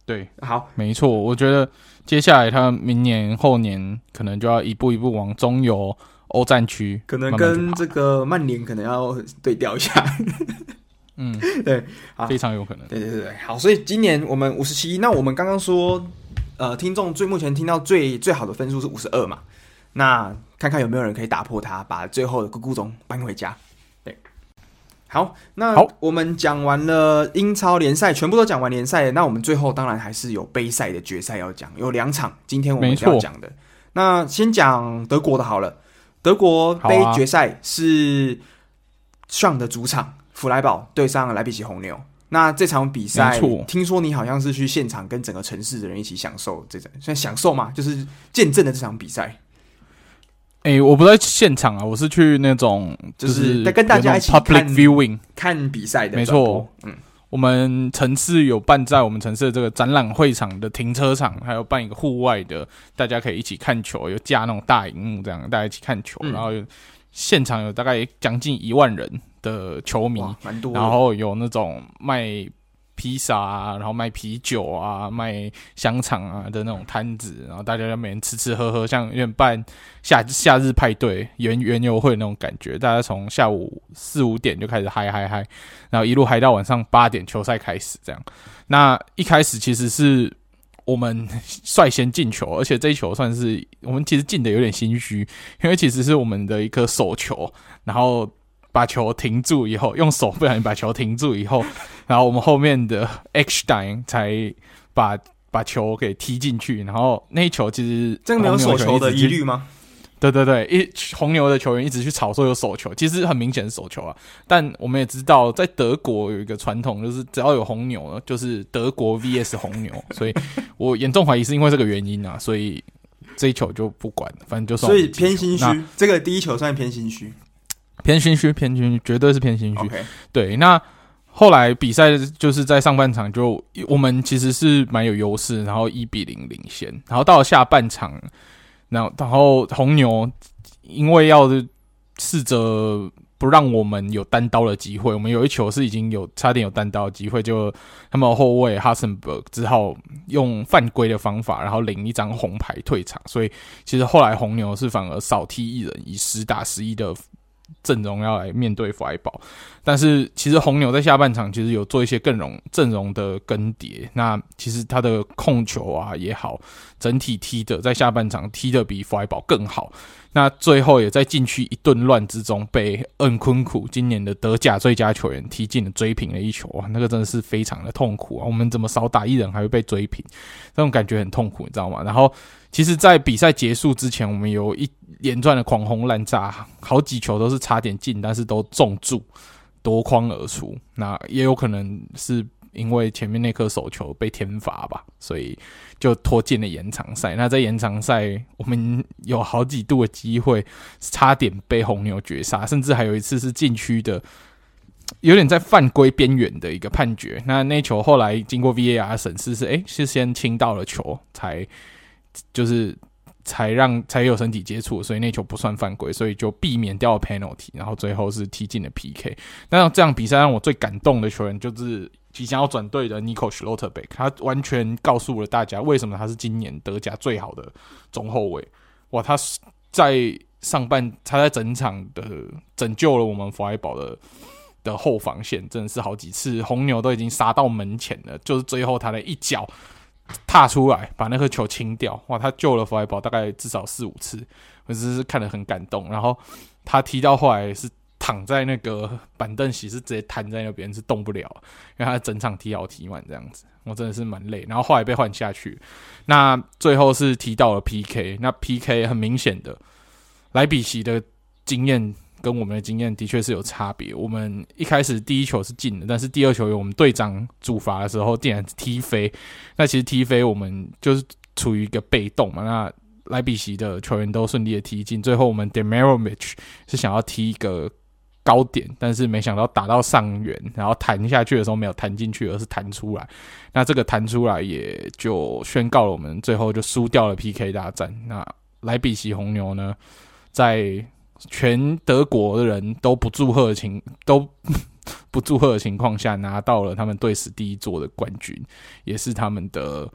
Speaker 2: 对，
Speaker 1: 好，
Speaker 2: 没错，我觉得接下来他明年后年可能就要一步一步往中游。欧战区
Speaker 1: 可能跟这个曼联可能要对调一下，
Speaker 2: 嗯，
Speaker 1: 对，
Speaker 2: 非常有可能，
Speaker 1: 对对对对，好，所以今年我们五十七，那我们刚刚说，呃，听众最目前听到最最好的分数是五十二嘛，那看看有没有人可以打破它，把最后的咕咕钟搬回家，对，好，那好，我们讲完了英超联赛，全部都讲完联赛，那我们最后当然还是有杯赛的决赛要讲，有两场，今天我们要讲的，那先讲德国的好了。德国杯决赛是上的主场弗莱堡对上莱比锡红牛。那这场比赛，听说你好像是去现场跟整个城市的人一起享受这场，算享受吗？就是见证了这场比赛。
Speaker 2: 哎、欸，我不在现场啊，我是去那种，就是
Speaker 1: 在跟大家一起
Speaker 2: public viewing
Speaker 1: 看比赛的。
Speaker 2: 没错，嗯。我们城市有办在我们城市的这个展览会场的停车场，还有办一个户外的，大家可以一起看球，有架那种大荧幕，这样大家一起看球。嗯、然后现场有大概将近一万人的球迷，蛮多。然后有那种卖披萨啊，然后卖啤酒啊，卖香肠啊的那种摊子，然后大家在那边吃吃喝喝，像有点办夏夏日派对、园园游会那种感觉。大家从下午四五点就开始嗨嗨嗨，然后一路嗨到晚上八点，球赛开始这样。那一开始其实是我们率先进球，而且这一球算是我们其实进的有点心虚，因为其实是我们的一颗手球，然后。把球停住以后，用手不小心把球停住以后，然后我们后面的 Eckstein 才把把球给踢进去。然后那一球其实
Speaker 1: 这个没有手球的疑虑吗？
Speaker 2: 对对对，一红牛的球员一直去吵说有手球，其实很明显是手球啊。但我们也知道，在德国有一个传统，就是只要有红牛，就是德国 VS 红牛。所以我严重怀疑是因为这个原因啊，所以这一球就不管了，反正就算。
Speaker 1: 所以偏心虚，这个第一球算偏心虚。
Speaker 2: 偏心虚，偏心虚，绝对是偏心虚。
Speaker 1: Okay.
Speaker 2: 对，那后来比赛就是在上半场就我们其实是蛮有优势，然后一比零领先，然后到了下半场，然后然后红牛因为要试着不让我们有单刀的机会，我们有一球是已经有差点有单刀的机会，就他们后卫哈森伯只好用犯规的方法，然后领一张红牌退场。所以其实后来红牛是反而少踢一人，以十打十一的。阵容要来面对弗莱堡，但是其实红牛在下半场其实有做一些更容阵容的更迭。那其实他的控球啊也好，整体踢的在下半场踢的比弗莱堡更好。那最后也在禁区一顿乱之中被恩昆库今年的德甲最佳球员踢进了追平了一球啊，那个真的是非常的痛苦啊！我们怎么少打一人还会被追平，这种感觉很痛苦，你知道吗？然后。其实，在比赛结束之前，我们有一连串的狂轰滥炸，好几球都是差点进，但是都中柱夺框而出。那也有可能是因为前面那颗手球被天罚吧，所以就拖进了延长赛。那在延长赛，我们有好几度的机会，差点被红牛绝杀，甚至还有一次是禁区的，有点在犯规边缘的一个判决。那那球后来经过 VAR 审视是，诶，是先亲到了球才。就是才让才有身体接触，所以那球不算犯规，所以就避免掉了 penalty，然后最后是踢进了 PK。那这样比赛让我最感动的球员就是即将要转队的 Nico Schlotterbeck，他完全告诉了大家为什么他是今年德甲最好的中后卫。哇，他在上半他在整场的拯救了我们弗莱堡的的后防线，真的是好几次红牛都已经杀到门前了，就是最后他的一脚。踏出来把那颗球清掉，哇！他救了弗莱堡大概至少四五次，我只是看得很感动。然后他踢到后来是躺在那个板凳席，是直接瘫在那边，是动不了，因为他整场踢好踢满这样子，我真的是蛮累。然后后来被换下去，那最后是踢到了 PK，那 PK 很明显的莱比锡的经验。跟我们的经验的确是有差别。我们一开始第一球是进的，但是第二球有我们队长主罚的时候，竟然踢飞。那其实踢飞，我们就是处于一个被动嘛。那莱比锡的球员都顺利的踢进，最后我们 Demirovic 是想要踢一个高点，但是没想到打到上缘，然后弹下去的时候没有弹进去，而是弹出来。那这个弹出来也就宣告了我们最后就输掉了 PK 大战。那莱比锡红牛呢，在全德国的人都不祝贺的情都 不祝贺的情况下，拿到了他们队史第一座的冠军，也是他们的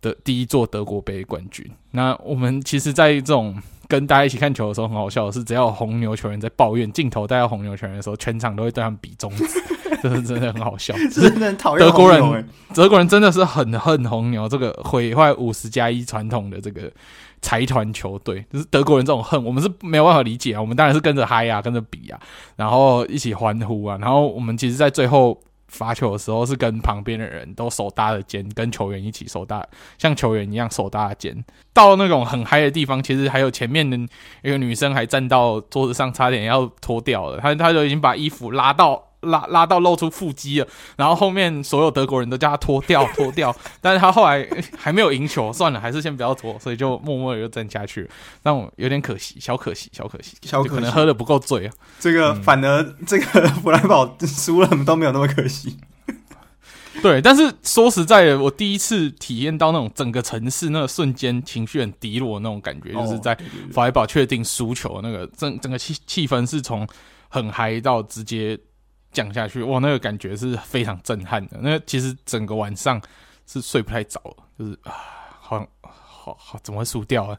Speaker 2: 的第一座德国杯冠军。那我们其实，在这种跟大家一起看球的时候，很好笑的是，只要有红牛球员在抱怨镜头带到红牛球员的时候，全场都会对他们比中指，这是真的很好笑。
Speaker 1: 真的很讨厌
Speaker 2: 德国人，德国人真的是很恨红牛这个毁坏五十加一传统的这个。财团球队就是德国人这种恨，我们是没有办法理解啊。我们当然是跟着嗨啊，跟着比啊，然后一起欢呼啊。然后我们其实，在最后罚球的时候，是跟旁边的人都手搭着肩，跟球员一起手搭，像球员一样手搭着肩。到那种很嗨的地方，其实还有前面的一个女生还站到桌子上，差点要脱掉了。她她就已经把衣服拉到。拉拉到露出腹肌了，然后后面所有德国人都叫他脱掉脱掉，但是他后来还没有赢球，算了，还是先不要脱，所以就默默的又站下去了，让我有点可惜，小可惜，小可惜，小可惜，可能喝的不够醉啊。
Speaker 1: 这个反而、嗯、这个 弗莱堡输了都没有那么可惜。
Speaker 2: 对，但是说实在的，我第一次体验到那种整个城市那个瞬间情绪很低落的那种感觉，就是在法莱堡确定输球那个整整个气气氛是从很嗨到直接。降下去，哇，那个感觉是非常震撼的。那其实整个晚上是睡不太着，就是啊，好像好好怎么会输掉啊？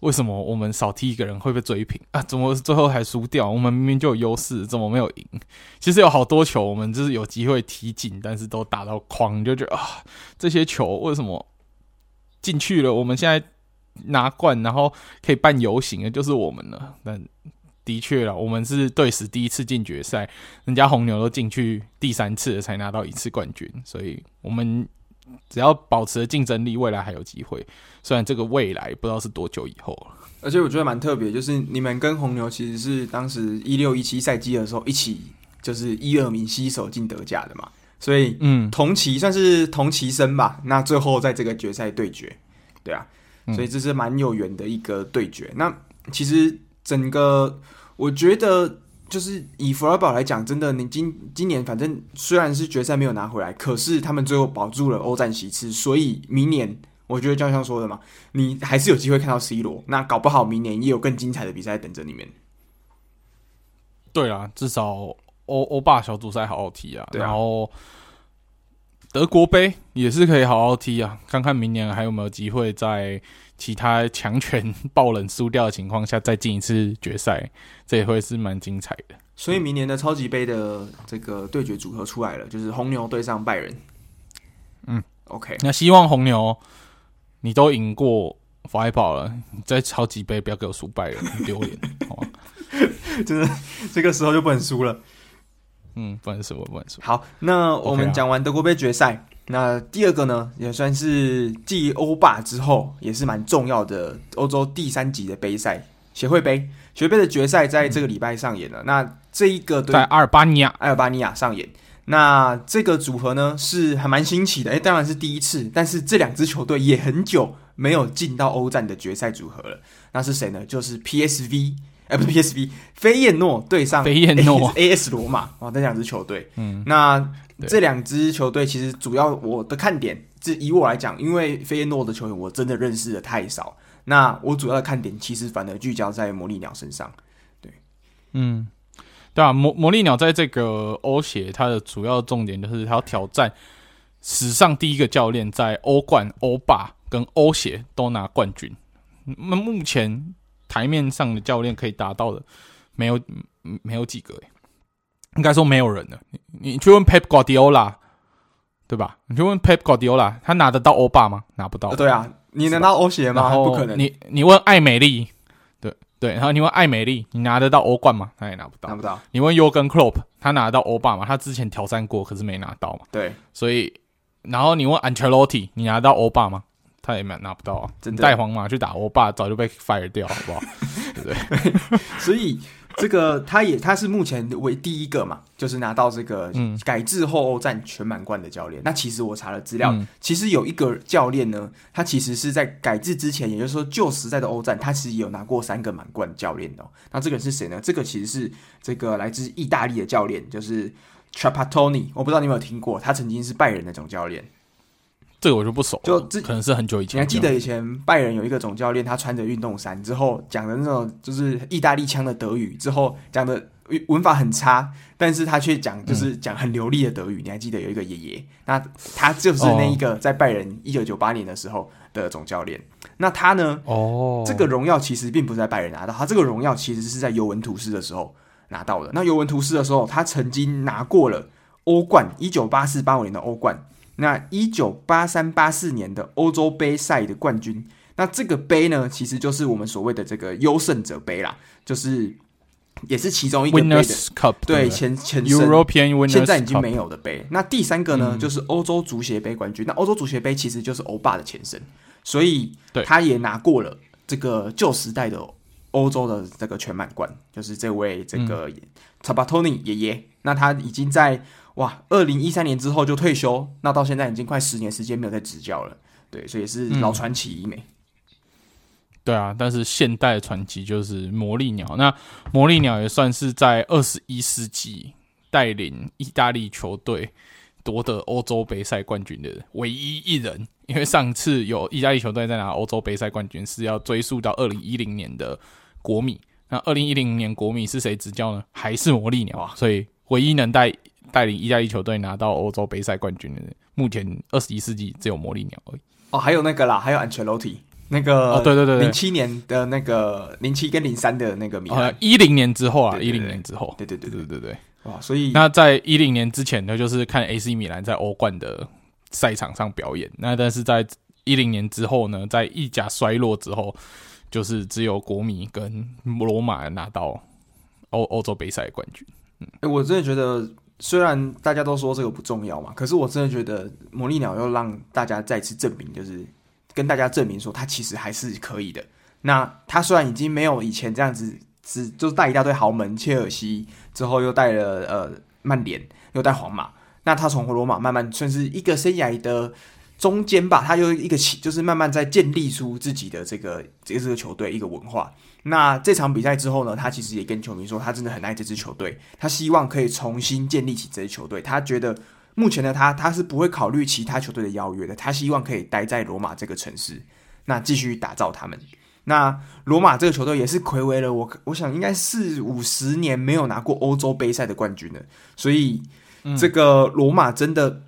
Speaker 2: 为什么我们少踢一个人会被追平啊？怎么最后还输掉？我们明明就有优势，怎么没有赢？其实有好多球我们就是有机会踢进，但是都打到框，就觉得啊，这些球为什么进去了？我们现在拿冠，然后可以办游行的，就是我们了。但的确了，我们是队史第一次进决赛，人家红牛都进去第三次了才拿到一次冠军，所以我们。只要保持竞争力，未来还有机会。虽然这个未来不知道是多久以后了。
Speaker 1: 而且我觉得蛮特别，就是你们跟红牛其实是当时一六一七赛季的时候一起，就是一二名携手进德甲的嘛。所以，嗯，同期算是同期生吧。那最后在这个决赛对决，对啊，所以这是蛮有缘的一个对决。那其实整个我觉得。就是以福尔堡来讲，真的，你今今年反正虽然是决赛没有拿回来，可是他们最后保住了欧战席次，所以明年我觉得就像说的嘛，你还是有机会看到 C 罗，那搞不好明年也有更精彩的比赛等着你们。
Speaker 2: 对啊，至少欧欧霸小组赛好好踢啊，
Speaker 1: 啊，
Speaker 2: 然后德国杯也是可以好好踢啊，看看明年还有没有机会在。其他强权爆冷输掉的情况下，再进一次决赛，这也会是蛮精彩的。
Speaker 1: 所以明年的超级杯的这个对决组合出来了，就是红牛对上拜仁。
Speaker 2: 嗯
Speaker 1: ，OK。
Speaker 2: 那希望红牛你都赢过法尔堡了，你在超级杯不要给我输拜仁，很丢脸，好吧？
Speaker 1: 真的，这个时候就不能输了。
Speaker 2: 嗯，不能输，我不能输。
Speaker 1: 好，那我们讲完德国杯决赛。那第二个呢，也算是继欧霸之后，也是蛮重要的欧洲第三级的杯赛——协会杯。协会杯的决赛在这个礼拜上演了。嗯、那这一个对
Speaker 2: 在阿尔巴尼亚，
Speaker 1: 阿尔巴尼亚上演。那这个组合呢，是还蛮新奇的。诶，当然是第一次，但是这两支球队也很久没有进到欧战的决赛组合了。那是谁呢？就是 PSV，哎，不是 PSV，飞燕诺对上
Speaker 2: 飞燕诺
Speaker 1: AS 罗马哦，这两支球队。嗯，那。这两支球队其实主要我的看点，这以我来讲，因为飞燕诺的球员我真的认识的太少，那我主要的看点其实反而聚焦在魔力鸟身上。对，
Speaker 2: 嗯，对啊，魔魔力鸟在这个欧协，它的主要重点就是它要挑战史上第一个教练在欧冠、欧霸跟欧协都拿冠军。那目前台面上的教练可以达到的，没有没有几个诶。应该说没有人了。你你去问 Pep Guardiola，对吧？你去问 Pep Guardiola，他拿得到欧霸吗？拿不到。
Speaker 1: 对啊，你能拿欧协吗？不可能。
Speaker 2: 你你问艾美丽，对对，然后你问艾美丽，你拿得到欧冠吗？他也拿不到。
Speaker 1: 拿不到。
Speaker 2: 你问 Jurgen Klopp，他拿得到欧霸吗？他之前挑战过，可是没拿到嘛。
Speaker 1: 对。
Speaker 2: 所以，然后你问 Ancelotti，你拿得到欧霸吗？他也没拿不到啊。真的。带皇马去打欧霸，早就被 fire 掉，好不好？对 不对？
Speaker 1: 所以。这个他也他是目前为第一个嘛，就是拿到这个改制后欧战全满贯的教练。嗯、那其实我查了资料，嗯、其实有一个教练呢，他其实是在改制之前，也就是说旧时代的欧战，他其实有拿过三个满贯教练的、哦。那这个人是谁呢？这个其实是这个来自意大利的教练，就是 Trapattoni。我不知道你有没有听过，他曾经是拜仁的总教练。
Speaker 2: 这个我就不熟，
Speaker 1: 就
Speaker 2: 可能是很久以前。
Speaker 1: 你还记得以前拜仁有一个总教练，他穿着运动衫之后讲的那种就是意大利腔的德语，之后讲的文法很差，但是他却讲就是讲很流利的德语。嗯、你还记得有一个爷爷，那他就是那一个在拜仁一九九八年的时候的总教练。哦、那他呢？哦，这个荣耀其实并不是在拜仁拿到，他这个荣耀其实是在尤文图斯的时候拿到的。那尤文图斯的时候，他曾经拿过了欧冠，一九八四八五年的欧冠。那一九八三八四年的欧洲杯赛的冠军，那这个杯呢，其实就是我们所谓的这个优胜者杯啦，就是也是其中一个杯的。
Speaker 2: Cup，
Speaker 1: 对前前
Speaker 2: European Winners
Speaker 1: 现在已经没有的杯。那第三个呢，嗯、就是欧洲足协杯冠军。那欧洲足协杯其实就是欧霸的前身，所以他也拿过了这个旧时代的欧洲的这个全满贯，就是这位这个查巴托尼爷爷。那他已经在。哇，二零一三年之后就退休，那到现在已经快十年时间没有再执教了，对，所以是老传奇一枚。嗯、
Speaker 2: 对啊，但是现代传奇就是魔力鸟。那魔力鸟也算是在二十一世纪带领意大利球队夺得欧洲杯赛冠军的唯一一人，因为上次有意大利球队在拿欧洲杯赛冠军是要追溯到二零一零年的国米。那二零一零年国米是谁执教呢？还是魔力鸟啊？所以。唯一能带带领意大利球队拿到欧洲杯赛冠军的人，目前二十一世纪只有魔力鸟而已。
Speaker 1: 哦，还有那个啦，还有安切洛蒂。那个
Speaker 2: 哦，对对对，
Speaker 1: 零七年的那个零七跟零三的那个米兰，
Speaker 2: 一零年之后啊，一零年之后，
Speaker 1: 对对对对对对，
Speaker 2: 哇，
Speaker 1: 所以
Speaker 2: 那在一零年之前呢，就是看 AC 米兰在欧冠的赛场上表演。那但是在一零年之后呢，在意甲衰落之后，就是只有国米跟罗马拿到欧欧洲杯赛冠军。嗯，
Speaker 1: 欸，我真的觉得，虽然大家都说这个不重要嘛，可是我真的觉得魔力鸟又让大家再次证明，就是。跟大家证明说，他其实还是可以的。那他虽然已经没有以前这样子，只就带一大堆豪门，切尔西之后又带了呃曼联，又带皇马。那他从罗马慢慢算是一个生涯的中间吧，他又一个起，就是慢慢在建立出自己的这个这个这个球队一个文化。那这场比赛之后呢，他其实也跟球迷说，他真的很爱这支球队，他希望可以重新建立起这支球队。他觉得。目前的他，他是不会考虑其他球队的邀约的。他希望可以待在罗马这个城市，那继续打造他们。那罗马这个球队也是魁违了我，我想应该四五十年没有拿过欧洲杯赛的冠军了。所以，这个罗马真的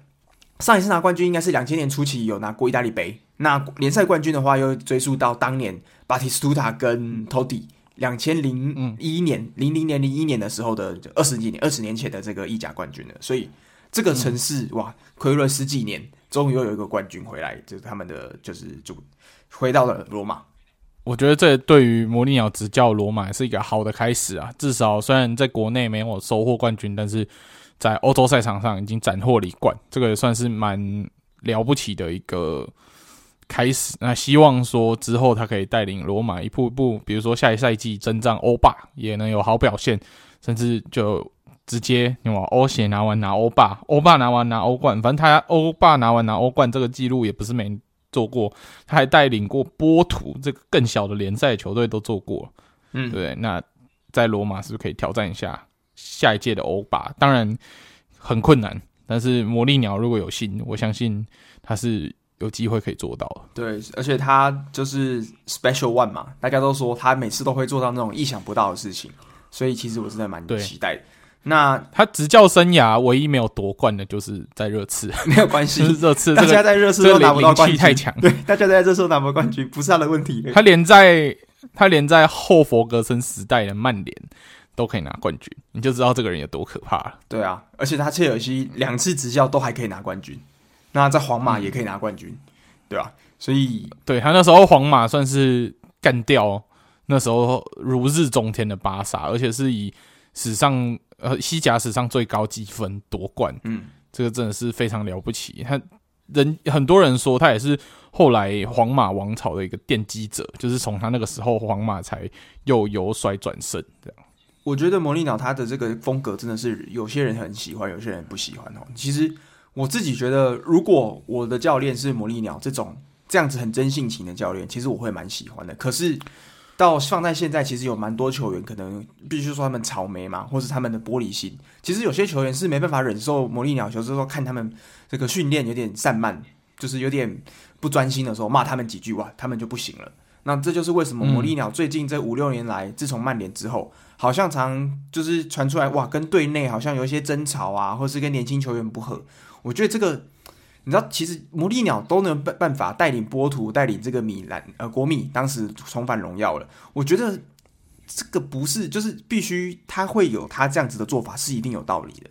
Speaker 1: 上一次拿冠军应该是两千年初期有拿过意大利杯。那联赛冠军的话，又追溯到当年巴蒂斯图塔跟托蒂两千零一年、零零年、零一年的时候的二十几年、二十年前的这个意甲冠军了。所以。这个城市哇，亏了十几年，终于又有一个冠军回来，就是他们的，就是主回到了罗马。
Speaker 2: 我觉得这对于魔力鸟执教罗马是一个好的开始啊！至少虽然在国内没有收获冠军，但是在欧洲赛场上已经斩获了一冠，这个也算是蛮了不起的一个开始。那希望说之后他可以带领罗马一步一步，比如说下一赛季征战欧霸也能有好表现，甚至就。直接你往欧协拿完拿欧霸，欧霸拿完拿欧冠，反正他欧霸拿完拿欧冠这个记录也不是没做过，他还带领过波图这个更小的联赛球队都做过，嗯，对，那在罗马是不是可以挑战一下下一届的欧霸？当然很困难，但是魔力鸟如果有心，我相信他是有机会可以做到的。
Speaker 1: 对，而且他就是 special one 嘛，大家都说他每次都会做到那种意想不到的事情，所以其实我真的蛮期待的。那
Speaker 2: 他执教生涯唯一没有夺冠的，就是在热刺，
Speaker 1: 没有关系。
Speaker 2: 热刺，
Speaker 1: 大家在热刺都拿不到冠军，
Speaker 2: 太强。
Speaker 1: 对，大家在热刺都拿不到冠军，不是他的问题。
Speaker 2: 他连在他连在后佛格森时代的曼联都可以拿冠军，你就知道这个人有多可怕了。
Speaker 1: 对啊，而且他切尔西两次执教都还可以拿冠军，那在皇马也可以拿冠军，嗯、对吧、啊？所以，
Speaker 2: 对他那时候皇马算是干掉那时候如日中天的巴萨，而且是以史上。呃，西甲史上最高积分夺冠，嗯，这个真的是非常了不起。他人很多人说他也是后来皇马王朝的一个奠基者，就是从他那个时候皇马才又由衰转盛这样。
Speaker 1: 我觉得魔力鸟他的这个风格真的是有些人很喜欢，有些人不喜欢哦。其实我自己觉得，如果我的教练是魔力鸟这种这样子很真性情的教练，其实我会蛮喜欢的。可是。到放在现在，其实有蛮多球员可能必须说他们草莓嘛，或是他们的玻璃心。其实有些球员是没办法忍受魔力鸟球，就是说看他们这个训练有点散漫，就是有点不专心的时候，骂他们几句哇，他们就不行了。那这就是为什么魔力鸟最近这五六年来，自从曼联之后，好像常就是传出来哇，跟队内好像有一些争吵啊，或是跟年轻球员不合。我觉得这个。你知道，其实魔力鸟都能办办法带领波图，带领这个米兰呃国米，当时重返荣耀了。我觉得这个不是，就是必须他会有他这样子的做法，是一定有道理的。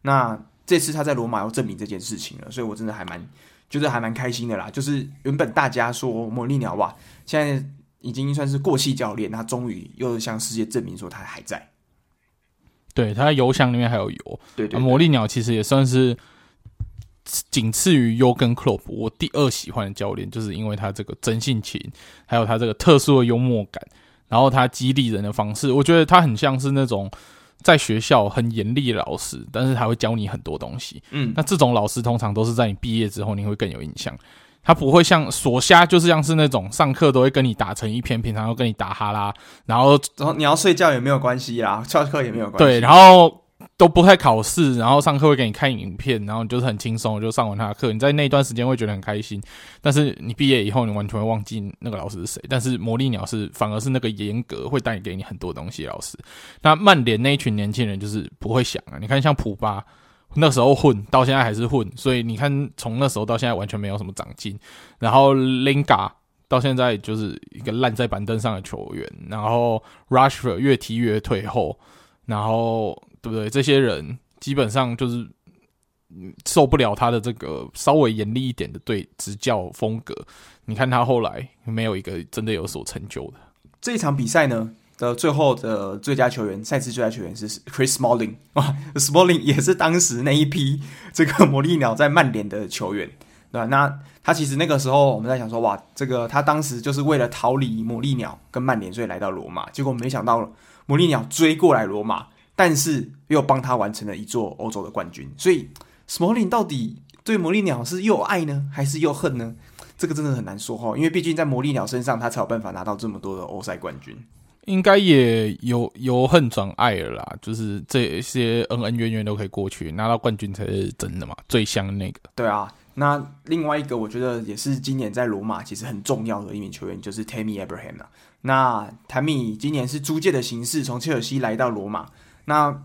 Speaker 1: 那这次他在罗马要证明这件事情了，所以我真的还蛮觉得还蛮开心的啦。就是原本大家说魔力鸟哇，现在已经算是过气教练，他终于又向世界证明说他还在。
Speaker 2: 对，他在油箱里面还有油。对，对对，魔力鸟其实也算是。仅次于尤根克洛普，我第二喜欢的教练，就是因为他这个真性情，还有他这个特殊的幽默感，然后他激励人的方式，我觉得他很像是那种在学校很严厉的老师，但是他会教你很多东西。嗯，那这种老师通常都是在你毕业之后你会更有印象，他不会像索虾，就是像是那种上课都会跟你打成一片，平常要跟你打哈拉，然后
Speaker 1: 然后你要睡觉也没有关系啦，翘课也没有关系。
Speaker 2: 对，然后。都不太考试，然后上课会给你看影片，然后你就是很轻松就上完他的课。你在那一段时间会觉得很开心，但是你毕业以后，你完全会忘记那个老师是谁。但是魔力鸟是反而是那个严格会带给你很多东西老师。那曼联那一群年轻人就是不会想啊，你看像普巴那时候混到现在还是混，所以你看从那时候到现在完全没有什么长进。然后林嘎到现在就是一个烂在板凳上的球员，然后 Rushford 越踢越退后，然后。对不对？这些人基本上就是受不了他的这个稍微严厉一点的对执教风格。你看他后来没有一个真的有所成就的。
Speaker 1: 这一场比赛呢的最后的最佳球员，赛事最佳球员是 Chris Smalling 哇，Smalling 也是当时那一批这个魔力鸟在曼联的球员，对吧？那他其实那个时候我们在想说，哇，这个他当时就是为了逃离魔力鸟跟曼联，所以来到罗马。结果没想到魔力鸟追过来罗马。但是又帮他完成了一座欧洲的冠军，所以 Smalling 到底对魔力鸟是又爱呢，还是又恨呢？这个真的很难说哈，因为毕竟在魔力鸟身上，他才有办法拿到这么多的欧赛冠军。
Speaker 2: 应该也由由恨转爱了啦，就是这些恩恩怨怨都可以过去，拿到冠军才是真的嘛，最香那个。
Speaker 1: 对啊，那另外一个我觉得也是今年在罗马其实很重要的一名球员，就是 Tammy Abraham 啊。那 Tammy 今年是租借的形式从切尔西来到罗马。那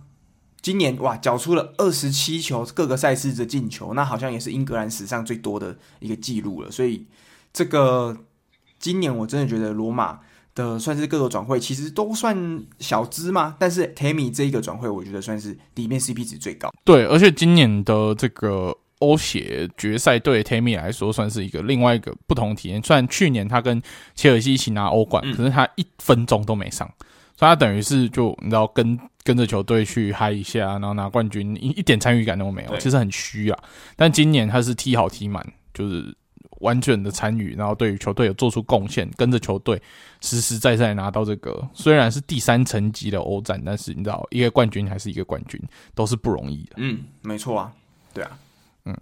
Speaker 1: 今年哇，缴出了二十七球各个赛事的进球，那好像也是英格兰史上最多的一个记录了。所以这个今年我真的觉得罗马的算是各个转会其实都算小资嘛，但是 Tammy 这一个转会，我觉得算是里面 CP 值最高。
Speaker 2: 对，而且今年的这个欧协决赛对 Tammy 来说算是一个另外一个不同体验。虽然去年他跟切尔西一起拿欧冠，嗯，可是他一分钟都没上。所以他等于是就你知道跟跟着球队去嗨一下，然后拿冠军，一一点参与感都没有，其实很虚啊。但今年他是踢好踢满，就是完全的参与，然后对于球队有做出贡献，跟着球队实实在在拿到这个虽然是第三层级的欧战，但是你知道一个冠军还是一个冠军，都是不容易的。
Speaker 1: 嗯，没错啊，对啊，
Speaker 2: 嗯，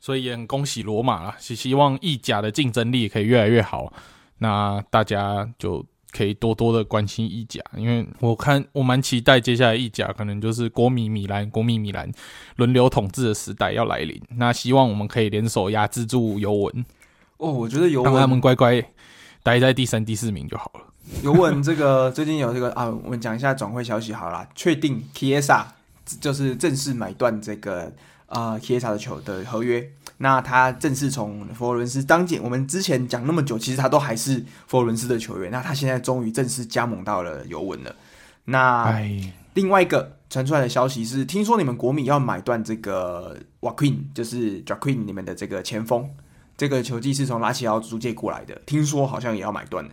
Speaker 2: 所以也很恭喜罗马啦，希希望意甲的竞争力可以越来越好。那大家就。可以多多的关心意甲，因为我看我蛮期待接下来意甲可能就是国米米兰、国米米兰轮流统治的时代要来临。那希望我们可以联手压制住尤文
Speaker 1: 哦，我觉得尤文
Speaker 2: 让他们乖乖待在第三、第四名就好了。
Speaker 1: 尤文这个最近有这个啊，我们讲一下转会消息好了，确定 Chiesa 就是正式买断这个啊 Chiesa 的球的合约。那他正式从佛罗伦斯当简，我们之前讲那么久，其实他都还是佛罗伦斯的球员。那他现在终于正式加盟到了尤文了。那另外一个传出来的消息是，听说你们国米要买断这个 Joaquin，就是 Joaquin 你们的这个前锋，这个球技是从拉齐奥租借过来的，听说好像也要买断。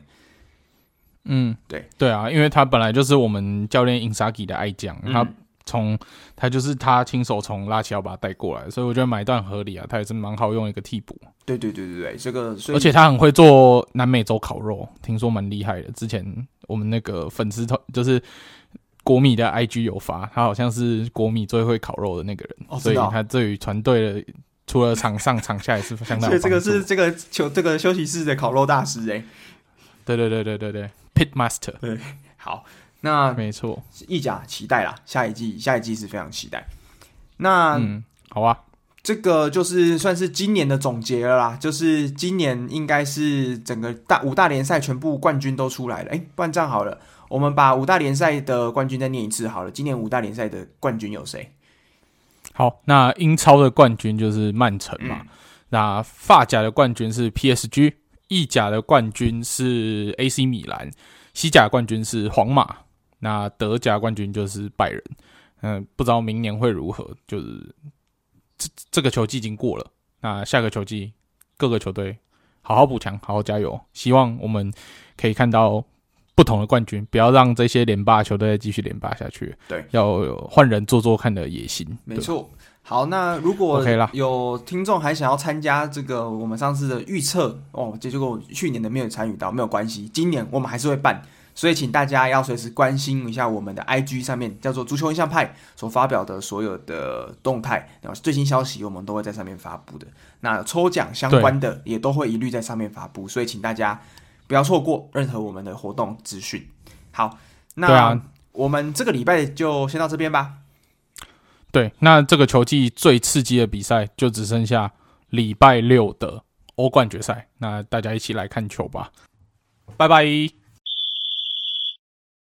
Speaker 2: 嗯，
Speaker 1: 对
Speaker 2: 对啊，因为他本来就是我们教练英萨吉的爱将，他、嗯。从他就是他亲手从拉齐奥把他带过来，所以我觉得买断合理啊，他也是蛮好用一个替
Speaker 1: 补。对对对对对，这个
Speaker 2: 而且他很会做南美洲烤肉，听说蛮厉害的。之前我们那个粉丝团就是国米的 IG 有发，他好像是国米最会烤肉的那个人，哦、所以他对于团队的除了场上场下也是相当。
Speaker 1: 所以这个是这个球这个休息室的烤肉大师哎、欸，
Speaker 2: 对对对对对对，Pit Master，
Speaker 1: 对，好。那
Speaker 2: 没错，
Speaker 1: 意甲期待啦，下一季下一季是非常期待。那、
Speaker 2: 嗯、好啊，
Speaker 1: 这个就是算是今年的总结了啦。就是今年应该是整个大五大联赛全部冠军都出来了。哎，不然这样好了，我们把五大联赛的冠军再念一次好了。今年五大联赛的冠军有谁？
Speaker 2: 好，那英超的冠军就是曼城嘛。嗯、那法甲的冠军是 PSG，意甲的冠军是 AC 米兰，西甲冠军是皇马。那德甲冠军就是拜仁，嗯，不知道明年会如何。就是这这个球季已经过了，那下个球季各个球队好好补强，好好加油。希望我们可以看到不同的冠军，不要让这些连霸球队继续连霸下去。
Speaker 1: 对，
Speaker 2: 要有换人做做看的野心。
Speaker 1: 没错。好，那如果有听众还想要参加这个我们上次的预测哦，这就跟我去年的没有参与到没有关系，今年我们还是会办。所以，请大家要随时关心一下我们的 IG 上面叫做“足球印象派”所发表的所有的动态，然后最新消息我们都会在上面发布的。那抽奖相关的也都会一律在上面发布，所以请大家不要错过任何我们的活动资讯。好，那我们这个礼拜就先到这边吧。
Speaker 2: 对，那这个球季最刺激的比赛就只剩下礼拜六的欧冠决赛，那大家一起来看球吧，拜拜。